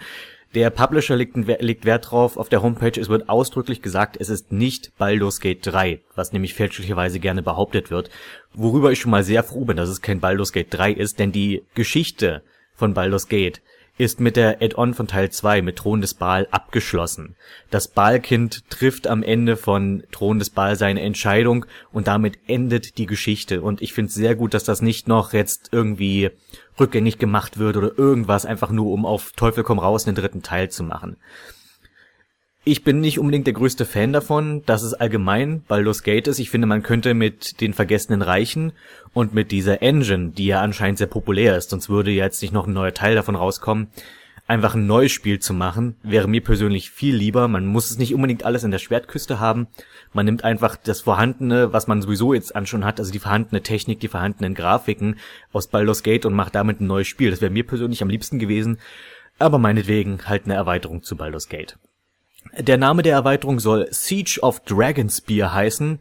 der Publisher legt, legt Wert drauf auf der Homepage. Es wird ausdrücklich gesagt, es ist nicht Baldur's Gate 3, was nämlich fälschlicherweise gerne behauptet wird. Worüber ich schon mal sehr froh bin, dass es kein Baldur's Gate 3 ist, denn die Geschichte von Baldur's Gate ist mit der Add-on von Teil 2 mit Thron des Baal abgeschlossen. Das Baalkind trifft am Ende von Thron des Baal seine Entscheidung und damit endet die Geschichte. Und ich finde es sehr gut, dass das nicht noch jetzt irgendwie rückgängig gemacht wird oder irgendwas, einfach nur um auf Teufel komm raus einen dritten Teil zu machen. Ich bin nicht unbedingt der größte Fan davon, dass es allgemein Baldur's Gate ist. Ich finde, man könnte mit den vergessenen Reichen und mit dieser Engine, die ja anscheinend sehr populär ist, sonst würde jetzt nicht noch ein neuer Teil davon rauskommen, einfach ein neues Spiel zu machen, wäre mir persönlich viel lieber. Man muss es nicht unbedingt alles in der Schwertküste haben. Man nimmt einfach das vorhandene, was man sowieso jetzt an schon hat, also die vorhandene Technik, die vorhandenen Grafiken aus Baldur's Gate und macht damit ein neues Spiel. Das wäre mir persönlich am liebsten gewesen. Aber meinetwegen halt eine Erweiterung zu Baldur's Gate. Der Name der Erweiterung soll Siege of Dragonspear heißen.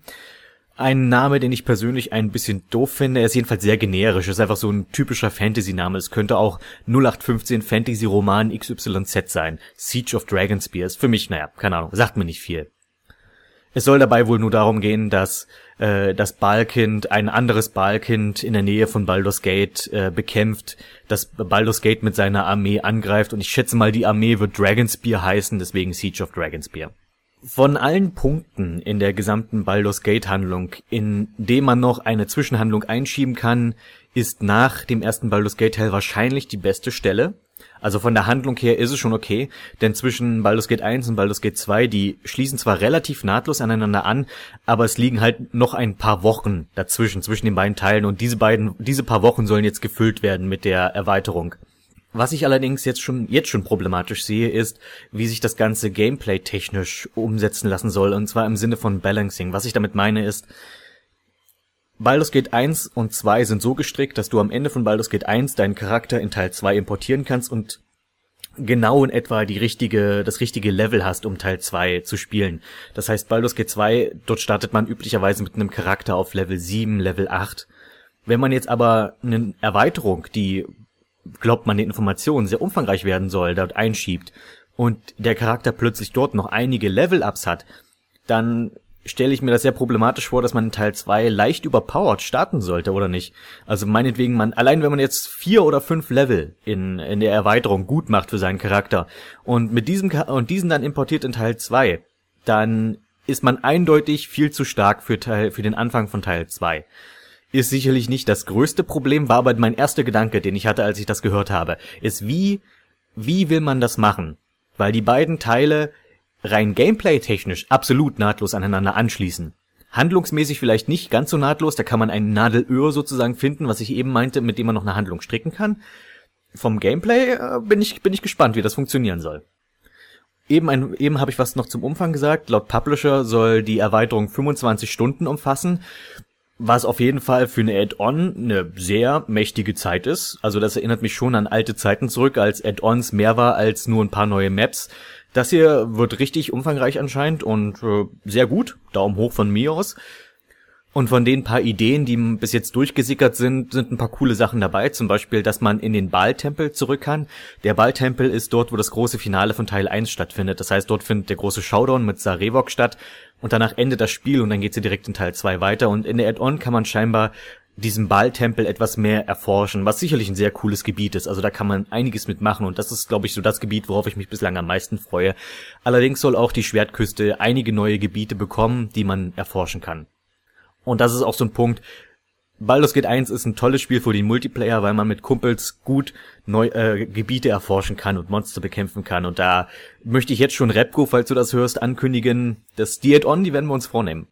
Ein Name, den ich persönlich ein bisschen doof finde. Er ist jedenfalls sehr generisch. ist einfach so ein typischer Fantasy-Name. Es könnte auch 0815 Fantasy-Roman XYZ sein. Siege of Dragonspear ist für mich, naja, keine Ahnung, sagt mir nicht viel. Es soll dabei wohl nur darum gehen, dass äh, das Balkind ein anderes Balkind in der Nähe von Baldur's Gate äh, bekämpft, das Baldur's Gate mit seiner Armee angreift und ich schätze mal, die Armee wird Dragonspear heißen, deswegen Siege of Dragonspear. Von allen Punkten in der gesamten Baldur's Gate Handlung, in dem man noch eine Zwischenhandlung einschieben kann, ist nach dem ersten Baldur's Gate Teil wahrscheinlich die beste Stelle. Also von der Handlung her ist es schon okay, denn zwischen Baldur's Gate 1 und Baldur's Gate 2, die schließen zwar relativ nahtlos aneinander an, aber es liegen halt noch ein paar Wochen dazwischen, zwischen den beiden Teilen und diese beiden, diese paar Wochen sollen jetzt gefüllt werden mit der Erweiterung. Was ich allerdings jetzt schon, jetzt schon problematisch sehe, ist, wie sich das ganze Gameplay technisch umsetzen lassen soll, und zwar im Sinne von Balancing. Was ich damit meine ist, Baldur's Gate 1 und 2 sind so gestrickt, dass du am Ende von Baldur's Gate 1 deinen Charakter in Teil 2 importieren kannst und genau in etwa die richtige, das richtige Level hast, um Teil 2 zu spielen. Das heißt, Baldur's Gate 2, dort startet man üblicherweise mit einem Charakter auf Level 7, Level 8. Wenn man jetzt aber eine Erweiterung, die, glaubt man den Informationen, sehr umfangreich werden soll, dort einschiebt und der Charakter plötzlich dort noch einige Level-Ups hat, dann stelle ich mir das sehr problematisch vor, dass man in Teil 2 leicht überpowered starten sollte, oder nicht? Also meinetwegen man, allein wenn man jetzt vier oder fünf Level in, in der Erweiterung gut macht für seinen Charakter und mit diesem, und diesen dann importiert in Teil 2, dann ist man eindeutig viel zu stark für Teil, für den Anfang von Teil 2. Ist sicherlich nicht das größte Problem, war aber mein erster Gedanke, den ich hatte, als ich das gehört habe, ist wie, wie will man das machen? Weil die beiden Teile rein gameplay-technisch absolut nahtlos aneinander anschließen. Handlungsmäßig vielleicht nicht ganz so nahtlos, da kann man ein Nadelöhr sozusagen finden, was ich eben meinte, mit dem man noch eine Handlung stricken kann. Vom Gameplay äh, bin ich bin ich gespannt, wie das funktionieren soll. Eben, ein, eben habe ich was noch zum Umfang gesagt. Laut Publisher soll die Erweiterung 25 Stunden umfassen, was auf jeden Fall für eine Add-on eine sehr mächtige Zeit ist. Also das erinnert mich schon an alte Zeiten zurück, als Add-ons mehr war als nur ein paar neue Maps. Das hier wird richtig umfangreich anscheinend und äh, sehr gut. Daumen hoch von mir aus. Und von den paar Ideen, die bis jetzt durchgesickert sind, sind ein paar coole Sachen dabei. Zum Beispiel, dass man in den Balltempel zurück kann. Der Balltempel ist dort, wo das große Finale von Teil 1 stattfindet. Das heißt, dort findet der große Showdown mit Sarevok statt. Und danach endet das Spiel und dann geht sie direkt in Teil 2 weiter. Und in der Add-on kann man scheinbar diesen Balltempel etwas mehr erforschen, was sicherlich ein sehr cooles Gebiet ist. Also da kann man einiges mitmachen und das ist, glaube ich, so das Gebiet, worauf ich mich bislang am meisten freue. Allerdings soll auch die Schwertküste einige neue Gebiete bekommen, die man erforschen kann. Und das ist auch so ein Punkt. Baldur's Gate 1 ist ein tolles Spiel für den Multiplayer, weil man mit Kumpels gut neu, äh, Gebiete erforschen kann und Monster bekämpfen kann. Und da möchte ich jetzt schon Repco, falls du das hörst, ankündigen, dass die Add-on, die werden wir uns vornehmen.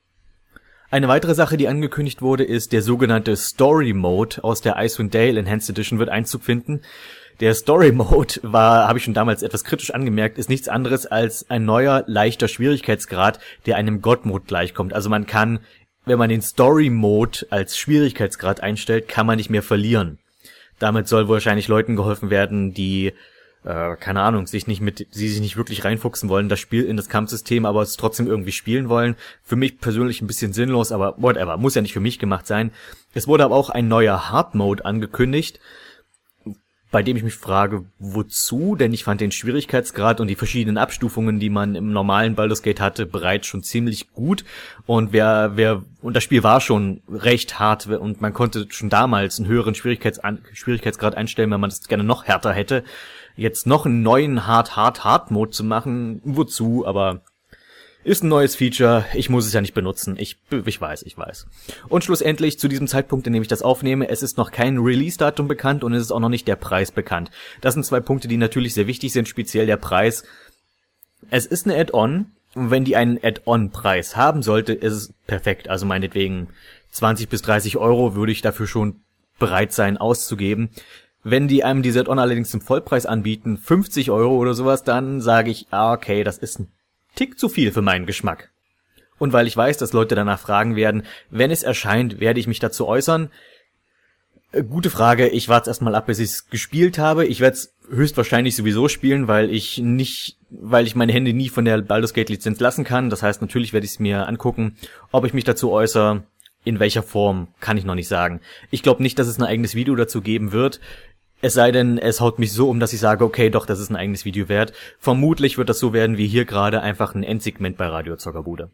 Eine weitere Sache, die angekündigt wurde, ist der sogenannte Story Mode aus der Icewind Dale Enhanced Edition wird Einzug finden. Der Story Mode war, habe ich schon damals etwas kritisch angemerkt, ist nichts anderes als ein neuer, leichter Schwierigkeitsgrad, der einem God Mode gleichkommt. Also man kann wenn man den Story Mode als Schwierigkeitsgrad einstellt, kann man nicht mehr verlieren. Damit soll wahrscheinlich Leuten geholfen werden, die äh, keine Ahnung, sich nicht mit, sie sich nicht wirklich reinfuchsen wollen, das Spiel in das Kampfsystem, aber es trotzdem irgendwie spielen wollen. Für mich persönlich ein bisschen sinnlos, aber whatever, muss ja nicht für mich gemacht sein. Es wurde aber auch ein neuer Hard Mode angekündigt, bei dem ich mich frage, wozu? Denn ich fand den Schwierigkeitsgrad und die verschiedenen Abstufungen, die man im normalen Baldur's Gate hatte, bereits schon ziemlich gut. Und wer, wer, und das Spiel war schon recht hart und man konnte schon damals einen höheren Schwierigkeits Schwierigkeitsgrad einstellen, wenn man es gerne noch härter hätte. Jetzt noch einen neuen Hard, Hard, Hard Mode zu machen, wozu? Aber ist ein neues Feature, ich muss es ja nicht benutzen. Ich, ich weiß, ich weiß. Und schlussendlich zu diesem Zeitpunkt, in dem ich das aufnehme, es ist noch kein Release-Datum bekannt und es ist auch noch nicht der Preis bekannt. Das sind zwei Punkte, die natürlich sehr wichtig sind, speziell der Preis. Es ist eine Add-on, und wenn die einen Add-on-Preis haben sollte, ist es perfekt. Also meinetwegen 20 bis 30 Euro würde ich dafür schon bereit sein auszugeben. Wenn die einem die Add-on allerdings zum Vollpreis anbieten, 50 Euro oder sowas, dann sage ich, ah, okay, das ist ein Tick zu viel für meinen Geschmack. Und weil ich weiß, dass Leute danach fragen werden, wenn es erscheint, werde ich mich dazu äußern. Äh, gute Frage, ich warte erstmal ab, bis ich es gespielt habe. Ich werde es höchstwahrscheinlich sowieso spielen, weil ich nicht, weil ich meine Hände nie von der Baldur's Gate Lizenz lassen kann. Das heißt, natürlich werde ich es mir angucken. Ob ich mich dazu äußere, in welcher Form, kann ich noch nicht sagen. Ich glaube nicht, dass es ein eigenes Video dazu geben wird. Es sei denn, es haut mich so um, dass ich sage, okay, doch, das ist ein eigenes Video wert. Vermutlich wird das so werden wie hier gerade einfach ein Endsegment bei Radio Zockerbude.